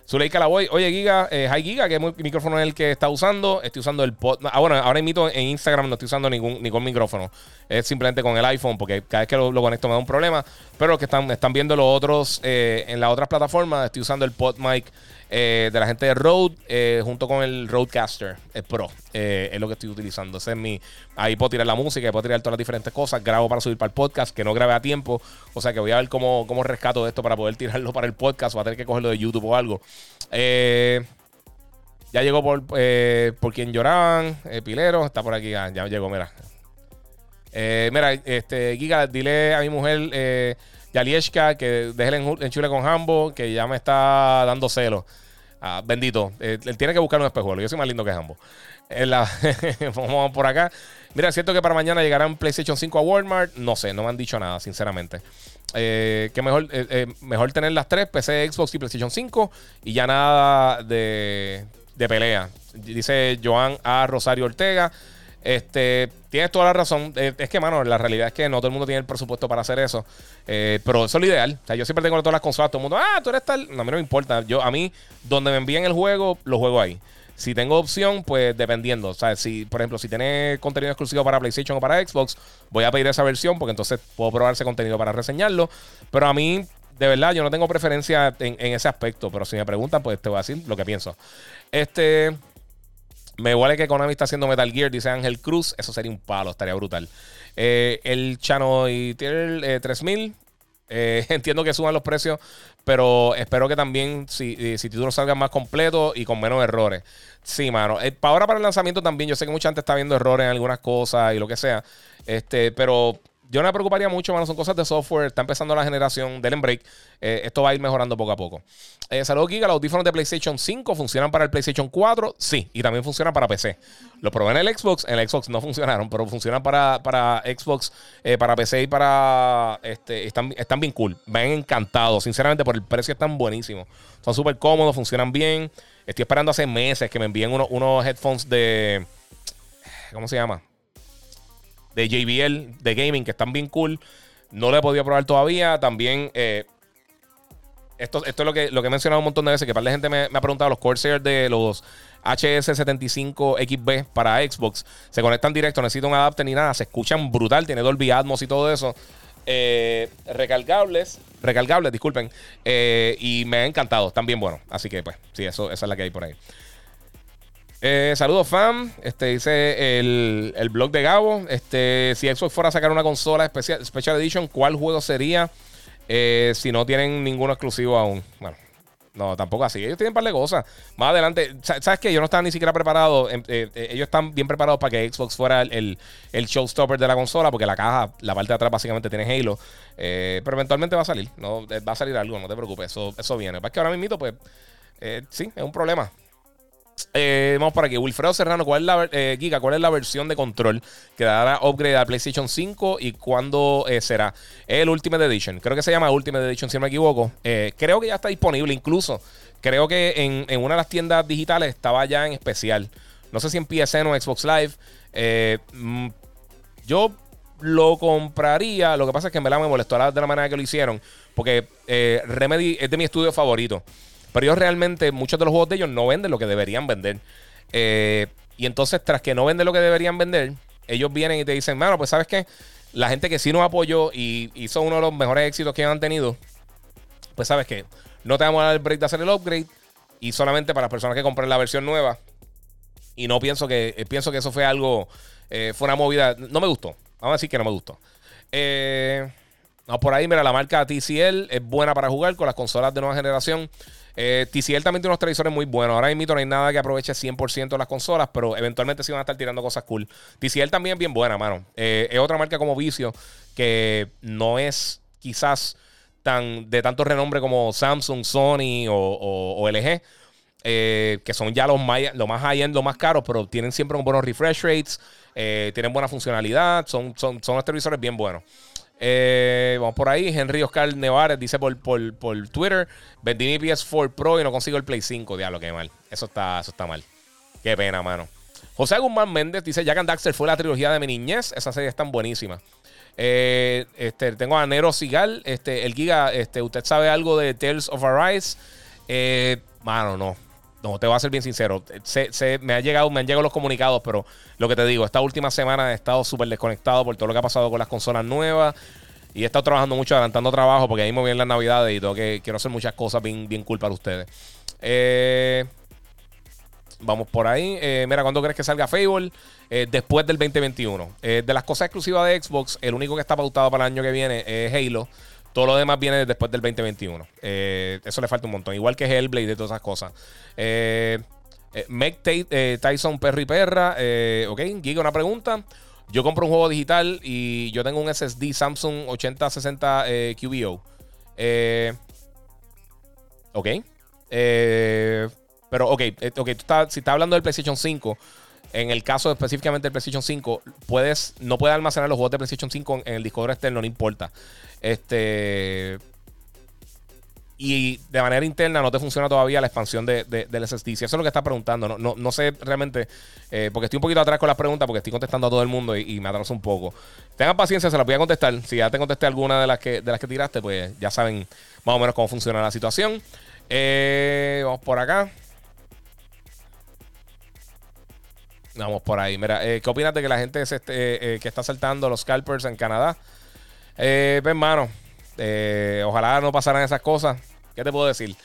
Zuleika la voy. Oye, Giga, eh, Hi Giga, que micrófono es el que está usando. Estoy usando el pod. Ah, bueno, ahora invito en Instagram no estoy usando ningún, ningún micrófono. Es simplemente con el iPhone, porque cada vez que lo, conecto me da un problema. Pero los que están, están viendo los otros eh, en las otras plataformas, estoy usando el pod mic eh, de la gente de Rode, eh, junto con el Rodecaster el Pro. Eh, es lo que estoy utilizando. Ese es mi. Ahí puedo tirar la música, puedo tirar todas las diferentes cosas. Grabo para subir para el podcast, que no grabé a tiempo. O sea que voy a ver cómo, cómo rescato esto para poder tirarlo para el podcast. O a tener que cogerlo de YouTube o algo. ya llegó por, por quien lloraban. Pilero, está por aquí. Ah, ya llegó, mira. mira, este, Giga, dile a mi mujer. Eh, Yalieshka, que déjele en, Chile con Hambo, que ya me está dando celos. Ah, bendito. Eh, él tiene que buscar un espejuelo. Yo soy más lindo que ambos. vamos por acá. Mira, es cierto que para mañana llegarán PlayStation 5 a Walmart. No sé, no me han dicho nada, sinceramente. Eh, que mejor, eh, mejor tener las tres, PC, Xbox y PlayStation 5. Y ya nada de, de pelea. Dice Joan A. Rosario Ortega. Este, tienes toda la razón. Eh, es que, mano, la realidad es que no todo el mundo tiene el presupuesto para hacer eso. Eh, pero eso es lo ideal. O sea, yo siempre tengo todas las consolas, todo el mundo, ah, tú eres tal. No, a mí no me importa. Yo, a mí, donde me envíen el juego, lo juego ahí. Si tengo opción, pues dependiendo. O sea, si, por ejemplo, si tiene contenido exclusivo para PlayStation o para Xbox, voy a pedir esa versión porque entonces puedo probar ese contenido para reseñarlo. Pero a mí, de verdad, yo no tengo preferencia en, en ese aspecto. Pero si me preguntan, pues te voy a decir lo que pienso. Este. Me huele que Konami está haciendo Metal Gear, dice Ángel Cruz. Eso sería un palo, estaría brutal. Eh, el Chano y tiene 3000. Eh, entiendo que suban los precios, pero espero que también si, si títulos salgan más completos y con menos errores. Sí, mano. Eh, para ahora para el lanzamiento también, yo sé que mucha gente está viendo errores en algunas cosas y lo que sea. Este, pero yo no me preocuparía mucho, mano. Son cosas de software. Está empezando la generación del Break. Eh, esto va a ir mejorando poco a poco. Eh, saludos, Giga. Los audífonos de PlayStation 5 funcionan para el PlayStation 4. Sí, y también funcionan para PC. Lo probé en el Xbox. En el Xbox no funcionaron, pero funcionan para, para Xbox, eh, para PC y para. Este, están, están bien cool. Me han encantado. Sinceramente, por el precio están buenísimos. Son súper cómodos, funcionan bien. Estoy esperando hace meses que me envíen unos headphones de. ¿Cómo se llama? De JBL, de gaming, que están bien cool. No lo he podido probar todavía. También, eh, esto, esto es lo que, lo que he mencionado un montón de veces, que para la gente me, ha preguntado, los Corsair de los HS75XB para Xbox, se conectan directo, no necesito un adapter ni nada, se escuchan brutal, tiene Dolby Atmos y todo eso. Eh, recargables, recargables, disculpen, eh, y me ha encantado, están bien buenos. Así que, pues, sí, eso, esa es la que hay por ahí. Eh, saludos, fam. Este dice el, blog de Gabo. Este, si Xbox fuera a sacar una consola especial, Special Edition, ¿cuál juego sería? Eh, si no tienen ninguno exclusivo aún. Bueno, no, tampoco así. Ellos tienen un par de cosas. Más adelante, ¿sabes qué? Yo no estaba ni siquiera preparado. Em, eh, ellos están bien preparados para que Xbox fuera el, el, showstopper de la consola, porque la caja, la parte de atrás básicamente tiene Halo. pero eventualmente va a salir. No, va a salir algo, no te preocupes. Eso, eso viene. Para que ahora mismo, pues, sí, es un problema. Eh, vamos por aquí. Wilfredo Serrano, ¿cuál es la, eh, Giga, ¿cuál es la versión de control que dará upgrade a PlayStation 5 y cuándo eh, será? El Ultimate Edition. Creo que se llama Ultimate Edition, si no me equivoco. creo que ya está disponible incluso. Creo que en, una de las tiendas digitales estaba ya en especial. No sé si en PSN o Xbox Live. Mm, yo lo compraría. Lo que pasa es que en verdad me molestó de la manera que lo hicieron. Porque Remedy es de mi estudio favorito. Pero ellos realmente, muchos de los juegos de ellos no venden lo que deberían vender. Eh, y entonces, tras que no venden lo que deberían vender, ellos vienen y te dicen, mano, pues sabes qué, la gente que sí nos apoyó y hizo uno de los mejores éxitos que han tenido, pues sabes que no te vamos a dar el break de hacer el upgrade y solamente para las personas que compren la versión nueva. Y no pienso que, eh, pienso que eso fue algo, eh, fue una movida, no me gustó. Vamos a decir que no me gustó. no, por ahí, mira, la marca TCL es buena para jugar con las consolas de nueva generación. Eh, TCL también tiene unos televisores muy buenos. Ahora mismo no hay nada que aproveche 100% de las consolas, pero eventualmente sí van a estar tirando cosas cool. TCL también es bien buena, mano. Eh, es otra marca como Vicio que no es quizás tan de tanto renombre como Samsung, Sony o, LG. Eh, que son ya los más, más high-end, los más caros, pero tienen siempre buenos refresh rates, tienen buena funcionalidad, son, son, son unos televisores bien buenos. Eh, vamos por ahí. Henry Oscar Nevares dice por, por, Twitter: Vendí mi PS4 Pro y no consigo el Play 5. Diablo, qué mal. Eso está, eso está mal. Qué pena, mano. José Guzmán Méndez dice: Jack and Daxter fue la trilogía de mi niñez. Esa serie es tan buenísima. Eh, este, tengo a Nero Sigal. Este, el Giga, este, ¿usted sabe algo de Tales of Arise? Eh, mano, no. No, te voy a ser bien sincero. Se, me, ha llegado, me han llegado los comunicados, pero lo que te digo, esta última semana he estado súper desconectado por todo lo que ha pasado con las consolas nuevas. Y he estado trabajando mucho, adelantando trabajo, porque ahí me vienen las navidades y tengo que, quiero hacer muchas cosas bien, bien cool para ustedes. Eh, vamos por ahí. Eh, mira, ¿cuándo crees que salga Fable? Eh, después del 2021. de las cosas exclusivas de Xbox, el único que está pautado para el año que viene es Halo. Todo lo demás viene después del 2021. Eh, eso le falta un montón. Igual que Hellblade y todas esas cosas. Eh, eh, eh Tyson Perro y Perra. ok, Giga, una pregunta. Yo compro un juego digital y yo tengo un SSD Samsung 8060 QBO. ok. pero, ok, okay si estás hablando del PlayStation 5, en el caso específicamente del PlayStation 5, puedes, no puedes almacenar los juegos de PlayStation 5 en el disco externo, no importa. Este. Y de manera interna no te funciona todavía la expansión de, del SSD. Si eso es lo que estás preguntando, no, no, sé realmente, eh, porque estoy un poquito atrás con las preguntas, porque estoy contestando a todo el mundo y, me atraso un poco. Tengan paciencia, se las voy a contestar. Si ya te contesté alguna de las que, de las que tiraste, pues ya saben más o menos cómo funciona la situación. Eh, vamos por acá. Vamos por ahí. Mira, eh, ¿qué opinas de que la gente este, que está saltando los scalpers en Canadá? Eh, pues, hermano, eh, ojalá no pasaran esas cosas. ¿Qué te puedo decir?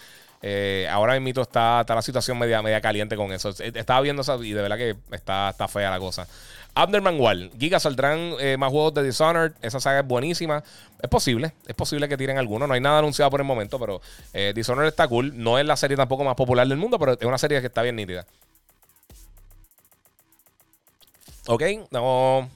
Eh, ahora mismo está, está la situación media, media caliente con eso. Estaba viendo eso y de verdad que está, está fea la cosa. Abner Mangual, Giga saldrán eh, más juegos de Dishonored. Esa saga es buenísima. Es posible, es posible que tiren alguno. No hay nada anunciado por el momento, pero Dishonored está cool. No es la serie tampoco más popular del mundo, pero es una serie que está bien nítida. Ok, no.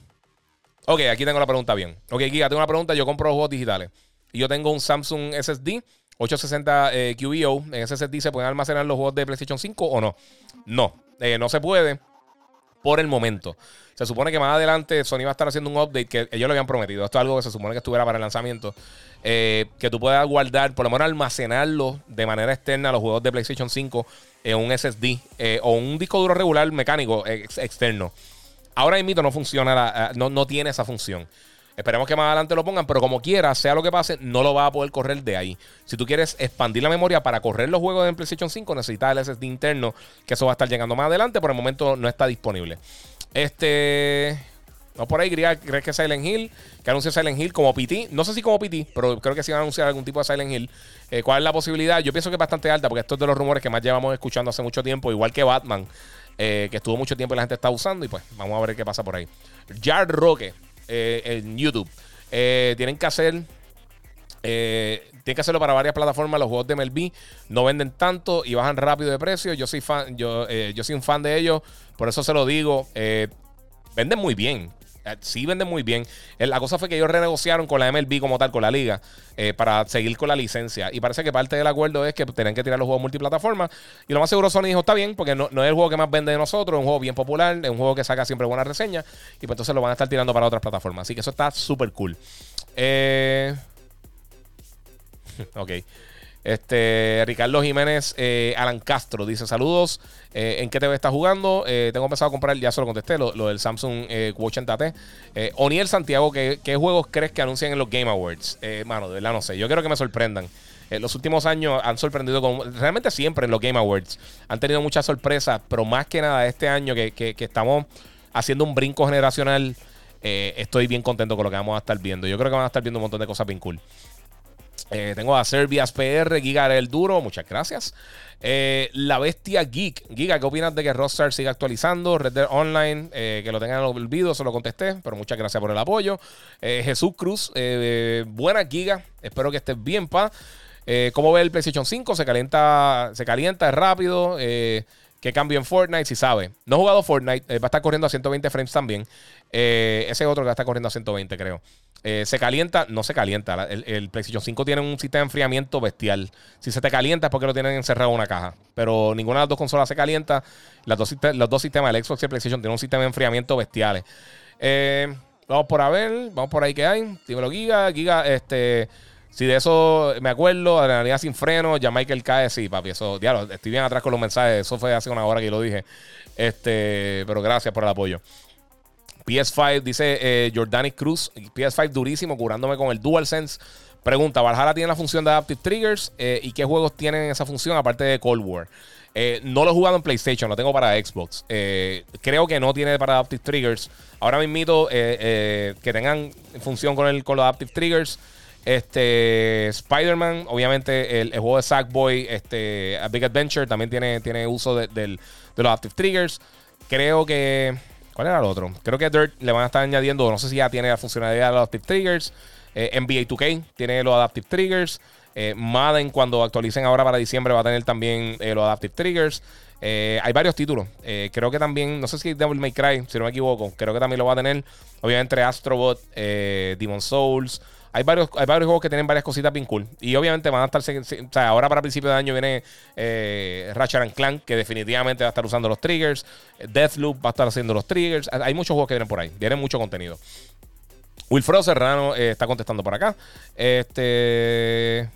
Ok, aquí tengo la pregunta bien. Ok, Giga, tengo una pregunta. Yo compro juegos digitales. Y yo tengo un Samsung SSD 860 eh, QBO. En ese SSD se pueden almacenar los juegos de PlayStation 5 o no. No, eh, no se puede por el momento. Se supone que más adelante Sony va a estar haciendo un update que ellos lo habían prometido. Esto es algo que se supone que estuviera para el lanzamiento. Eh, que tú puedas guardar, por lo menos almacenarlo de manera externa los juegos de PlayStation 5 en un SSD o un disco duro regular mecánico externo. Ahora mismo no funciona, eh, no, no tiene esa función. Esperemos que más adelante lo pongan, pero como quiera, sea lo que pase, no lo va a poder correr de ahí. Si tú quieres expandir la memoria para correr los juegos de PlayStation 5, necesitas el SSD interno, que eso va a estar llegando más adelante. Por el momento no está disponible. Este. No por ahí, ¿crees que Silent Hill? Que anuncie Silent Hill como PT. No sé si como PT, pero creo que sí van a anunciar algún tipo de Silent Hill. Eh, ¿Cuál es la posibilidad? Yo pienso que es bastante alta, porque esto es de los rumores que más llevamos escuchando hace mucho tiempo, igual que Batman. Eh, que estuvo mucho tiempo y la gente está usando. Y pues vamos a ver qué pasa por ahí. Jar Roque eh, en YouTube. Eh, tienen que hacer. tienen que hacerlo para varias plataformas. Los juegos de MLB no venden tanto y bajan rápido de precio. Yo soy fan, yo, yo soy un fan de ellos. Por eso se lo digo. venden muy bien. Eh, sí venden muy bien. Eh, la cosa fue que ellos renegociaron con la MLB como tal, con la liga, para seguir con la licencia. Y parece que parte del acuerdo es que tienen que tirar los juegos multiplataformas. Y lo más seguro Sony dijo, está bien, porque no, no, es el juego que más vende de nosotros, es un juego bien popular, es un juego que saca siempre buenas reseñas. Y pues entonces lo van a estar tirando para otras plataformas. Así que eso está súper cool. Eh... ok. Este, Ricardo Jiménez, eh, Alan Castro dice: Saludos. Eh, ¿En qué TV está jugando? Eh, tengo pensado comprar, ya se lo contesté, lo, del Samsung Q80T. Oniel Santiago, ¿qué, juegos crees que anuncian en los Game Awards? mano, de verdad no sé. Yo quiero que me sorprendan. los últimos años han sorprendido con. Realmente siempre en los Game Awards han tenido muchas sorpresas, pero más que nada este año que, que estamos haciendo un brinco generacional. estoy bien contento con lo que vamos a estar viendo. Yo creo que van a estar viendo un montón de cosas bien cool. Eh, tengo a Servias PR, Giga el Duro, muchas gracias. Eh, la Bestia Geek. Giga, ¿qué opinas de que Rockstar siga actualizando? Red Dead Online, eh, que lo tengan en el olvido, se lo contesté, pero muchas gracias por el apoyo. Jesús Cruz, buena Giga, espero que estés bien, pa. ¿Cómo ve el PlayStation 5? Se calienta, se calienta, es rápido. ¿Qué cambio en Fortnite? Si sabe. No he jugado Fortnite, va a estar corriendo a 120 frames también. Ese otro que estar corriendo a 120, creo. Eh, se calienta, no se calienta. El, PlayStation 5 tiene un sistema de enfriamiento bestial. Si se te calienta es porque lo tienen encerrado en una caja. Pero ninguna de las dos consolas se calienta. Las dos, los dos sistemas, el Xbox y el PlayStation, tienen un sistema de enfriamiento bestiales. Eh, vamos por a ver, vamos por ahí que hay. Dímelo, Giga. Giga, este. Si de eso me acuerdo, adrenalina sin freno, ya Michael cae, sí, papi. Eso, diablo, estoy bien atrás con los mensajes. Eso fue hace una hora que lo dije. Este, pero gracias por el apoyo. PS5, dice eh, Jordani Cruz. PS5 durísimo, curándome con el DualSense. Pregunta: ¿Valhalla tiene la función de Adaptive Triggers? Eh, ¿Y qué juegos tienen esa función aparte de Cold War? Eh, no lo he jugado en PlayStation, lo tengo para Xbox. creo que no tiene para Adaptive Triggers. Ahora mismo que tengan función con, el, con los Adaptive Triggers. Este Spider-Man, obviamente el, juego de Sackboy, este, Big Adventure, también tiene, tiene uso de, de los Adaptive Triggers. Creo que ¿Cuál era el otro? Creo que Dirt le van a estar añadiendo, no sé si ya tiene la funcionalidad de los Adaptive Triggers. Eh, NBA 2K tiene los Adaptive Triggers. Eh, Madden, cuando actualicen ahora para diciembre, va a tener también eh, los Adaptive Triggers. hay varios títulos. creo que también, no sé si Devil May Cry, si no me equivoco, creo que también lo va a tener. Obviamente, Astrobot, Demon Souls. Hay varios, hay varios juegos que tienen varias cositas bien cool. Y obviamente van a estar. O sea, ahora para principio de año viene eh, Ratchet Clank, que definitivamente va a estar usando los triggers. Deathloop va a estar haciendo los triggers. Hay muchos juegos que vienen por ahí. Viene mucho contenido. Wilfredo Serrano eh, está contestando por acá. Este.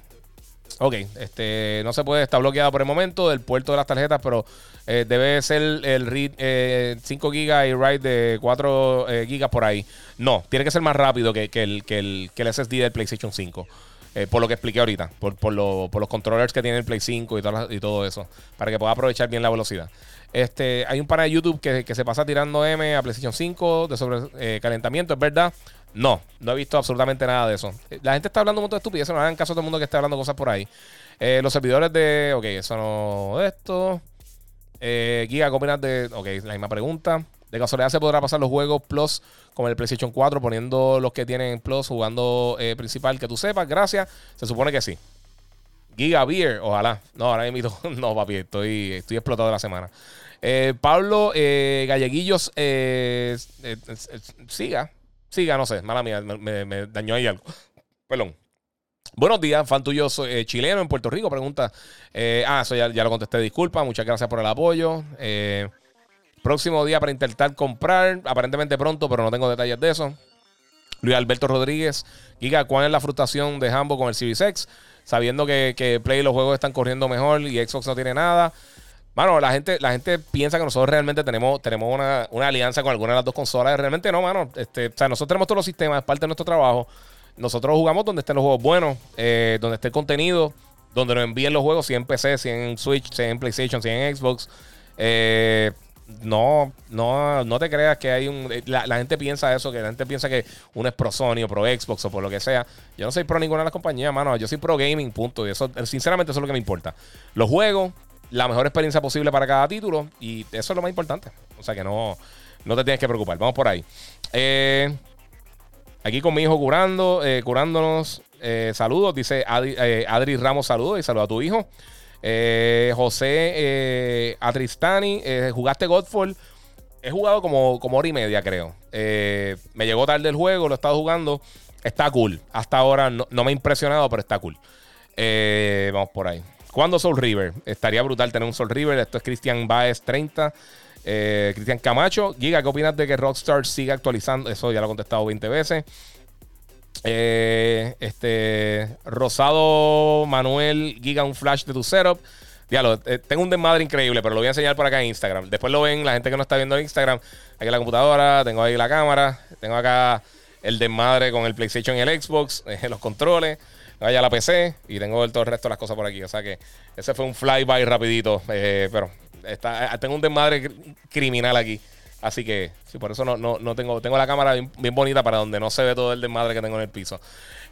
Ok, este, no se puede, está bloqueado por el momento del puerto de las tarjetas, pero eh, debe ser el read 5 GB y write de 4 GB por ahí. No, tiene que ser más rápido que, el, que, el, que el SSD del PlayStation 5. Eh, por lo que expliqué ahorita, por, por, los controllers que tiene el Play 5 y todo, y todo eso, para que pueda aprovechar bien la velocidad. Este, hay un pana de YouTube que, se pasa tirando M a PlayStation 5 de sobrecalentamiento, ¿es verdad? No, no he visto absolutamente nada de eso. La gente está hablando un montón de estupidez, no hagan caso a todo el mundo que esté hablando cosas por ahí. Eh, los servidores de. Ok, eso no. Esto. Eh, Giga, ¿qué de.? Ok, la misma pregunta. De casualidad se podrá pasar los juegos Plus como el PlayStation 4, poniendo los que tienen Plus, jugando eh, principal, que tú sepas, gracias. Se supone que sí. Giga Beer, ojalá. No, ahora mismo no, papi, estoy, estoy explotado de la semana. Eh, Pablo eh, Galleguillos, siga, siga, no sé, mala mía, me, dañó ahí algo. Perdón. Buenos días, fan tuyo chileno en Puerto Rico, pregunta. ah, eso ya, lo contesté, disculpa, muchas gracias por el apoyo. Eh, Próximo día para intentar comprar, aparentemente pronto, pero no tengo detalles de eso. Luis Alberto Rodríguez, Giga, ¿cuál es la frustración de Hambo con el Series X? Sabiendo que, Play y los juegos están corriendo mejor y Xbox no tiene nada. Mano, la gente, la gente piensa que nosotros realmente tenemos, tenemos una, alianza con alguna de las dos consolas. Realmente no, mano. Este, o sea, nosotros tenemos todos los sistemas, es parte de nuestro trabajo. Nosotros jugamos donde estén los juegos buenos, eh, donde esté el contenido, donde nos envíen los juegos, si en PC, si en Switch, si en PlayStation, si en Xbox. Eh, no, no, no te creas que hay un. La, gente piensa eso, que la gente piensa que uno es pro Sony o pro Xbox o por lo que sea. Yo no soy pro ninguna de las compañías, mano. Yo soy pro gaming, punto. Y eso, sinceramente, eso es lo que me importa. Los juegos, la mejor experiencia posible para cada título. Y eso es lo más importante. O sea que no, no te tienes que preocupar. Vamos por ahí. Eh, aquí con mi hijo curando, eh, curándonos. Eh, saludos, dice Adri, Ramos, saludos y saludos a tu hijo. José Atristani, jugaste Godfall. he jugado como, como hora y media, creo. Me llegó tarde el juego, lo he estado jugando. Está cool. Hasta ahora no, me ha impresionado, pero está cool. Vamos por ahí. ¿Cuándo Soul River? Estaría brutal tener un Soul River. Esto es Cristian Baez 30. Eh, Cristian Camacho. Giga, ¿qué opinas de que Rockstar siga actualizando? Eso ya lo he contestado 20 veces. este Rosado Manuel Giga, un flash de tu setup. Diablo, eh, tengo un desmadre increíble, pero lo voy a enseñar por acá en Instagram. Después lo ven la gente que no está viendo en Instagram. Aquí la computadora, tengo ahí la cámara, tengo acá el desmadre con el PlayStation y el Xbox, eh, los controles, vaya la PC y tengo todo el resto de las cosas por aquí. O sea que ese fue un flyby rapidito, eh, pero está, tengo un desmadre criminal aquí. Así que, sí, por eso no, no, tengo, tengo la cámara bien, bien, bonita para donde no se ve todo el desmadre que tengo en el piso.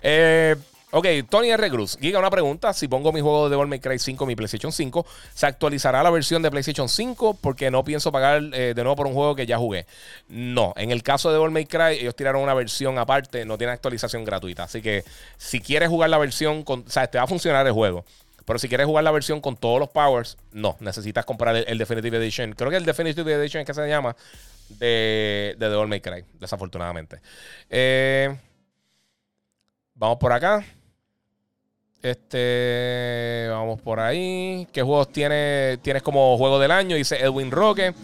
Eh, Ok, Tony R. Cruz. Giga, una pregunta. Si pongo mi juego de Devil May Cry 5 mi PlayStation 5, ¿se actualizará la versión de PlayStation 5? Porque no pienso pagar eh, de nuevo por un juego que ya jugué. No. En el caso de Devil May Cry, ellos tiraron una versión aparte, no tiene actualización gratuita. Así que si quieres jugar la versión, con, o sea, te va a funcionar el juego. Pero si quieres jugar la versión con todos los powers, no. Necesitas comprar el, Definitive Edition. Creo que el Definitive Edition es que se llama de, de Devil May Cry, desafortunadamente. Eh, vamos por acá. Este, vamos por ahí. ¿Qué juegos tiene, tienes como juego del año? Dice Edwin Roque.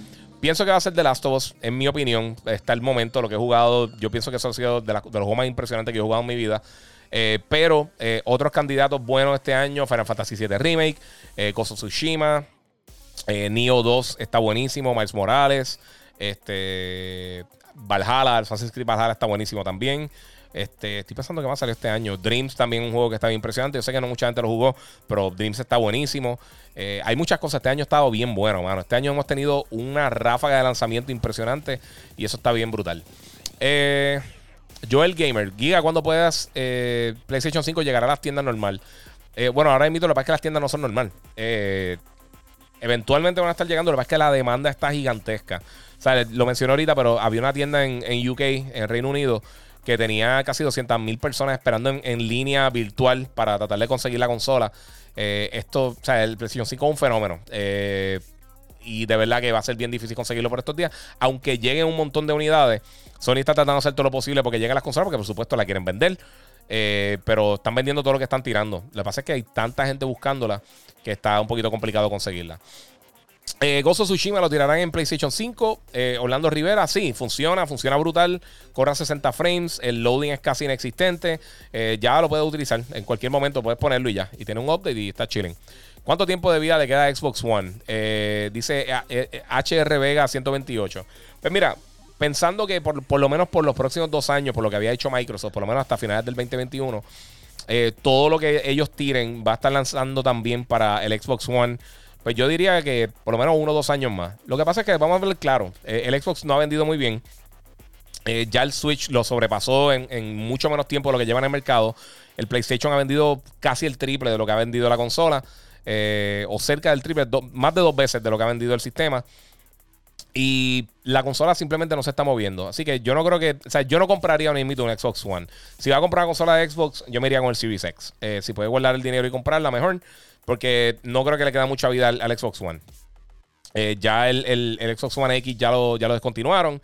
Pienso que va a ser The Last of Us, en mi opinión. Está el momento, lo que he jugado. Yo pienso que eso ha sido de, los juegos más impresionantes que he jugado en mi vida. Eh, pero eh, otros candidatos buenos este año: Final Fantasy VII Remake, eh, Koso Tsushima, eh, Neo 2 está buenísimo, Miles Morales, este, Valhalla, Assassin's Creed Valhalla está buenísimo también. Este, estoy pensando que va a salir este año. Dreams también un juego que está bien impresionante. Yo sé que no mucha gente lo jugó, pero Dreams está buenísimo. Eh, hay muchas cosas. Este año ha estado bien bueno, mano. Este año hemos tenido una ráfaga de lanzamiento impresionante y eso está bien brutal. Eh, Joel Gamer, Giga, cuando puedas, eh, PlayStation 5 llegará a las tiendas normal. bueno, ahora invito, lo que pasa es que las tiendas no son normal. eventualmente van a estar llegando, lo que pasa es que la demanda está gigantesca. O sea, lo mencioné ahorita, pero había una tienda en, en UK, en Reino Unido, que tenía casi 200.000 personas esperando en, línea virtual para tratar de conseguir la consola. Eh, esto, o sea, el PlayStation 5 es un fenómeno. Eh, y de verdad que va a ser bien difícil conseguirlo por estos días. Aunque lleguen un montón de unidades, Sony está tratando de hacer todo lo posible porque lleguen las consolas, porque por supuesto la quieren vender. Eh, pero están vendiendo todo lo que están tirando. Lo que pasa es que hay tanta gente buscándola que está un poquito complicado conseguirla. Eh, Gozo Tsushima lo tirarán en PlayStation 5. Eh, Orlando Rivera, sí, funciona, funciona brutal. Corre a 60 frames. El loading es casi inexistente. Eh, ya lo puedes utilizar. En cualquier momento puedes ponerlo y ya. Y tiene un update y está chilling. ¿Cuánto tiempo de vida le queda a Xbox One? dice HR Vega 128. Pues mira, pensando que por, por, lo menos por los próximos dos años, por lo que había hecho Microsoft, por lo menos hasta finales del 2021, todo lo que ellos tiren va a estar lanzando también para el Xbox One. Pues yo diría que por lo menos uno o dos años más. Lo que pasa es que vamos a ver claro, eh, el Xbox no ha vendido muy bien. Eh, ya el Switch lo sobrepasó en, mucho menos tiempo de lo que lleva en el mercado. El PlayStation ha vendido casi el triple de lo que ha vendido la consola. Eh, o cerca del triple, más de dos veces de lo que ha vendido el sistema. Y la consola simplemente no se está moviendo. Así que yo no creo que. O sea, yo no compraría un un Xbox One. Si va a comprar una consola de Xbox, yo me iría con el Series X. si puede guardar el dinero y comprarla, mejor. Porque no creo que le queda mucha vida al, Xbox One. Eh, ya el, Xbox One X ya lo, ya lo descontinuaron.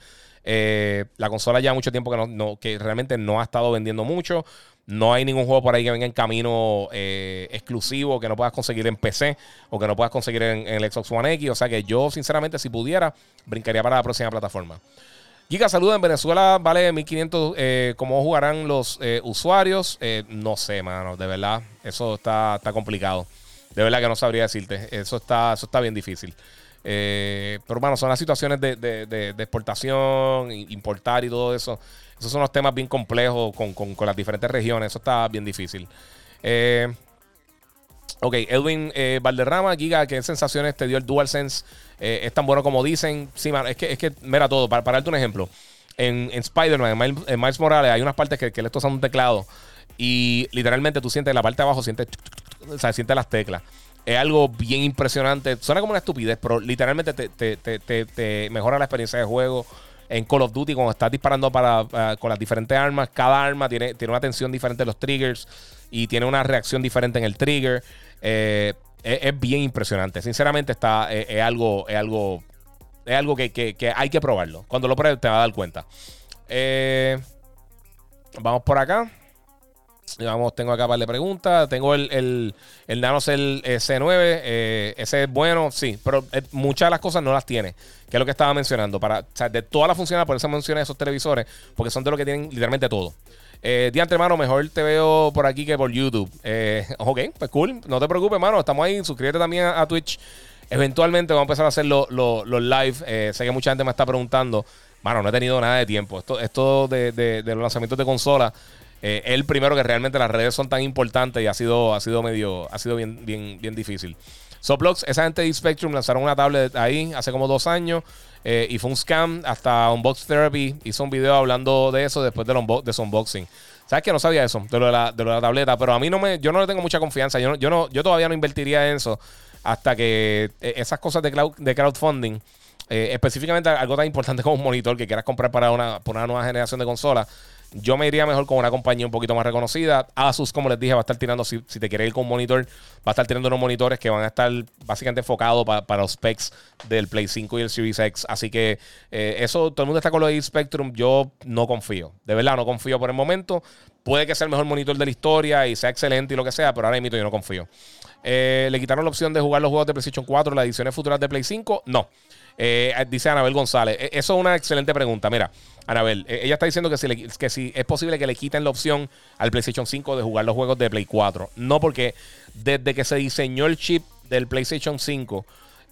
Eh, la consola ya mucho tiempo que, no, que realmente no ha estado vendiendo mucho. No hay ningún juego por ahí que venga en camino eh, exclusivo que no puedas conseguir en PC o que no puedas conseguir en, el Xbox One X. O sea que yo, sinceramente, si pudiera, brincaría para la próxima plataforma. Giga, saluda en Venezuela, vale 1500. Eh, ¿Cómo jugarán los usuarios? no sé, mano, de verdad, eso está, está complicado. De verdad que no sabría decirte. Eso está, eso está bien difícil. Eh, pero bueno, son las situaciones de, exportación, importar y todo eso. Esos son los temas bien complejos con, las diferentes regiones. Eso está bien difícil. Eh, ok, Edwin eh, Valderrama, Giga, ¿qué sensaciones te dio el DualSense? Eh, ¿Es tan bueno como dicen? Sí, es que, es que mira todo. Para, para darte un ejemplo, en, Spider-Man, en Miles, Morales, hay unas partes que, que le están un teclado y literalmente tú sientes en la parte de abajo, sientes o sea, siente las teclas. Es algo bien impresionante. Suena como una estupidez, pero literalmente te, mejora la experiencia de juego. En Call of Duty, cuando estás disparando para, con las diferentes armas, cada arma tiene, tiene una tensión diferente en los triggers y tiene una reacción diferente en el trigger. Eh, es, bien impresionante. Sinceramente, está, es, algo, es algo Es algo que, hay que probarlo. Cuando lo pruebes te vas a dar cuenta. Eh, vamos por acá. Vamos, tengo acá para de preguntas. Tengo el, el, el NanoCell eh, C9. Eh, ese es bueno, sí, pero muchas de las cosas no las tiene. Que es lo que estaba mencionando. Para, de todas las funciones, por eso mencioné esos televisores, porque son de los que tienen literalmente todo. Eh, de antemano, mejor te veo por aquí que por YouTube. Eh, ok, pues cool. No te preocupes, mano. Estamos ahí. Suscríbete también a, Twitch. Eventualmente vamos a empezar a hacer los live. Eh, sé que mucha gente me está preguntando. Mano, no he tenido nada de tiempo. Esto, esto de, de, los lanzamientos de consola. Eh, el primero que realmente las redes son tan importantes y ha sido, ha sido medio, ha sido bien, bien, bien difícil. Soblox, esa gente de Spectrum lanzaron una tablet ahí hace como dos años eh, y fue un scam. Hasta Unbox Therapy hizo un video hablando de eso después del de su unboxing. ¿Sabes que No sabía eso, de lo de, la, de la tableta, pero a mí no me, yo no le tengo mucha confianza. Yo, yo, no, yo todavía no invertiría en eso hasta que eh, esas cosas de, de crowdfunding, eh, específicamente algo tan importante como un monitor que quieras comprar para una, para una nueva generación de consolas yo me iría mejor con una compañía un poquito más reconocida. Asus, como les dije, va a estar tirando, si, te quieres ir con un monitor, va a estar tirando unos monitores que van a estar básicamente enfocados para los specs del Play 5 y el Series X. Así que eh, eso, todo el mundo está con lo de Spectrum. Yo no confío. De verdad, no confío por el momento. Puede que sea el mejor monitor de la historia y sea excelente y lo que sea, pero ahora mismo yo no confío. Eh, ¿Le quitaron la opción de jugar los juegos de PlayStation 4, las ediciones futuras de Play 5? No. Eh, dice Anabel González. E, eso es una excelente pregunta. Mira, Anabel, e, ella está diciendo que si, que si es posible que le quiten la opción al PlayStation 5 de jugar los juegos de Play 4. No, porque desde que se diseñó el chip del PlayStation 5,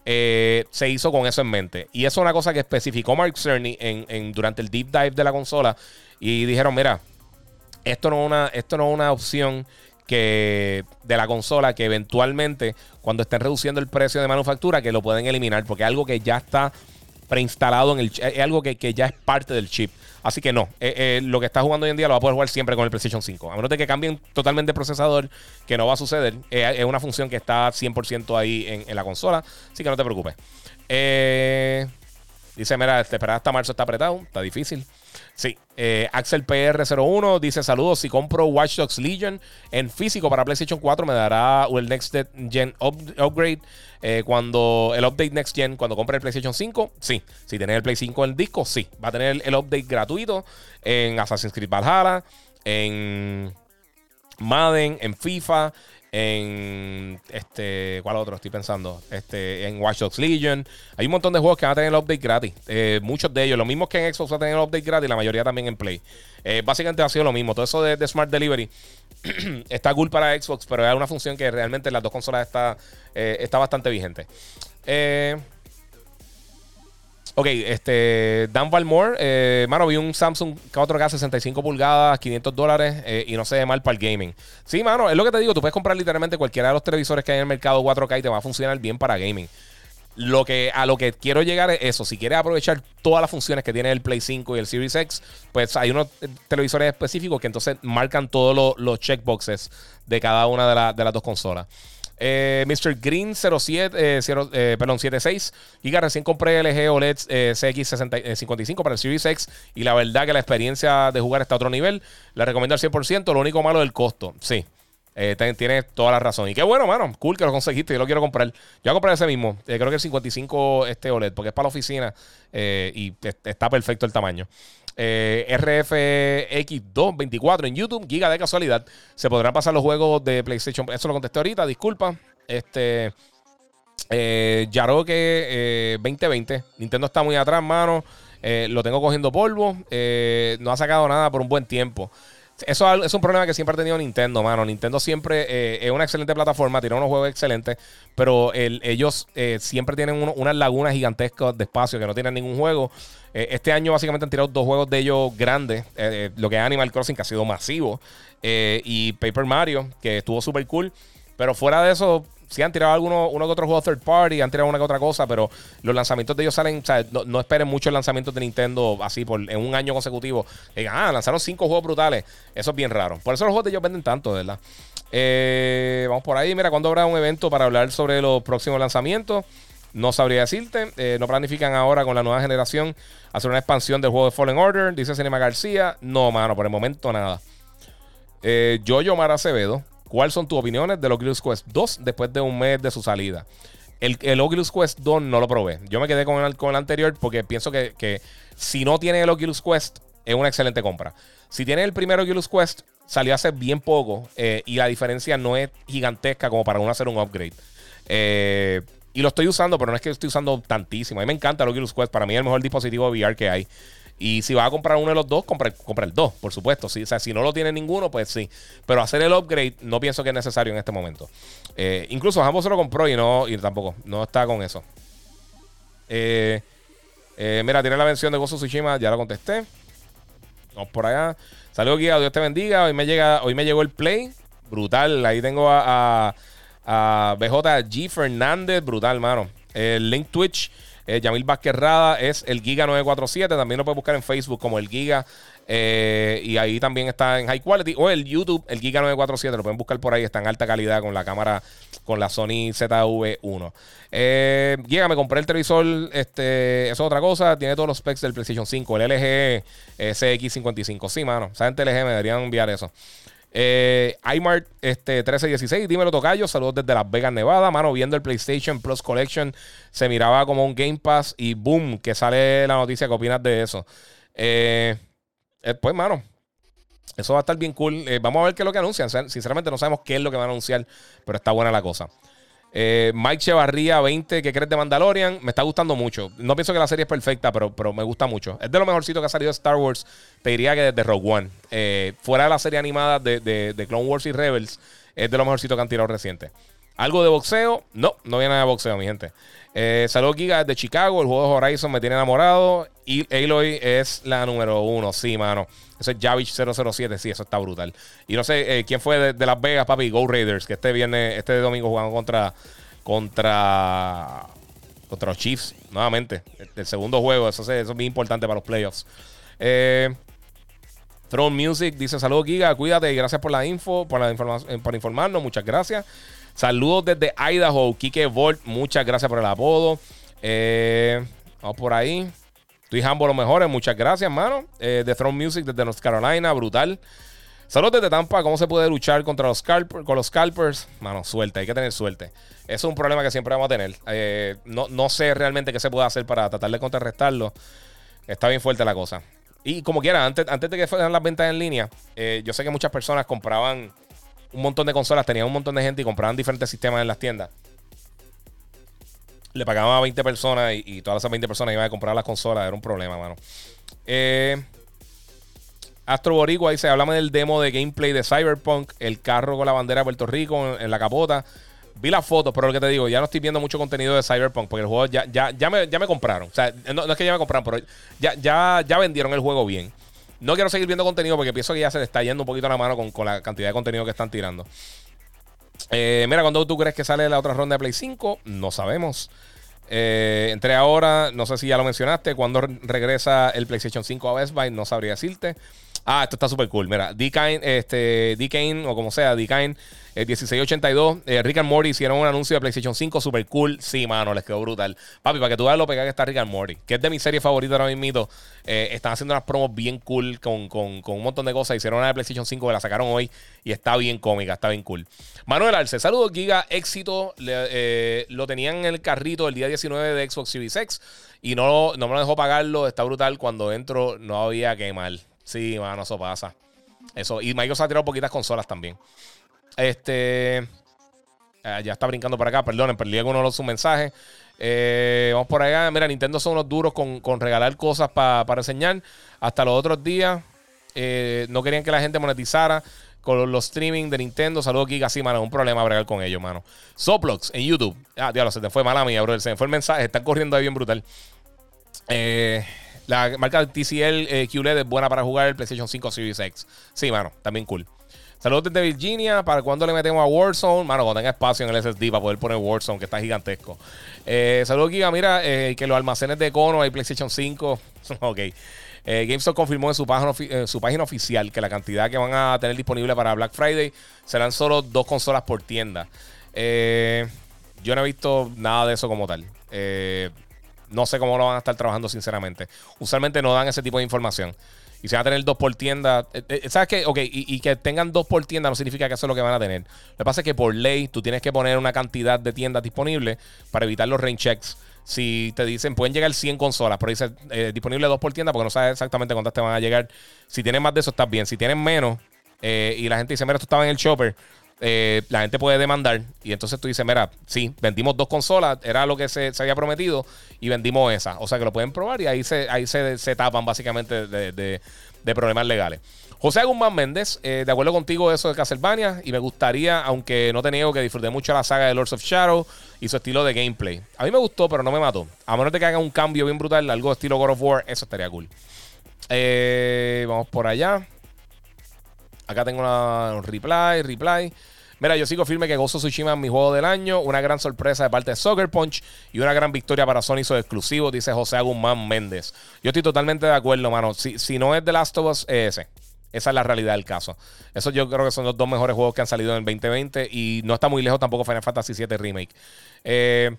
eh, se hizo con eso en mente. Y eso es una cosa que especificó Mark Cerny en, durante el deep dive de la consola. Y dijeron: Mira, esto no una, esto no es una opción que de la consola que eventualmente cuando estén reduciendo el precio de manufactura que lo pueden eliminar porque es algo que ya está preinstalado en el es algo que, ya es parte del chip. Así que no, eh, eh, lo que está jugando hoy en día lo va a poder jugar siempre con el PlayStation 5. A menos de que cambien totalmente el procesador, que no va a suceder. Eh, es una función que está 100% ahí en, en, la consola. Así que no te preocupes. dice, mira, esperar hasta marzo está apretado, está difícil. Sí, eh, Axel PR01 dice saludos, si compro Watch Dogs Legion en físico para PlayStation 4 me dará el Next Gen Upgrade eh, cuando el update Next Gen cuando compre el PlayStation 5, sí, si tiene el Play 5 en el disco, sí, va a tener el update gratuito en Assassin's Creed Valhalla, en Madden, en FIFA, en este, ¿cuál otro estoy pensando? Este, en Watch Dogs Legion. Hay un montón de juegos que van a tener el update gratis. Eh, muchos de ellos, lo mismo que en Xbox va a tener el update gratis, la mayoría también en Play. Eh, básicamente ha sido lo mismo. Todo eso de, Smart Delivery está cool para Xbox, pero es una función que realmente en las dos consolas está, eh, está bastante vigente. Eh, Ok, este, Dan Valmore, eh, mano, vi un Samsung 4K 65 pulgadas, 500 dólares eh, y no se ve mal para el gaming. Sí, mano, es lo que te digo, tú puedes comprar literalmente cualquiera de los televisores que hay en el mercado 4K y te va a funcionar bien para gaming. Lo que, a lo que quiero llegar es eso. Si quieres aprovechar todas las funciones que tiene el Play 5 y el Series X, pues hay unos televisores específicos que entonces marcan todos los, checkboxes de cada una de, de las dos consolas. Eh, Mr. Green 07, eh, eh, perdón, 76 Giga, recién compré LG OLED CX55 para el Series X y la verdad que la experiencia de jugar está a otro nivel. Le recomiendo al 100%, lo único malo es el costo. Sí, tienes toda la razón. Y qué bueno, mano. Cool que lo conseguiste. Yo lo quiero comprar. Yo voy a comprar ese mismo. creo que el 55 este OLED, porque es para la oficina y está perfecto el tamaño. Eh, RFX224 en YouTube, giga de casualidad. Se podrán pasar los juegos de PlayStation. Eso lo contesté ahorita, disculpa. Este. Eh, 2020. Eh, Nintendo está muy atrás, mano. Eh, lo tengo cogiendo polvo. no ha sacado nada por un buen tiempo. Eso es un problema que siempre ha tenido Nintendo, mano. Nintendo siempre es una excelente plataforma, tiene unos juegos excelentes, pero ellos siempre tienen unas lagunas gigantescas de espacio que no tienen ningún juego. Eh, este año básicamente han tirado dos juegos de ellos grandes. Eh, eh, lo que es Animal Crossing, que ha sido masivo. y Paper Mario, que estuvo súper cool. Pero fuera de eso, sí han tirado algunos uno que otro juego third party, han tirado una que otra cosa, pero los lanzamientos de ellos salen, o sea, no, esperen mucho el lanzamiento de Nintendo así por en un año consecutivo. Digan, ah, lanzaron cinco juegos brutales. Eso es bien raro. Por eso los juegos de ellos venden tanto, ¿verdad? vamos por ahí. Mira, ¿cuándo habrá un evento para hablar sobre los próximos lanzamientos? No sabría decirte. Eh, no planifican ahora con la nueva generación hacer una expansión del juego de Fallen Order. Dice Cinema García. No, mano, por el momento nada. Eh, Jojo Mar Acevedo. ¿Cuáles son tus opiniones de los Gears Quest 2 después de un mes de su salida? El, el, Oculus Quest 2 no lo probé. Yo me quedé con el, con el anterior porque pienso que, que, si no tiene el Oculus Quest, es una excelente compra. Si tiene el primer Oculus Quest, salió hace bien poco eh, y la diferencia no es gigantesca como para uno hacer un upgrade. Eh, y lo estoy usando, pero no es que estoy usando tantísimo. A mí me encanta el Oculus Quest. Para mí es el mejor dispositivo VR que hay. Y si vas a comprar uno de los dos, compra, compra el dos, por supuesto. Si, o sea, si no lo tiene ninguno, pues sí. Pero hacer el upgrade no pienso que es necesario en este momento. Eh, incluso ambos se lo compró y no, y tampoco, no está con eso. Eh, eh, mira, tiene la mención de Gozo Tsushima, ya lo contesté. Vamos por allá. Saludos, guía, Dios te bendiga. Hoy me, llega, hoy me llegó el play. Brutal. Ahí tengo a, a, BJG Fernández. Brutal, mano. El link Twitch. Eh, Yamil Vázquez Rada es el Giga 947. También lo puedes buscar en Facebook como el Giga. Eh, y ahí también está en High Quality. O el YouTube, el Giga 947. Lo pueden buscar por ahí. Está en alta calidad con la cámara, con la Sony ZV1. Eh, Giga, me compré el televisor. Este, eso es otra cosa. Tiene todos los specs del PlayStation 5. El LG eh, CX55. Sí, mano. Saben TLG, me deberían enviar eso. Eh, iMart este, 1316, dímelo Tocayo, saludos desde Las Vegas, Nevada. Mano, viendo el PlayStation Plus Collection, se miraba como un Game Pass y boom, que sale la noticia. ¿Qué opinas de eso? Eh, eh, pues, mano, eso va a estar bien cool. vamos a ver qué es lo que anuncian. Sinceramente, no sabemos qué es lo que van a anunciar, pero está buena la cosa. Eh, Mike Chevarría 20, ¿qué crees de Mandalorian? Me está gustando mucho. No pienso que la serie es perfecta, pero, pero me gusta mucho. Es de lo mejorcito que ha salido de Star Wars. Te diría que desde Rogue One. Eh, fuera de la serie animada de, de, Clone Wars y Rebels, es de lo mejorcito que han tirado reciente. ¿Algo de boxeo? No, no viene nada de boxeo, mi gente. Eh, Saludos Giga de Chicago. El juego de Horizon me tiene enamorado. Y Aloy es la número uno. Sí, mano. Eso es Javich 007. Sí, eso está brutal. Y no sé eh, quién fue de, Las Vegas, papi. Go Raiders. Que este viernes, este domingo jugando contra. Contra. Contra los Chiefs. Nuevamente. El, segundo juego. Eso, es muy importante para los playoffs. Eh, Throne Music dice: Saludos, Giga. Cuídate y gracias por la info. Por, la eh, por informarnos. Muchas gracias. Saludos desde Idaho. Kike Volt. Muchas gracias por el apodo. vamos por ahí. Estoy Hambo los mejores. Muchas gracias, mano. Eh, The Throne Music desde North Carolina. Brutal. Saludos desde Tampa. ¿Cómo se puede luchar contra los, scalpers, con los scalpers? Mano, suerte. Hay que tener suerte. Eso es un problema que siempre vamos a tener. Eh, no, no sé realmente qué se puede hacer para tratar de contrarrestarlo. Está bien fuerte la cosa. Y como quiera, antes, antes de que fueran las ventas en línea, eh, yo sé que muchas personas compraban un montón de consolas, tenían un montón de gente y compraban diferentes sistemas en las tiendas le pagaban a 20 personas y, todas esas 20 personas iban a comprar las consolas. Era un problema, mano. Eh, Astro Boricua dice: Háblame del demo de gameplay de Cyberpunk, el carro con la bandera de Puerto Rico en, la capota. Vi las fotos, pero lo que te digo, ya no estoy viendo mucho contenido de Cyberpunk porque el juego ya, ya, ya, me, ya me compraron. O sea, no, es que ya me compraron, pero ya, ya, ya vendieron el juego bien. No quiero seguir viendo contenido porque pienso que ya se le está yendo un poquito la mano con, con la cantidad de contenido que están tirando. Eh, mira, cuando tú crees que sale la otra ronda de Play 5? No sabemos. Eh, entré ahora, no sé si ya lo mencionaste, cuando regresa el PlayStation 5 a Best Buy, no sabría decirte. Ah, esto está súper cool. Mira, Decane, este, o como sea, Decane, 1682. Eh, Rick and Morty hicieron un anuncio de PlayStation 5 súper cool. Sí, mano, les quedó brutal. Papi, para que tú veas lo pegado que está Rick and Morty, que es de mi serie favorita ahora mismo. Eh, están haciendo unas promos bien cool con, un montón de cosas. Hicieron una de PlayStation 5 que la sacaron hoy y está bien cómica, está bien cool. Manuel Arce, saludos, Giga, éxito. Eh, lo tenían en el carrito el día 19 de Xbox Series X y no, no me lo dejó pagarlo. Está brutal. Cuando entro no había que mal. Sí, mano, eso pasa. Eso. Y Microsoft ha tirado poquitas consolas también. Este. Eh, ya está brincando para acá, perdonen, perdí alguno de sus mensajes. Eh, vamos por allá. Mira, Nintendo son unos duros con, regalar cosas para enseñar. Hasta los otros días eh, no querían que la gente monetizara con los streaming de Nintendo. Saludos, Giga. Sí, mano, un problema bregar con ellos, mano. Soplox en YouTube. Ah, diablo, se te fue mala mía, bro. Se me fue el mensaje. Están corriendo ahí bien brutal. Eh. La marca TCL eh, QLED es buena para jugar el PlayStation 5 Series X. Sí, mano, también cool. Saludos desde Virginia. ¿Para cuándo le metemos a Warzone? Mano, cuando tenga espacio en el SSD para poder poner Warzone, que está gigantesco. Eh, saludos, Giga. Mira, eh, que los almacenes de Cono hay PlayStation 5. ok. Eh, GameStop confirmó en su, página, su página oficial que la cantidad que van a tener disponible para Black Friday serán solo dos consolas por tienda. yo no he visto nada de eso como tal. No sé cómo lo van a estar trabajando, sinceramente. Usualmente no dan ese tipo de información. Y si van a tener dos por tienda. Eh, eh, ¿Sabes qué? Ok, y, que tengan dos por tienda no significa que eso es lo que van a tener. Lo que pasa es que por ley tú tienes que poner una cantidad de tiendas disponibles para evitar los rain checks. Si te dicen, pueden llegar 100 consolas, pero dice eh, disponible dos por tienda porque no sabes exactamente cuántas te van a llegar. Si tienen más de eso, estás bien. Si tienen menos y la gente dice, mira, esto estaba en el shopper, eh, la gente puede demandar y entonces tú dices, mira, sí, vendimos dos consolas, era lo que se, había prometido y vendimos esa. O sea que lo pueden probar y ahí se, ahí se, tapan básicamente de, problemas legales. José Guzmán Méndez, eh, de acuerdo contigo eso de Castlevania y me gustaría, aunque no te que disfruté mucho la saga de Lords of Shadow y su estilo de gameplay. A mí me gustó, pero no me mató. A menos de que hagan un cambio bien brutal, algo estilo God of War, eso estaría cool. Eh, vamos por allá. Acá tengo un reply, reply. Mira, yo sigo firme que Gozo Tsushima es mi juego del año. Una gran sorpresa de parte de Soccer Punch y una gran victoria para Sony sus exclusivos, dice José Agumán Méndez. Yo estoy totalmente de acuerdo, mano. Si, si no es The Last of Us, es ese. Esa es la realidad del caso. Eso yo creo que son los dos mejores juegos que han salido en el 2020 y no está muy lejos tampoco Final Fantasy VII Remake. Eh,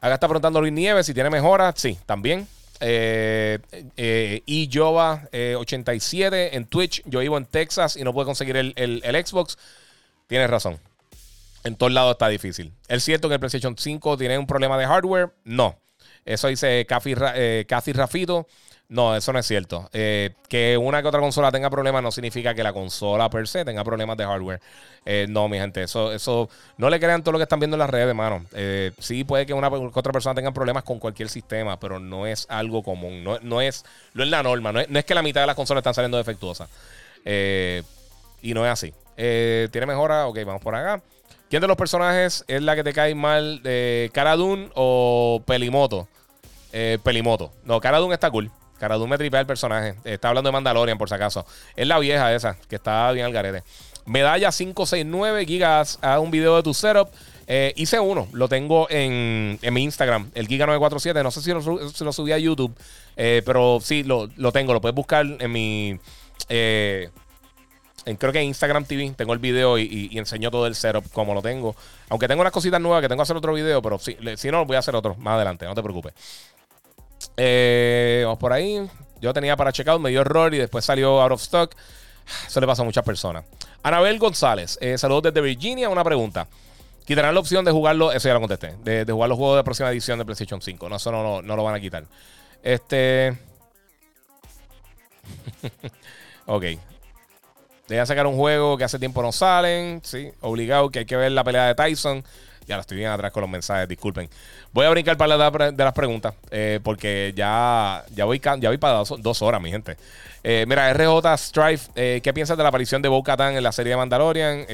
acá está preguntando Luis Nieves si tiene mejoras. Sí, también. Eh, eh, y Jova 87 en Twitch. Yo vivo en Texas y no puedo conseguir el, Xbox. Tienes razón. En todos lados está difícil. ¿Es cierto que el PlayStation 5 tiene un problema de hardware? No. Eso dice Cathy, eh, Rafito. No, eso no es cierto. Eh, que una que otra consola tenga problemas no significa que la consola per se tenga problemas de hardware. Eh, no, mi gente, eso, eso no le crean todo lo que están viendo en las redes, hermano. Eh, sí, puede que una que otra persona tenga problemas con cualquier sistema, pero no es algo común. No, es, no es la norma. No es, que la mitad de las consolas están saliendo defectuosas. y no es así. ¿Tiene mejora? Ok, vamos por acá. ¿Quién de los personajes es la que te cae mal? ¿Cara o Pelimoto? Pelimoto. No, Cara está cool. Cara me tripea el personaje. Está hablando de Mandalorian, por si acaso. Es la vieja esa, que está bien al garete. Medalla 569 gigas a un video de tu setup. Eh, hice uno, lo tengo en, mi Instagram, el Giga947. No sé si lo, subí a YouTube, eh, pero sí, lo, tengo. Lo puedes buscar en mi. Eh, en, creo que en Instagram TV tengo el video y, enseño todo el setup como lo tengo. Aunque tengo unas cositas nuevas que tengo que hacer otro video, pero sí, si no, voy a hacer otro más adelante, no te preocupes. Eh, vamos por ahí. Yo tenía para checkout, me dio error y después salió out of stock. Eso le pasa a muchas personas. Anabel González, eh, saludos desde Virginia. Una pregunta. ¿Quitarán la opción de jugarlo? Eso ya lo contesté. De, jugar los juegos de próxima edición de PlayStation 5. No, eso no, lo van a quitar. Este. ok. Deberían sacar un juego que hace tiempo no salen. Sí, obligado, que hay que ver la pelea de Tyson. Ya la estoy bien atrás con los mensajes, disculpen. Voy a brincar para la de las preguntas, eh, porque ya, ya, voy, ya voy para dos, horas, mi gente. Eh, mira, RJ Strife, eh, ¿qué piensas de la aparición de Bo Katan en la serie de Mandalorian?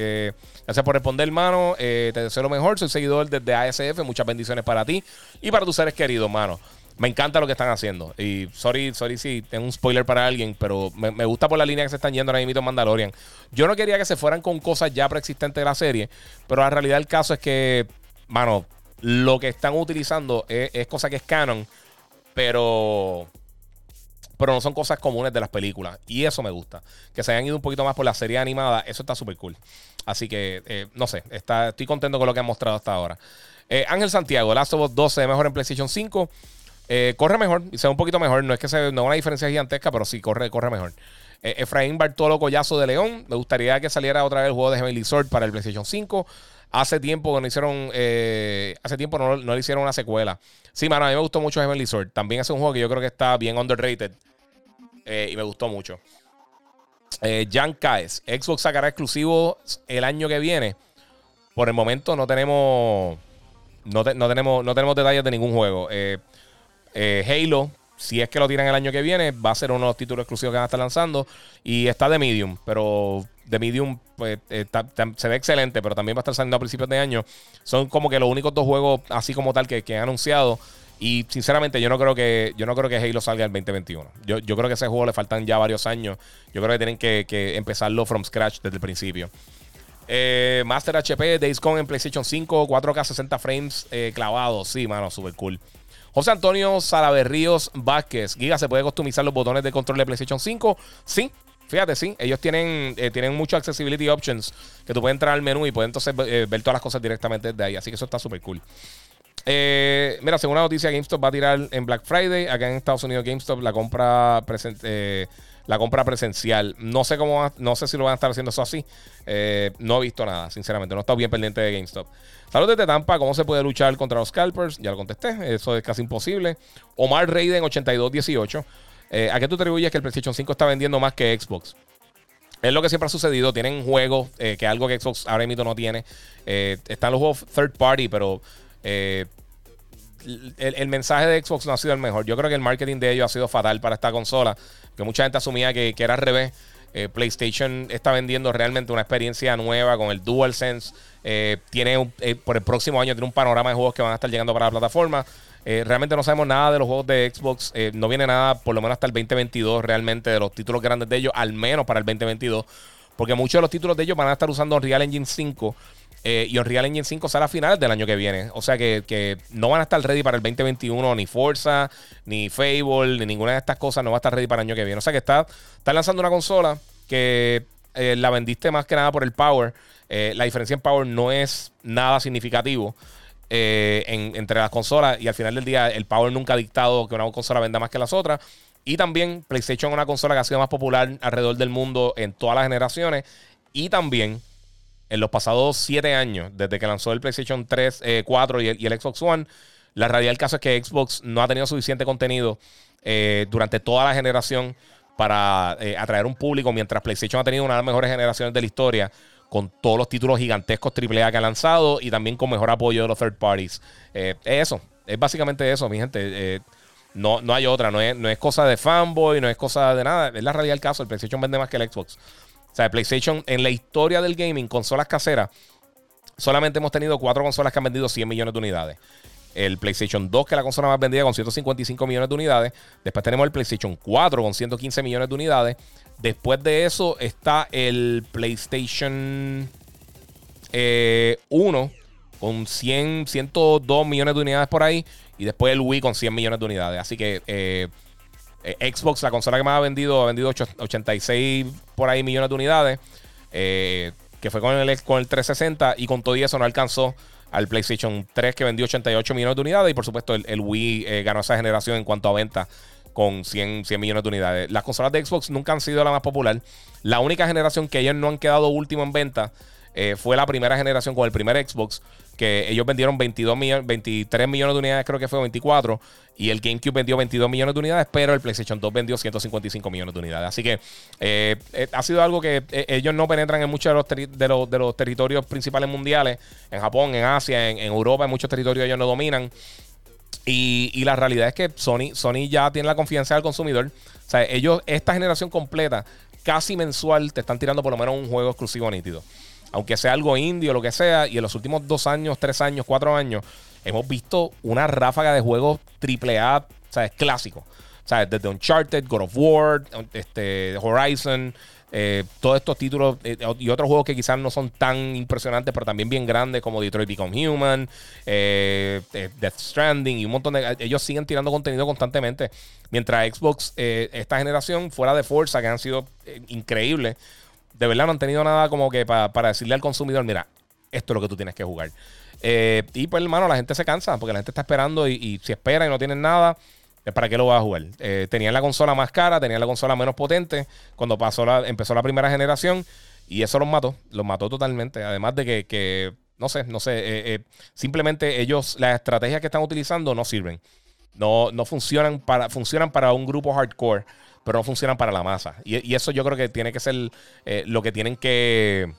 gracias por responder, hermano. te deseo lo mejor. Soy seguidor desde ASF. Muchas bendiciones para ti y para tus seres queridos, hermano. Me encanta lo que están haciendo. Y sorry, sorry si tengo un spoiler para alguien, pero me, gusta por la línea que se están yendo ahora mismo Mandalorian. Yo no quería que se fueran con cosas ya preexistentes de la serie, pero la realidad del caso es que, mano, lo que están utilizando es, cosa que es canon, pero pero no son cosas comunes de las películas. Y eso me gusta. Que se hayan ido un poquito más por la serie animada, eso está súper cool. Así que, eh, no sé, está, estoy contento con lo que han mostrado hasta ahora. Eh, Ángel Santiago, Last of Us 12 mejor en PlayStation 5. Eh, corre mejor y se ve un poquito mejor. No es que sea no una diferencia gigantesca, pero sí corre, corre mejor. Eh, Efraín Bartolo Collazo de León. Me gustaría que saliera otra vez el juego de Heavenly Sword para el PlayStation 5. Hace tiempo que no hicieron. Eh, hace tiempo no, le hicieron una secuela. Sí, mano, a mí me gustó mucho Heavenly Sword. También es un juego que yo creo que está bien underrated. y me gustó mucho. Jan Caes. Xbox sacará exclusivo el año que viene. Por el momento no tenemos. No, no tenemos, no tenemos detalles de ningún juego. Eh, eh, Halo, si es que lo tiran el año que viene, va a ser uno de los títulos exclusivos que van a estar lanzando. Y está de Medium, pero de Medium pues, se ve excelente, pero también va a estar saliendo a principios de año. Son como que los únicos dos juegos así como tal que, han anunciado. Y sinceramente, yo no creo que yo no creo que Halo salga el 2021. Yo, creo que a ese juego le faltan ya varios años. Yo creo que tienen que, empezarlo from scratch desde el principio. Eh, Master HP, Days Gone en PlayStation 5, 4K 60 frames eh, clavados. Sí, mano, super cool. José Antonio Salaverríos Vázquez. Giga, ¿se puede customizar los botones de control de PlayStation 5? Sí. Fíjate, sí, ellos tienen, eh, tienen mucho accessibility options que tú puedes entrar al menú y puedes entonces eh, ver todas las cosas directamente de ahí. Así que eso está súper cool. Eh, mira, según una noticia, GameStop va a tirar en Black Friday. Acá en Estados Unidos, GameStop la compra eh, la compra presencial. No sé cómo no sé si lo van a estar haciendo eso así. Eh, no he visto nada, sinceramente. No he estado bien pendiente de GameStop. Saludos desde Tampa. ¿Cómo se puede luchar contra los scalpers? Ya lo contesté. Eso es casi imposible. Omar Raiden 8218. ¿A qué tú atribuyes que el PlayStation 5 está vendiendo más que Xbox? Es lo que siempre ha sucedido. Tienen juegos, que es algo que Xbox ahora mismo no tiene. están los juegos third party, pero el, mensaje de Xbox no ha sido el mejor. Yo creo que el marketing de ellos ha sido fatal para esta consola. Que mucha gente asumía que, era al revés. Eh, PlayStation está vendiendo realmente una experiencia nueva con el DualSense. Eh, tiene eh, por el próximo año tiene un panorama de juegos que van a estar llegando para la plataforma. realmente no sabemos nada de los juegos de Xbox. no viene nada, por lo menos hasta el 2022, realmente de los títulos grandes de ellos, al menos para el 2022. Porque muchos de los títulos de ellos van a estar usando Unreal Engine 5 eh, y Unreal Engine 5 sale a finales del año que viene. O sea que, no van a estar ready para el 2021 ni Forza, ni Fable, ni ninguna de estas cosas no va a estar ready para el año que viene. O sea que está, está lanzando una consola que eh, la vendiste más que nada por el power. Eh, la diferencia en power no es nada significativo entre las consolas y al final del día el power nunca ha dictado que una consola venda más que las otras. Y también PlayStation es una consola que ha sido más popular alrededor del mundo en todas las generaciones. Y también en los pasados siete años, desde que lanzó el PlayStation 3, 4 eh, y el, Xbox One, la realidad del caso es que Xbox no ha tenido suficiente contenido eh, durante toda la generación para eh, atraer un público, mientras PlayStation ha tenido una de las mejores generaciones de la historia, con todos los títulos gigantescos AAA que ha lanzado y también con mejor apoyo de los third parties. es eso, es básicamente eso, mi gente. no, no hay otra, no es, no es cosa de fanboy, no es cosa de nada, es la realidad del caso. El PlayStation vende más que el Xbox. O sea, PlayStation, en la historia del gaming, consolas caseras, solamente hemos tenido cuatro consolas que han vendido 100 millones de unidades. El PlayStation 2, que es la consola más vendida, con 155 millones de unidades. Después tenemos el PlayStation 4 con 115 millones de unidades. Después de eso está el PlayStation 1 eh, con 100, 102 millones de unidades por ahí. Y después el Wii con 100 millones de unidades. Así que eh, eh, Xbox, la consola que más ha vendido, ha vendido 86 por ahí millones de unidades. Eh, que fue con el, con el 360 y con todo eso no alcanzó al PlayStation 3 que vendió 88 millones de unidades y por supuesto el, Wii eh, ganó esa generación en cuanto a venta con 100, 100, millones de unidades. Las consolas de Xbox nunca han sido la más popular. La única generación que ellos no han quedado último en venta fue la primera generación con el primer Xbox que ellos vendieron 22 millones, 23 millones de unidades, creo que fue 24, y el GameCube vendió 22 millones de unidades, pero el PlayStation 2 vendió 155 millones de unidades. Así que eh, eh, ha sido algo que eh, ellos no penetran en muchos de los, de los, territorios principales mundiales, en Japón, en Asia, en, Europa, en muchos territorios ellos no dominan. Y, la realidad es que Sony, Sony ya tiene la confianza del consumidor. O sea, ellos, esta generación completa, casi mensual, te están tirando por lo menos un juego exclusivo nítido aunque sea algo indio lo que sea, y en los últimos dos años, tres años, cuatro años, hemos visto una ráfaga de juegos AAA, ¿sabes? Clásicos. ¿Sabes? Desde Uncharted, God of War, este, Horizon, eh, todos estos títulos eh, y otros juegos que quizás no son tan impresionantes, pero también bien grandes, como Detroit Become Human, eh, Death Stranding y un montón de. Ellos siguen tirando contenido constantemente. Mientras Xbox, esta generación, fuera de Forza, que han sido increíbles de verdad no han tenido nada como que para decirle al consumidor, mira, esto es lo que tú tienes que jugar. Eh, y pues, hermano, la gente se cansa porque la gente está esperando y, si espera y no tienen nada, ¿para qué lo vas a jugar? Eh, tenían la consola más cara, tenían la consola menos potente cuando pasó la, empezó la primera generación y eso los mató, los mató totalmente. Además de que, no sé, no sé, eh, simplemente ellos, las estrategias que están utilizando no sirven. No, no funcionan para, funcionan para un grupo hardcore pero no funcionan para la masa. Y, eso yo creo que tiene que ser eh, lo que tienen que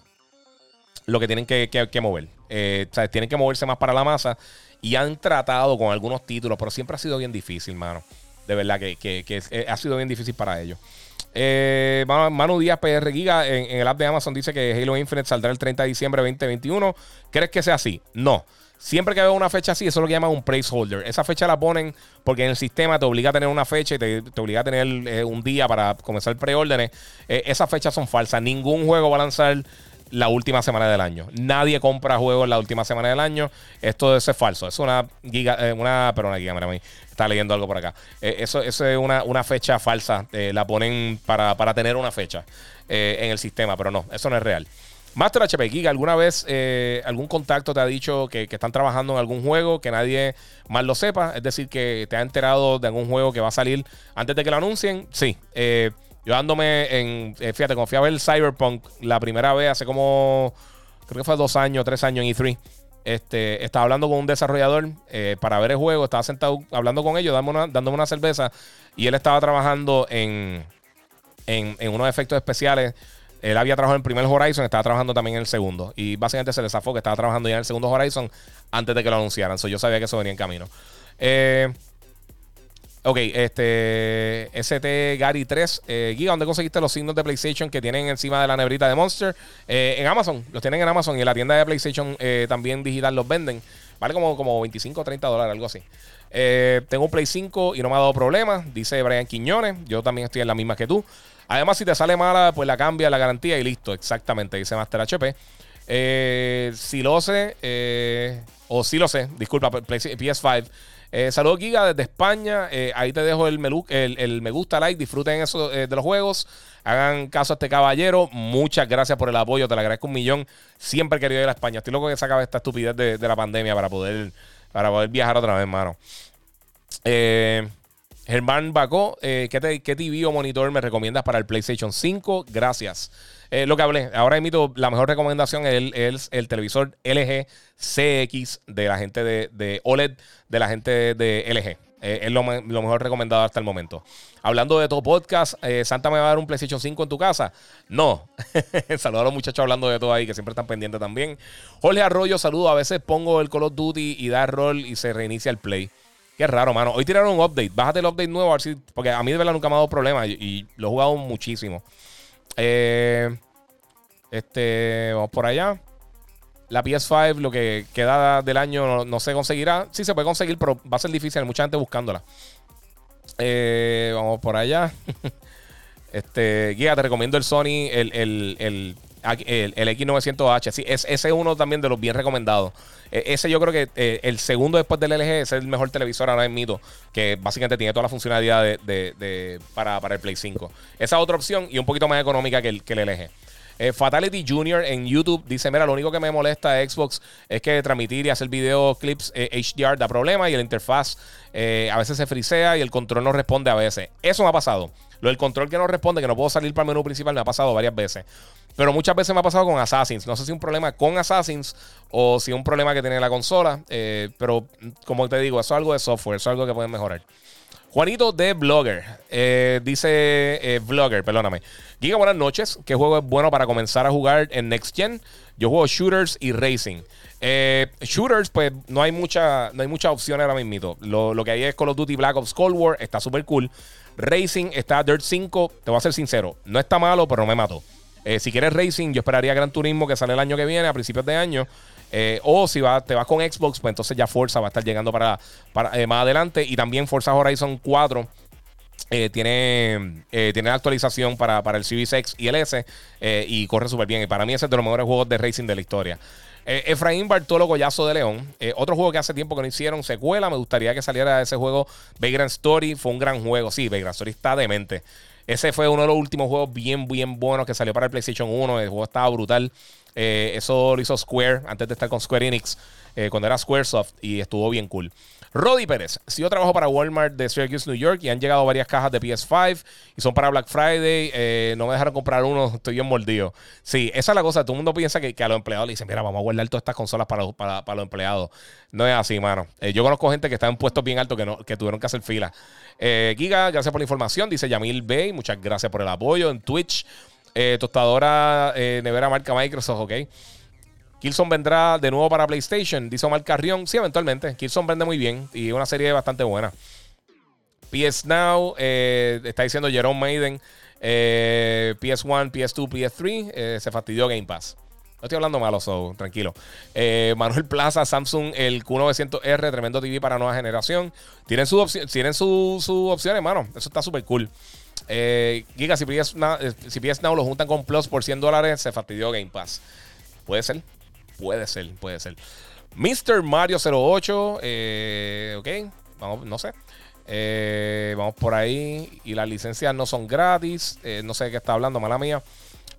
lo que tienen que, mover. Eh, tienen que moverse más para la masa. Y han tratado con algunos títulos, pero siempre ha sido bien difícil, mano. De verdad que, eh, ha sido bien difícil para ellos. Manu Díaz PR Giga en, en, el app de Amazon dice que Halo Infinite saldrá el 30 de diciembre de 2021. ¿Crees que sea así? No. Siempre que veo una fecha así, eso es lo que llaman un placeholder. Esa fecha la ponen porque en el sistema te obliga a tener una fecha y te, obliga a tener eh, un día para comenzar preórdenes. Eh, esas fechas son falsas. Ningún juego va a lanzar la última semana del año. Nadie compra juegos la última semana del año. Esto es falso. Es una giga, eh, una, perdón, giga, mira, está leyendo algo por acá. eso, eso, es una, fecha falsa. la ponen para, para, tener una fecha en el sistema, pero no, eso no es real. Master HP, Giga, ¿alguna vez eh, algún contacto te ha dicho que, están trabajando en algún juego que nadie más lo sepa? Es decir, que te ha enterado de algún juego que va a salir antes de que lo anuncien. Sí. Eh, yo dándome en. Eh, fíjate, confiaba en el Cyberpunk la primera vez hace como. Creo que fue dos años, tres años en E3. Este, estaba hablando con un desarrollador para ver el juego. Estaba sentado hablando con ellos, dándome una, dándome una cerveza. Y él estaba trabajando en, en unos efectos especiales él había trabajado en el primer Horizon, estaba trabajando también en el segundo. Y básicamente se le que estaba trabajando ya en el segundo Horizon antes de que lo anunciaran. So, yo sabía que eso venía en camino. Eh, ok, este. ST Gary 3. Eh, Giga, ¿dónde conseguiste los signos de PlayStation que tienen encima de la nebrita de Monster? Eh, en Amazon. Los tienen en Amazon y en la tienda de PlayStation eh, también digital los venden. Vale como, como 25 o 30 dólares, algo así. tengo un Play 5 y no me ha dado problemas, dice Brian Quiñones. Yo también estoy en la misma que tú. Además, si te sale mala, pues la cambia, la garantía y listo. Exactamente, dice Master HP. Eh, si lo sé, eh, o si lo sé, disculpa, PS5. Eh, saludos, Giga, desde España. Eh, ahí te dejo el, me gusta, like. Disfruten eso de los juegos. Hagan caso a este caballero. Muchas gracias por el apoyo. Te lo agradezco un millón. Siempre he querido ir a España. Estoy loco que se esta estupidez de, de, la pandemia para poder, para poder viajar otra vez, hermano. Eh. Germán Bacó, eh, ¿qué, ¿qué, TV o monitor me recomiendas para el PlayStation 5? Gracias. Eh, lo que hablé, ahora emito la mejor recomendación es el, televisor LG CX de la gente de, OLED, de la gente de LG. Eh, es lo, mejor recomendado hasta el momento. Hablando de todo podcast, ¿Santa me va a dar un PlayStation 5 en tu casa? No. saludos a los muchachos hablando de todo ahí, que siempre están pendientes también. Jorge Arroyo, saludo. A veces pongo el Call of Duty y da rol y se reinicia el play. Qué raro, mano. Hoy tiraron un update. Bájate el update nuevo a ver si. Porque a mí de verdad nunca me ha dado problema y, lo he jugado muchísimo. Eh, este. Vamos por allá. La PS5, lo que queda del año, no, se conseguirá. Sí se puede conseguir, pero va a ser difícil. Hay mucha gente buscándola. Eh, vamos por allá. este. Guía, te recomiendo el Sony, el, el el, X900H, sí, ese es uno también de los bien recomendados. E, ese yo creo que eh, el segundo después del LG es el mejor televisor ahora mito, que básicamente tiene toda la funcionalidad de, para, el Play 5. Esa otra opción y un poquito más económica que el, que el LG. Eh, Fatality Junior en YouTube dice: Mira, lo único que me molesta de Xbox es que transmitir y hacer video clips HDR eh, da problema y la interfaz a veces se frisea y el control no responde a veces. Eso me ha pasado. Lo del control que no responde, que no puedo salir para el menú principal, me ha pasado varias veces. Pero muchas veces me ha pasado con Assassins. No sé si un problema con Assassins o si un problema que tiene la consola. Eh, pero como te digo, eso es algo de software, eso es algo que pueden mejorar. Juanito de Blogger. Eh, dice eh, Vlogger, perdóname. Giga, buenas noches. ¿Qué juego es bueno para comenzar a jugar en Next Gen? Yo juego shooters y racing. shooters, pues no hay mucha, no hay muchas opciones ahora mismo. Lo, lo, que hay es Call of Duty Black Ops Cold War. Está súper cool. Racing está Dirt 5. Te voy a ser sincero. No está malo, pero no me mató. Eh, si quieres racing, yo esperaría Gran Turismo que sale el año que viene, a principios de año. Eh, o si va, te vas con Xbox, pues entonces ya Forza va a estar llegando para, para eh, más adelante. Y también Forza Horizon 4 tiene, tiene la actualización para, para el Series X y el S y corre súper bien. Y para mí ese es de los mejores juegos de racing de la historia. Efraín Bartolo Goyazo de León. otro juego que hace tiempo que no hicieron secuela. Me gustaría que saliera ese juego. Vagrant Story fue un gran juego. Sí, Vagrant Story está demente. Ese fue uno de los últimos juegos bien, bien buenos que salió para el PlayStation 1. El juego estaba brutal. Eh, eso lo hizo Square antes de estar con Square Enix, eh, cuando era Squaresoft, y estuvo bien cool. Roddy Pérez, si yo trabajo para Walmart de Syracuse, New York, y han llegado varias cajas de PS5 y son para Black Friday. Eh, no me dejaron comprar uno, estoy bien mordido. Sí, esa es la cosa. Todo el mundo piensa que, a los empleados le dicen, mira, vamos a guardar todas estas consolas para, para, los empleados. No es así, mano. Yo conozco gente que está en puestos bien altos que, no, que tuvieron que hacer fila. Giga, gracias por la información. Dice Yamil Bay, muchas gracias por el apoyo en Twitch. Tostadora nevera marca Microsoft, ok. Killzone vendrá de nuevo para PlayStation, dice Omar Carrión. Sí, eventualmente. Killzone vende muy bien y una serie bastante buena. PS Now, eh, está diciendo Jerome Maiden. Eh, PS1, PS2, PS3, se fastidió Game Pass. No estoy hablando malo, so, tranquilo. Eh, Manuel Plaza, Samsung, el Q900R, tremendo TV para nueva generación. Tienen sus su, su opciones, hermano. Eso está súper cool. Giga, si PS, Now, si PS Now lo juntan con Plus por 100 dólares, se fastidió Game Pass. Puede ser. Puede ser, puede ser. Mr. Mario 08, eh, ok, vamos, no sé. Eh, vamos por ahí. Y las licencias no son gratis. Eh, no sé de qué está hablando, mala mía.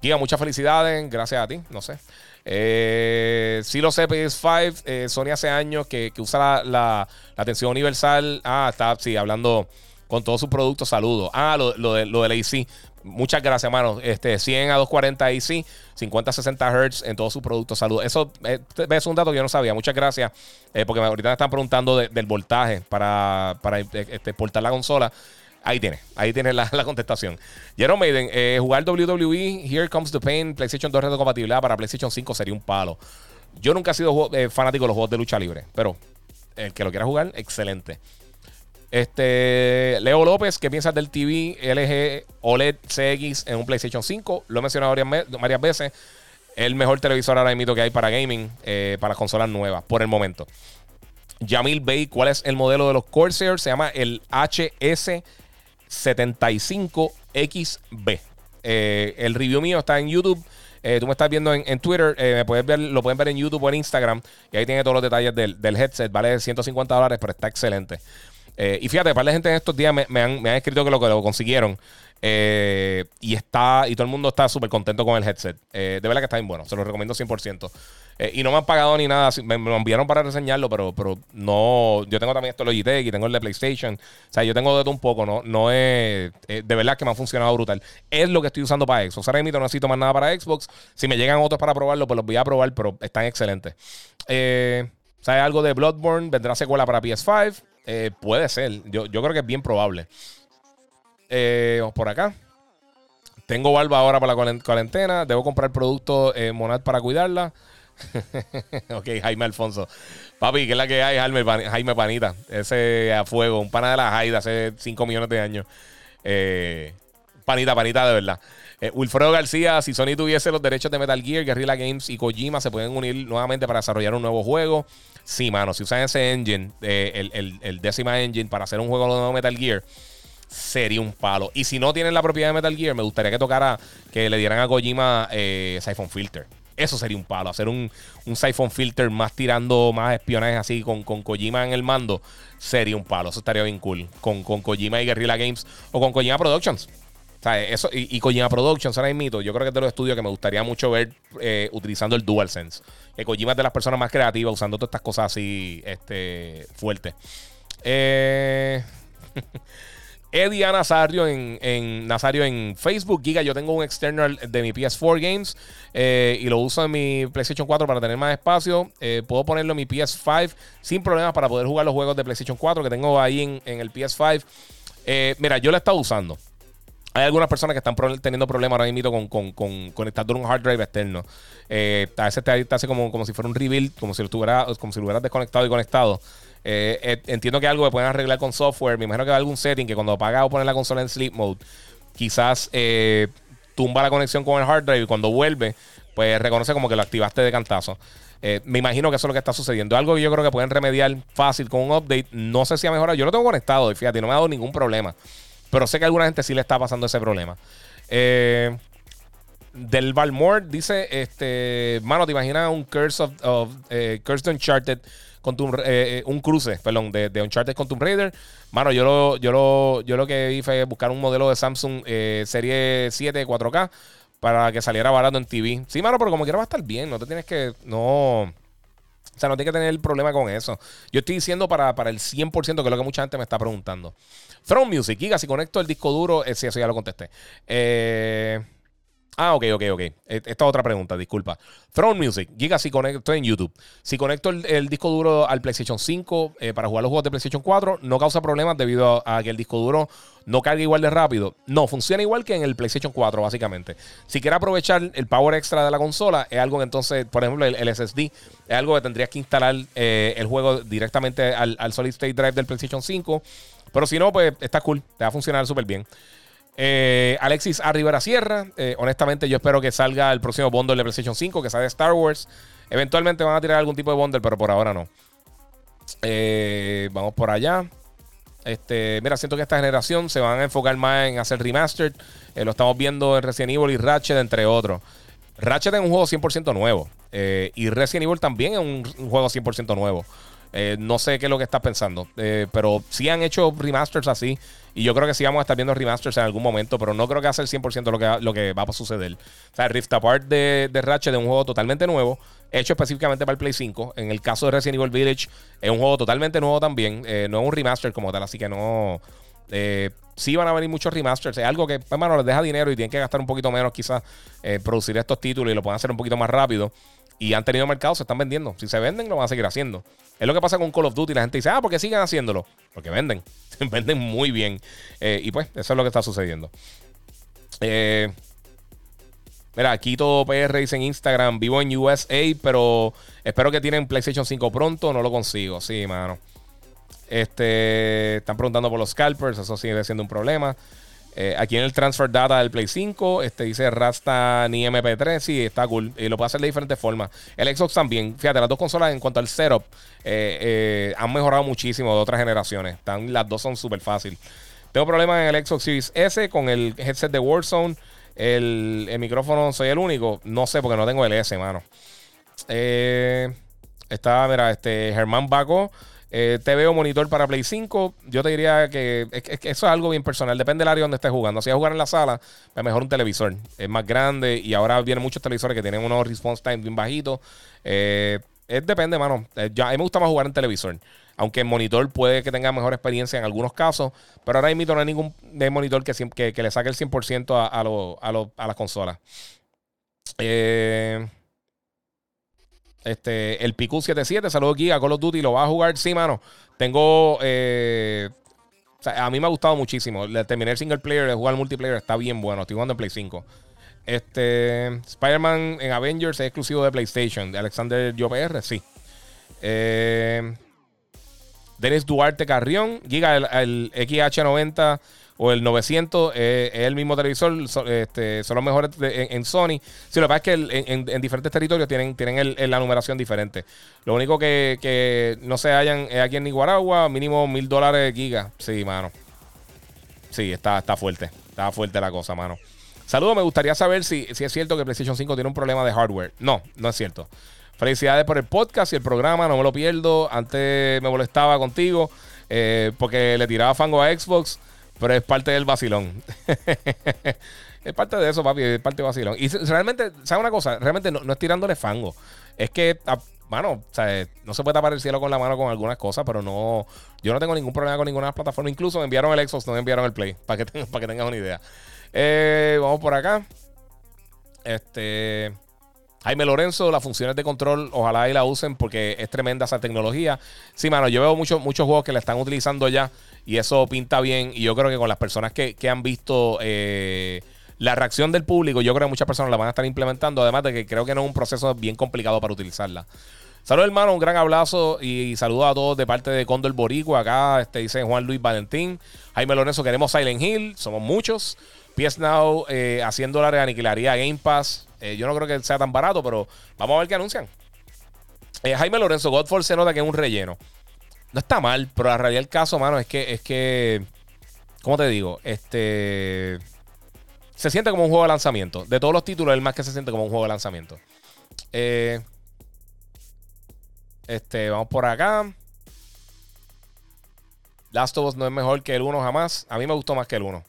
Giga, muchas felicidades. Gracias a ti. No sé. Eh, sí lo sé, PS5. Eh, Sony hace años que, usa la, atención universal. Ah, está, sí, hablando con todos sus productos. Saludos. Ah, lo, lo, de, lo del AC. Muchas gracias, hermano. Este, 100 a 240 AC, 50 a 60 Hz en todos sus productos. Saludos. Eso eh, es un dato que yo no sabía. Muchas gracias. Eh, porque ahorita me están preguntando del voltaje para, para este, portar la consola. Ahí tiene, ahí tiene la, la contestación. Jerome Maiden, eh, jugar WWE, Here Comes the Pain, PlayStation 2 compatibilidad para PlayStation 5 sería un palo. Yo nunca he sido eh, fanático de los juegos de lucha libre, pero el que lo quiera jugar, excelente. Este, Leo López, ¿qué piensas del TV LG OLED CX en un PlayStation 5? Lo he mencionado varias, veces. El mejor televisor ahora mismo que hay para gaming, eh, para consolas nuevas, por el momento. Jamil Bay, ¿cuál es el modelo de los Corsair? Se llama el HS 75XB. Eh, el review mío está en YouTube. Eh, tú me estás viendo en, Twitter. Lo pueden ver en YouTube o en Instagram. Y ahí tiene todos los detalles del, headset. Vale 150 dólares, pero está excelente. Y fíjate, para la gente en estos días me, han, escrito que lo, que lo consiguieron. y está y todo el mundo está súper contento con el headset. de verdad que está bien bueno. Se lo recomiendo 100%. Eh, y no me han pagado ni nada. Me, lo enviaron para reseñarlo, pero, pero no. Yo tengo también esto Logitech y tengo el de PlayStation. O sea, yo tengo de todo un poco. No, no es. Eh, de verdad que me ha funcionado brutal. Es lo que estoy usando para Xbox. Ahora mismo no necesito más nada para Xbox. Si me llegan otros para probarlo, pues los voy a probar, pero están excelentes. Eh, ¿Sabes algo de Bloodborne? ¿Vendrá secuela para PS5? Eh, puede ser. Yo, yo, creo que es bien probable. vamos por acá. Tengo barba ahora para la cuarentena. Debo comprar productos Monad para cuidarla. ok, Jaime Alfonso. Papi, ¿qué es la que hay? Jaime, Jaime Panita. Ese a fuego, un pana de la Jaida hace 5 millones de años. Eh, panita, panita de verdad. Eh, Wilfredo García, si Sony tuviese los derechos de Metal Gear, Guerrilla Games y Kojima se pueden unir nuevamente para desarrollar un nuevo juego. Sí, mano, si usan ese engine, eh, el, el, décima engine, para hacer un juego de nuevo Metal Gear, sería un palo. Y si no tienen la propiedad de Metal Gear, me gustaría que tocara, que le dieran a Kojima eh, Siphon Filter. Eso sería un palo. Hacer un, un Siphon Filter más tirando más espionaje así con, con Kojima en el mando sería un palo. Eso estaría bien cool. Con, con Kojima y Guerrilla Games o con Kojima Productions. Eso, y, Kojima Productions, ahora mito, yo creo que es de los estudios que me gustaría mucho ver eh, utilizando el DualSense. Que Kojima es de las personas más creativas usando todas estas cosas así este, fuertes. Eh. Eddie Nazario en, en, en Facebook. Giga, yo tengo un external de mi PS4 Games eh, y lo uso en mi PlayStation 4 para tener más espacio. Eh, puedo ponerlo en mi PS5 sin problemas para poder jugar los juegos de PlayStation 4 que tengo ahí en, el PS5. Eh, mira, yo lo he estado usando. Hay algunas personas que están teniendo problemas ahora mismo con, con, con un hard drive externo. a veces te, hace como, si fuera un rebuild, como si, lo como si lo hubieras desconectado y conectado. entiendo que algo que pueden arreglar con software. Me imagino que hay algún setting que cuando apagas o pones la consola en sleep mode, quizás tumba la conexión con el hard drive y cuando vuelve, pues reconoce como que lo activaste de cantazo. Eh, me imagino que eso es lo que está sucediendo. Algo que yo creo que pueden remediar fácil con un update. No sé si ha mejorado. Yo lo tengo conectado y fíjate, no me ha dado ningún problema. Pero sé que a alguna gente sí le está pasando ese problema. Eh, del Valmore dice: este, Mano, ¿te imaginas un Curse of, eh, Curse Uncharted con un cruce, perdón, de, de, Uncharted con Tomb Raider? Mano, yo lo, yo lo, yo lo que vi fue buscar un modelo de Samsung eh, Serie 7 4K para que saliera barato en TV. Sí, mano, pero como quiera va a estar bien. No te tienes que. No. O sea, no tienes que tener problema con eso. Yo estoy diciendo para, para el 100%, que es lo que mucha gente me está preguntando. Throne Music, Giga, si conecto el disco duro, eh, sí, eso ya lo contesté. Eh. Ah, ok, ok, ok. E, esta es otra pregunta, disculpa. Throne Music, Giga, si conecto, en YouTube. Si conecto el, disco duro al PlayStation 5 eh, para jugar los juegos de PlayStation 4, no causa problemas debido a, que el disco duro no carga igual de rápido. No, funciona igual que en el PlayStation 4, básicamente. Si quieres aprovechar el power extra de la consola, es algo que entonces, por ejemplo, el, SSD, es algo que tendrías que instalar eh, el juego directamente al, al Solid State Drive del PlayStation 5. Pero si no, pues está cool, te va a funcionar súper bien. Eh, Alexis A. Sierra. Eh, honestamente, yo espero que salga el próximo bundle de PlayStation 5, que sale de Star Wars. Eventualmente van a tirar algún tipo de bundle, pero por ahora no. Eh, vamos por allá. Este, mira, siento que esta generación se van a enfocar más en hacer remastered. lo estamos viendo en Resident Evil y Ratchet, entre otros. Ratchet es un juego 100% nuevo. y Resident Evil también es un, juego 100% nuevo. Eh, no sé qué es lo que estás pensando, eh, pero sí han hecho remasters así. Y yo creo que sí vamos a estar viendo remasters en algún momento, pero no creo que hace el 100% lo que, lo que va a suceder. O sea, Rift Apart de, de Ratchet es un juego totalmente nuevo, hecho específicamente para el Play 5. En el caso de Resident Evil Village, es un juego totalmente nuevo también. Eh, no es un remaster como tal, así que no. sí van a venir muchos remasters. Es algo que, hermano, les deja dinero y tienen que gastar un poquito menos, quizás, producir estos títulos y lo puedan hacer un poquito más rápido y han tenido mercado, se están vendiendo. Si se venden, lo van a seguir haciendo. Es lo que pasa con Call of Duty. La gente dice, ah, porque siguen haciéndolo. Porque venden. venden muy bien. Eh, y pues, eso es lo que está sucediendo. Eh, mira, aquí todo PR dice en Instagram, vivo en USA, pero espero que tienen PlayStation 5 pronto. No lo consigo. Sí, mano. Este, están preguntando por los scalpers. Eso sigue siendo un problema. Eh, aquí en el transfer data del Play 5, este dice Rasta ni MP3, sí, está cool. Y lo puede hacer de diferentes formas. El Xbox también, fíjate, las dos consolas en cuanto al setup eh, eh, han mejorado muchísimo de otras generaciones. Están, las dos son súper fáciles. Tengo problemas en el Xbox Series S con el headset de Warzone. El, el, micrófono soy el único. No sé porque no tengo el S, mano. está, mira, este Germán Baco. Eh, te veo monitor para Play 5. Yo te diría que, eso es algo bien personal. Depende del área donde estés jugando. Si vas a jugar en la sala, es mejor un televisor. Es más grande y ahora vienen muchos televisores que tienen unos response time bien bajitos. Eh, depende, mano. Eh, a mí me gusta más jugar en televisor. Aunque en monitor puede que tenga mejor experiencia en algunos casos. Pero ahora mismo no hay ningún monitor que, que, le saque el 100% a, a, a, a las consolas. Eh. Este, el Piku 77, saludos aquí a Call of Duty, ¿lo va a jugar? Sí, mano. Tengo. Eh, a mí me ha gustado muchísimo. Terminé el single player, de jugar multiplayer, está bien bueno. Estoy jugando en Play 5. Este, Spider-Man en Avengers es exclusivo de PlayStation. De Alexander PR, sí. Eh, Dennis Duarte Carrión, Giga, el XH90 o el 900 eh, es el mismo televisor, este, son los mejores en, Sony. Sí, lo que pasa es que en, diferentes territorios tienen, tienen la numeración diferente. Lo único que, no se hallan es aquí en Nicaragua, mínimo mil dólares giga. Sí, mano. Sí, está, está fuerte. Está fuerte la cosa, mano. Saludos, me gustaría saber si, si es cierto que PlayStation 5 tiene un problema de hardware. No, no es cierto. Felicidades por el podcast y el programa, no me lo pierdo. Antes me molestaba contigo eh, porque le tiraba fango a Xbox. Pero es parte del vacilón. es parte de eso, papi. Es parte del vacilón. Y realmente, ¿sabes una cosa? Realmente no, es tirándole fango. Es que, mano, o sea, no se puede tapar el cielo con la mano con algunas cosas, pero no. Yo no tengo ningún problema con ninguna plataforma. Incluso me enviaron el Xbox, no me enviaron el Play. Para que, para que tengas una idea. Eh, vamos por acá. Este. Jaime Lorenzo, las funciones de control, ojalá y la usen porque es tremenda esa tecnología. Sí, mano, yo veo muchos muchos juegos que la están utilizando ya y eso pinta bien. Y yo creo que con las personas que, han visto eh, la reacción del público, yo creo que muchas personas la van a estar implementando. Además de que creo que no es un proceso bien complicado para utilizarla. Saludos, hermano, un gran abrazo y saludos a todos de parte de Condor Boricua. Acá este, dice Juan Luis Valentín. Jaime Lorenzo, queremos Silent Hill, somos muchos. PS Now eh, haciendo la reaniquilaría Game Pass. Eh, yo no creo que sea tan barato, pero vamos a ver qué anuncian. Eh, Jaime Lorenzo, Godfall se nota que es un relleno. No está mal, pero la realidad del caso, mano, es que, es que. ¿Cómo te digo? Este. Se siente como un juego de lanzamiento. De todos los títulos, el más que se siente como un juego de lanzamiento. Eh, este, vamos por acá. Last of Us no es mejor que el 1 jamás. A mí me gustó más que el 1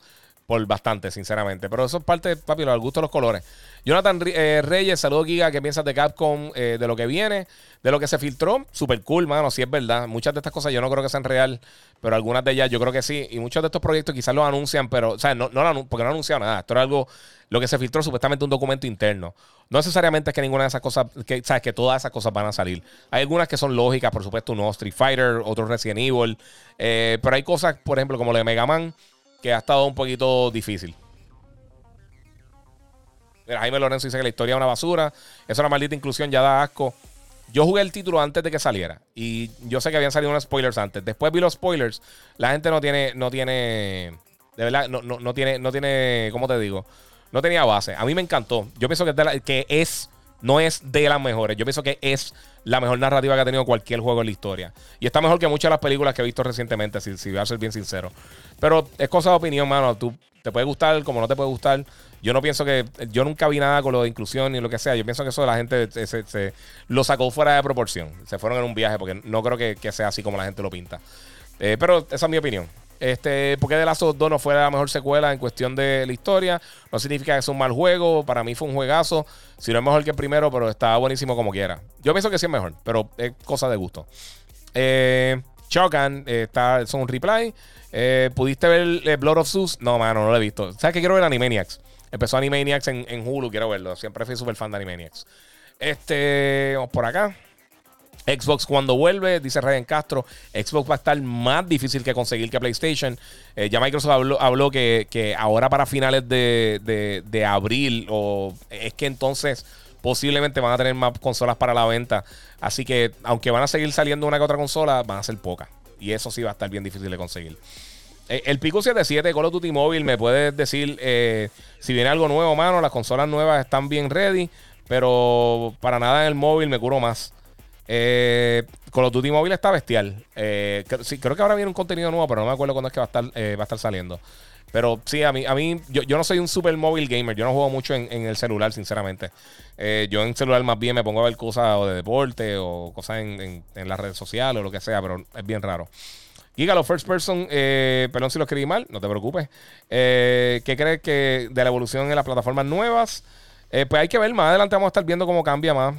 por bastante, sinceramente. Pero eso es parte, papi, al gusto de los colores. Jonathan eh, Reyes, saludos Giga, ¿qué piensas de Capcom, eh, de lo que viene, de lo que se filtró? Super cool, mano, si es verdad. Muchas de estas cosas yo no creo que sean real, pero algunas de ellas yo creo que sí. Y muchos de estos proyectos quizás los anuncian, pero, o sea, no, no porque no han anunciado nada. Esto era algo, lo que se filtró supuestamente un documento interno. No necesariamente es que ninguna de esas cosas, que, sabes, que todas esas cosas van a salir. Hay algunas que son lógicas, por supuesto, uno Street Fighter, otro Resident Evil, eh, pero hay cosas, por ejemplo, como lo de Mega Man que ha estado un poquito difícil. Jaime Lorenzo dice que la historia es una basura. Es una maldita inclusión, ya da asco. Yo jugué el título antes de que saliera. Y yo sé que habían salido unos spoilers antes. Después vi los spoilers. La gente no tiene. No tiene. De verdad, no, no, tiene. No tiene. ¿Cómo te digo? No tenía base. A mí me encantó. Yo pienso que es No es de las mejores. Yo pienso que es la mejor narrativa que ha tenido cualquier juego en la historia. Y está mejor que muchas de las películas que he visto recientemente, si, si voy a ser bien sincero. Pero es cosa de opinión, mano. Tú te puede gustar como no te puede gustar. Yo no pienso que. Yo nunca vi nada con lo de inclusión ni lo que sea. Yo pienso que eso la gente se, lo sacó fuera de proporción. Se fueron en un viaje porque no creo que, sea así como la gente lo pinta. Eh, pero esa es mi opinión. Este, porque The Last of 2 no fue la mejor secuela en cuestión de la historia. No significa que es un mal juego. Para mí fue un juegazo. Si no es mejor que el primero, pero está buenísimo como quiera. Yo pienso que sí es mejor, pero es cosa de gusto. Eh, eh, está, son un reply. Eh, ¿Pudiste ver Blood of Zeus? No, mano, no lo he visto. ¿Sabes que quiero ver Animaniacs? Empezó Animaniacs en, en Hulu, quiero verlo. Siempre fui súper fan de Animaniacs. Este, por acá. Xbox cuando vuelve, dice Ryan Castro, Xbox va a estar más difícil que conseguir que PlayStation. Eh, ya Microsoft habló, que, ahora para finales de, abril, o es que entonces posiblemente van a tener más consolas para la venta. Así que aunque van a seguir saliendo una que otra consola, van a ser pocas. Y eso sí va a estar bien difícil de conseguir. Eh, el Pico 77 Call of Duty Mobile, me puedes decir eh, si viene algo nuevo, mano. Las consolas nuevas están bien ready, pero para nada en el móvil me curo más. Eh, Call of Duty Mobile está bestial. Eh, sí, creo que ahora viene un contenido nuevo, pero no me acuerdo cuándo es que va a estar, eh, saliendo. Pero sí, a mí, a mí yo, no soy un super móvil gamer. Yo no juego mucho en, el celular, sinceramente. Eh, yo en celular más bien me pongo a ver cosas de deporte o cosas en, las redes sociales o lo que sea, pero es bien raro. Giga, first person, perdón si lo escribí mal, no te preocupes. ¿Qué crees que de la evolución en las plataformas nuevas? pues hay que ver, más adelante vamos a estar viendo cómo cambia más.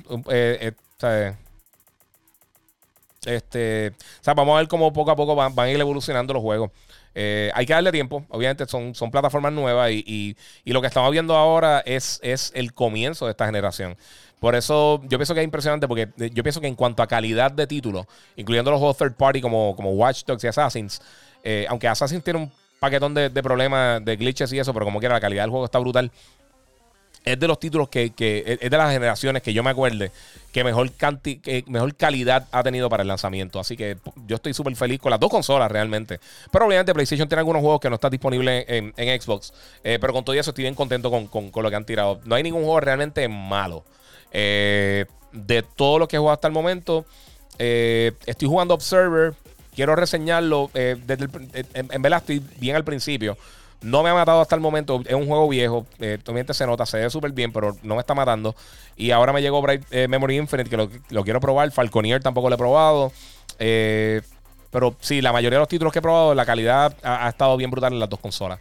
Este, o sea, vamos a ver cómo poco a poco van, a ir evolucionando los juegos. Eh, hay que darle tiempo. Obviamente son, son plataformas nuevas y, lo que estamos viendo ahora es, es el comienzo de esta generación. Por eso yo pienso que es impresionante porque yo pienso que en cuanto a calidad de títulos, incluyendo los juegos third party como, como Watch Dogs y Assassins, eh, aunque Assassins tiene un paquetón de, de, problemas, de glitches y eso, pero como quiera, la calidad del juego está brutal es de los títulos que, es de las generaciones que yo me acuerde que mejor, mejor calidad ha tenido para el lanzamiento. Así que yo estoy súper feliz con las dos consolas realmente. Pero obviamente PlayStation tiene algunos juegos que no están disponibles en, Xbox. Eh, pero con todo eso estoy bien contento con, lo que han tirado. No hay ningún juego realmente malo. Eh, de todo lo que he jugado hasta el momento, eh, estoy jugando Observer. Quiero reseñarlo. en, en verdad estoy bien al principio. No me ha matado hasta el momento. Es un juego viejo. Eh, se nota, se ve súper bien, pero no me está matando. Y ahora me llegó Bright eh, Memory Infinite, que lo, quiero probar. Falconier tampoco lo he probado. Eh, pero sí, la mayoría de los títulos que he probado, la calidad ha, estado bien brutal en las dos consolas.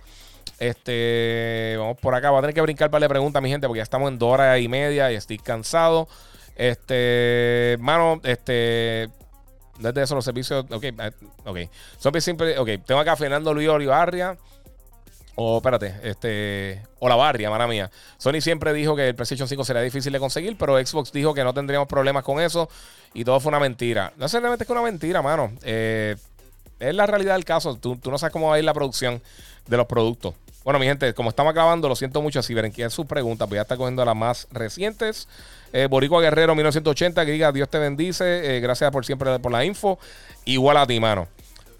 Este, vamos por acá. Voy a tener que brincar para le preguntas a mi gente porque ya estamos en dos horas y media y estoy cansado. Este, mano, este, desde eso los servicios. Ok, eh, ok. Son siempre. Ok, tengo acá a Fernando Luis Olivarria. O espérate, este. O la barria, mala mía. Sony siempre dijo que el PlayStation 5 sería difícil de conseguir, pero Xbox dijo que no tendríamos problemas con eso. Y todo fue una mentira. No realmente es que una mentira, mano. Eh, es la realidad del caso. Tú, no sabes cómo va a ir la producción de los productos. Bueno, mi gente, como estamos acabando, lo siento mucho. Si ven sus preguntas, voy a estar cogiendo las más recientes. Eh, Boricua Guerrero 1980, que Dios te bendice. Eh, gracias por siempre por la info. Igual a ti, mano.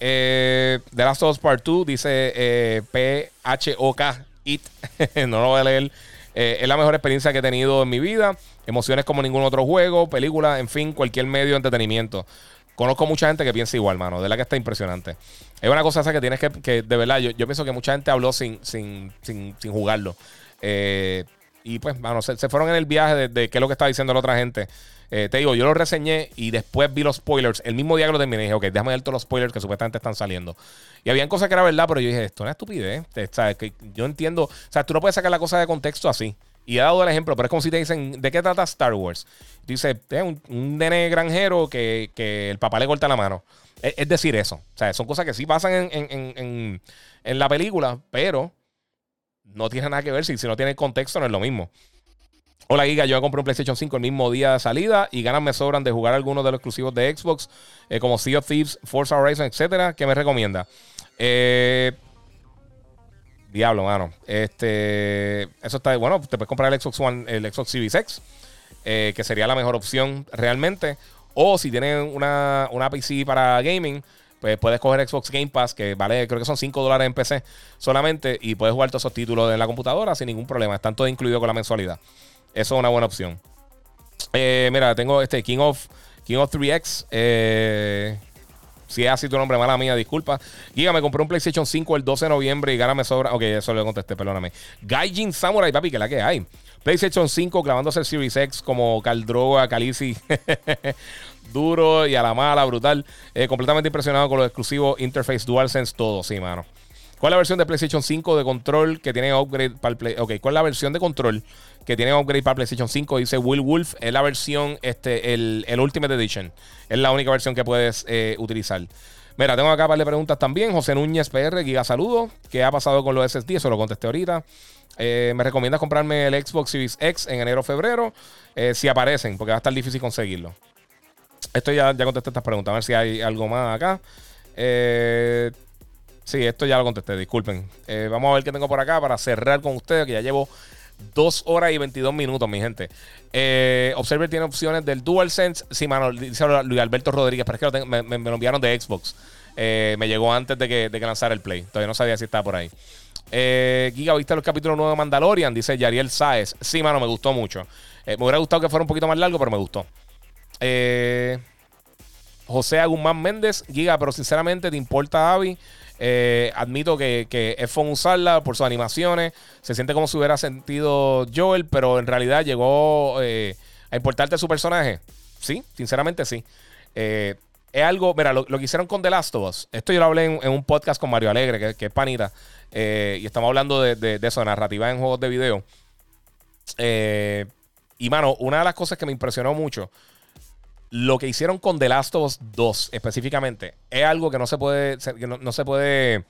Eh, The Last of Us Part 2 dice eh, P-H-O-K, It. no lo voy a leer. Eh, es la mejor experiencia que he tenido en mi vida. Emociones como ningún otro juego, película, en fin, cualquier medio de entretenimiento. Conozco mucha gente que piensa igual, mano. De la que está impresionante. Es una cosa esa que tienes que, de verdad, yo, pienso que mucha gente habló sin, sin, sin, sin jugarlo. Eh, y pues, mano, se, fueron en el viaje de, de, qué es lo que estaba diciendo la otra gente. Eh, te digo, yo lo reseñé y después vi los spoilers. El mismo día que lo terminé, dije, ok, déjame ver todos los spoilers que supuestamente están saliendo. Y habían cosas que era verdad, pero yo dije, esto es una estupidez. ¿sabes? Que yo entiendo. O sea, tú no puedes sacar la cosa de contexto así. Y he dado el ejemplo, pero es como si te dicen, ¿de qué trata Star Wars? Dice, es un, un, nene granjero que, el papá le corta la mano. Es, decir, eso. O sea, son cosas que sí pasan en, en la película, pero no tiene nada que ver. Si, si no tiene contexto, no es lo mismo. Hola Giga, yo compré un PlayStation 5 el mismo día de salida y ganas me sobran de jugar algunos de los exclusivos de Xbox, eh, como Sea of Thieves, Forza Horizon, etcétera. ¿Qué me recomienda? Eh, diablo, mano. Este, eso está bueno. Te puedes comprar el Xbox One, el Xbox Series X, eh, que sería la mejor opción realmente. O si tienes una, una PC para gaming, pues puedes coger Xbox Game Pass, que vale, creo que son 5 dólares en PC solamente, y puedes jugar todos esos títulos en la computadora sin ningún problema. Están todos incluidos con la mensualidad. Eso es una buena opción. Eh, mira, tengo este King of, King of 3X. Eh, si es así tu nombre, mala mía, disculpa. Giga, me compré un PlayStation 5 el 12 de noviembre y gana me sobra. Ok, eso le contesté, perdóname. Gaijin Samurai, papi, que la que hay. PlayStation 5 clavándose el Series X como Caldroga, Calici. Duro y a la mala, brutal. Eh, completamente impresionado con los exclusivos Interface DualSense, todo, sí, mano. ¿Cuál es la versión de PlayStation 5 de control que tiene upgrade para el Play? Ok, ¿cuál es la versión de control que tiene upgrade para PlayStation 5? Dice Will Wolf. Es la versión, este, el, Ultimate Edition. Es la única versión que puedes eh, utilizar. Mira, tengo acá un par de preguntas también. José Núñez PR, Giga Saludo. ¿Qué ha pasado con los SSD? Eso lo contesté ahorita. Eh, me recomiendas comprarme el Xbox Series X en enero o febrero. Eh, si aparecen, porque va a estar difícil conseguirlo. Esto ya, ya contesté estas preguntas. A ver si hay algo más acá. Sí, esto ya lo contesté, disculpen. Vamos a ver qué tengo por acá para cerrar con ustedes, que ya llevo 2 horas y 22 minutos, mi gente. Eh, Observer tiene opciones del DualSense. Sí, mano, dice Luis Alberto Rodríguez, pero es que me, lo enviaron de Xbox. Eh, me llegó antes de que, de que lanzara el Play. Todavía no sabía si estaba por ahí. Giga, ¿viste los capítulos nuevos de Mandalorian? Dice Yariel Saez. Sí, mano, me gustó mucho. me hubiera gustado que fuera un poquito más largo, pero me gustó. José Guzmán Méndez, Giga, pero sinceramente, ¿te importa Avi? Eh, admito que, es fun usarla por sus animaciones. Se siente como si hubiera sentido Joel, pero en realidad llegó eh, a importarte su personaje. Sí, sinceramente sí. Eh, es algo, mira, lo, que hicieron con The Last of Us. Esto yo lo hablé en, un podcast con Mario Alegre, que, es panita. y estamos hablando de, de, eso, narrativa en juegos de video. y mano, una de las cosas que me impresionó mucho lo que hicieron con The Last of Us 2 específicamente es algo que no se puede, no, se puede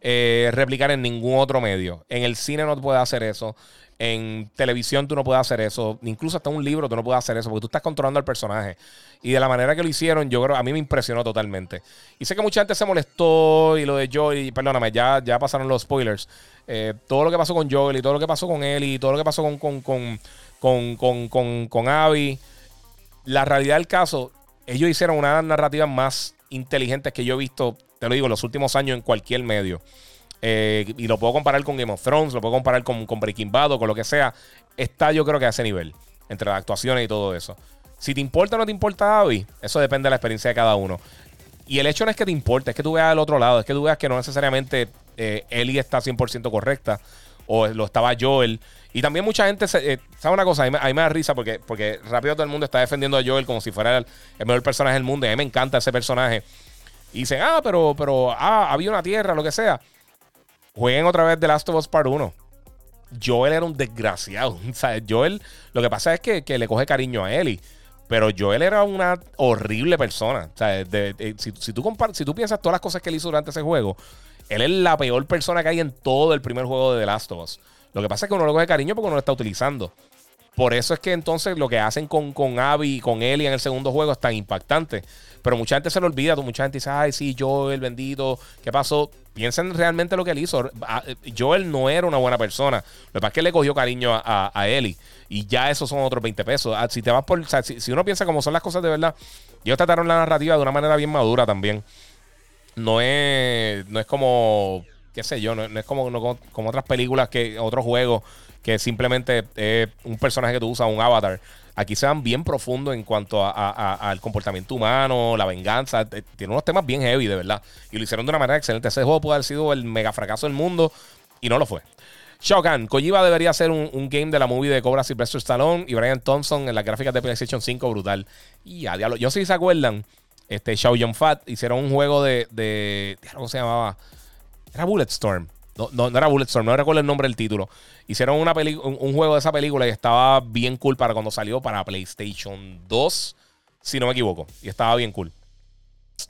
eh, replicar en ningún otro medio. En el cine no puedes hacer eso. En televisión tú no puedes hacer eso. Incluso hasta un libro tú no puedes hacer eso porque tú estás controlando al personaje. Y de la manera que lo hicieron, yo creo, a mí me impresionó totalmente. Y sé que mucha gente se molestó y lo de Joel, perdóname, ya, ya pasaron los spoilers. Eh, todo lo que pasó con Joel y todo lo que pasó con él y todo lo que pasó con, con, con, con, con, con Abby la realidad del caso, ellos hicieron una narrativa más inteligente que yo he visto, te lo digo, los últimos años en cualquier medio. Eh, y lo puedo comparar con Game of Thrones, lo puedo comparar con, con Breaking Bad o con lo que sea. Está yo creo que a ese nivel, entre las actuaciones y todo eso. Si te importa o no te importa Abby, eso depende de la experiencia de cada uno. Y el hecho no es que te importe, es que tú veas al otro lado, es que tú veas que no necesariamente eh, Ellie está 100% correcta o lo estaba Joel. Y también mucha gente, eh, ¿sabe una cosa? A mí, me da risa porque, porque rápido todo el mundo está defendiendo a Joel como si fuera el, mejor personaje del mundo. Y a mí me encanta ese personaje. Y dicen, ah, pero, pero, ah, había una tierra, lo que sea. Jueguen otra vez The Last of Us Part 1. Joel era un desgraciado. Joel, lo que pasa es que, le coge cariño a Ellie. Pero Joel era una horrible persona. O sea, si, si, tú si tú piensas todas las cosas que él hizo durante ese juego, él es la peor persona que hay en todo el primer juego de The Last of Us. Lo que pasa es que uno lo coge cariño porque uno lo está utilizando. Por eso es que entonces lo que hacen con, con Abby y con Ellie en el segundo juego es tan impactante. Pero mucha gente se lo olvida. Mucha gente dice, ay, sí, Joel, bendito, ¿qué pasó? Piensen realmente lo que él hizo. Joel no era una buena persona. Lo que pasa es que le cogió cariño a, a, Ellie. Y ya esos son otros 20 pesos. Ah, si te vas por. si, uno piensa cómo son las cosas de verdad, ellos trataron la narrativa de una manera bien madura también. No es, no es como qué sé yo, no, es como, como otras películas, que otros juegos, que simplemente es un personaje que tú usas, un avatar. Aquí se van bien profundo en cuanto al comportamiento humano, la venganza. Tiene unos temas bien heavy, de verdad. Y lo hicieron de una manera excelente. Ese juego puede haber sido el mega fracaso del mundo y no lo fue. Shogun, Kojima debería ser un, game de la movie de Cobra Sylvester Stallone y Brian Thompson en las gráficas de PlayStation 5, brutal. Y a diablo. Yo sí se acuerdan, este Shao Yun Fat hicieron un juego de, de. ¿Cómo se llamaba? Era Bulletstorm. No, no, no, era Bulletstorm, no recuerdo el nombre del título. Hicieron una un, un, juego de esa película y estaba bien cool para cuando salió para PlayStation 2, si no me equivoco. Y estaba bien cool.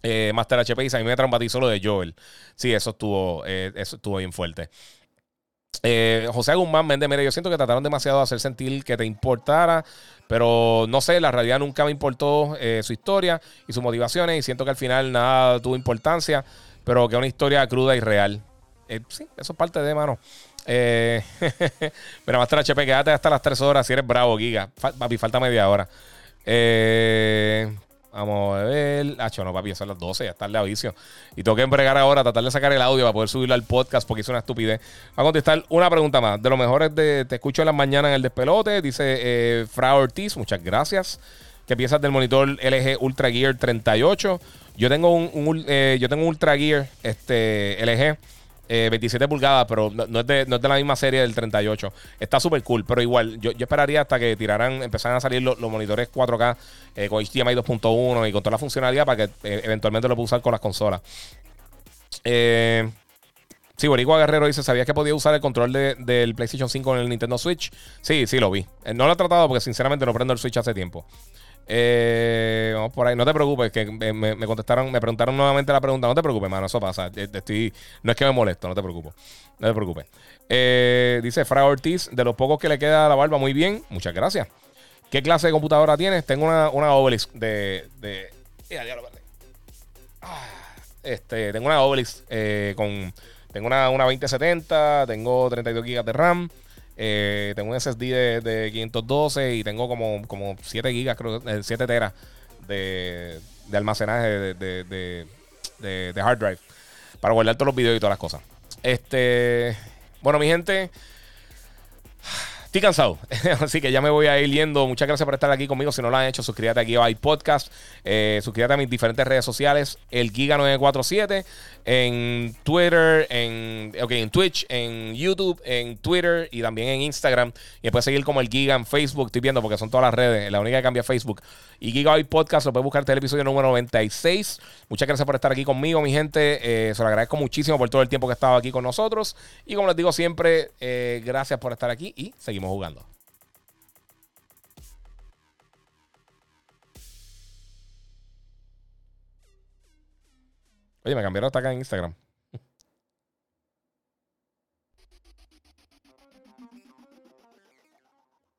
Eh, Master HP y a mí me traumatizó lo de Joel. Sí, eso estuvo, eh, eso estuvo bien fuerte. Eh, José Guzmán Méndez, mire, yo siento que trataron demasiado de hacer sentir que te importara, pero no sé, la realidad nunca me importó su historia y sus motivaciones y siento que al final nada tuvo importancia pero que es una historia cruda y real. Eh, sí, eso es parte de, mano. Eh, mira, Master HP, quédate hasta las 3 horas si eres bravo, Giga. papi, falta media hora. Eh, Vamos a ver. Hacho, no, papi, son las 12, ya está el aviso. Y tengo que entregar ahora, tratar de sacar el audio para poder subirlo al podcast porque hice una estupidez. Va a contestar una pregunta más. De lo mejor de Te escucho en las mañanas en el despelote, dice eh, Fra Ortiz, muchas gracias. ¿Qué piensas del monitor LG Ultra Gear 38? Yo tengo un, eh, yo tengo Ultra Gear este, LG 27 eh, pulgadas, pero no, es de, la misma serie del 38. Está súper cool, pero igual, yo, esperaría hasta que tiraran, empezaran a salir los, monitores 4K eh, con HDMI 2.1 y con toda la funcionalidad para que eh, eventualmente lo pueda usar con las consolas. sí, Boricua Guerrero dice: ¿Sabías que podía usar el control del PlayStation 5 en el Nintendo Switch? Sí, sí, lo vi. No lo he tratado porque sinceramente no prendo el Switch hace tiempo. Eh, vamos por ahí. No te preocupes, que me, contestaron, me preguntaron nuevamente la pregunta. No te preocupes, mano, eso pasa. Eh, estoy, no es que me molesto, no te preocupes. No te preocupes. Eh, dice Fra Ortiz, de los pocos que le queda la barba, muy bien. Muchas gracias. ¿Qué clase de computadora tienes? Tengo una, una Obelix de. de ah, este, tengo una Obelix con. Tengo una, una 2070, tengo 32 GB de RAM. Eh, tengo un SSD de, 512 y tengo como, como 7 gigas, creo, 7 eh, teras de, almacenaje de, de, hard drive para guardar todos los videos y todas las cosas. Este, bueno, mi gente, Estoy cansado, así que ya me voy a ir yendo. Muchas gracias por estar aquí conmigo. Si no lo han hecho, suscríbete aquí a iPodcast. Eh, suscríbete a mis diferentes redes sociales. El Giga947 en Twitter, en, okay, en Twitch, en YouTube, en Twitter y también en Instagram. Y después seguir como el Giga en Facebook. Estoy viendo porque son todas las redes. La única que cambia Facebook. Y Giga Podcast lo puedes buscar en el episodio número 96. Muchas gracias por estar aquí conmigo, mi gente. Eh, se lo agradezco muchísimo por todo el tiempo que estado aquí con nosotros. Y como les digo siempre, eh, gracias por estar aquí y seguimos jugando. Oye, me cambiaron hasta acá en Instagram.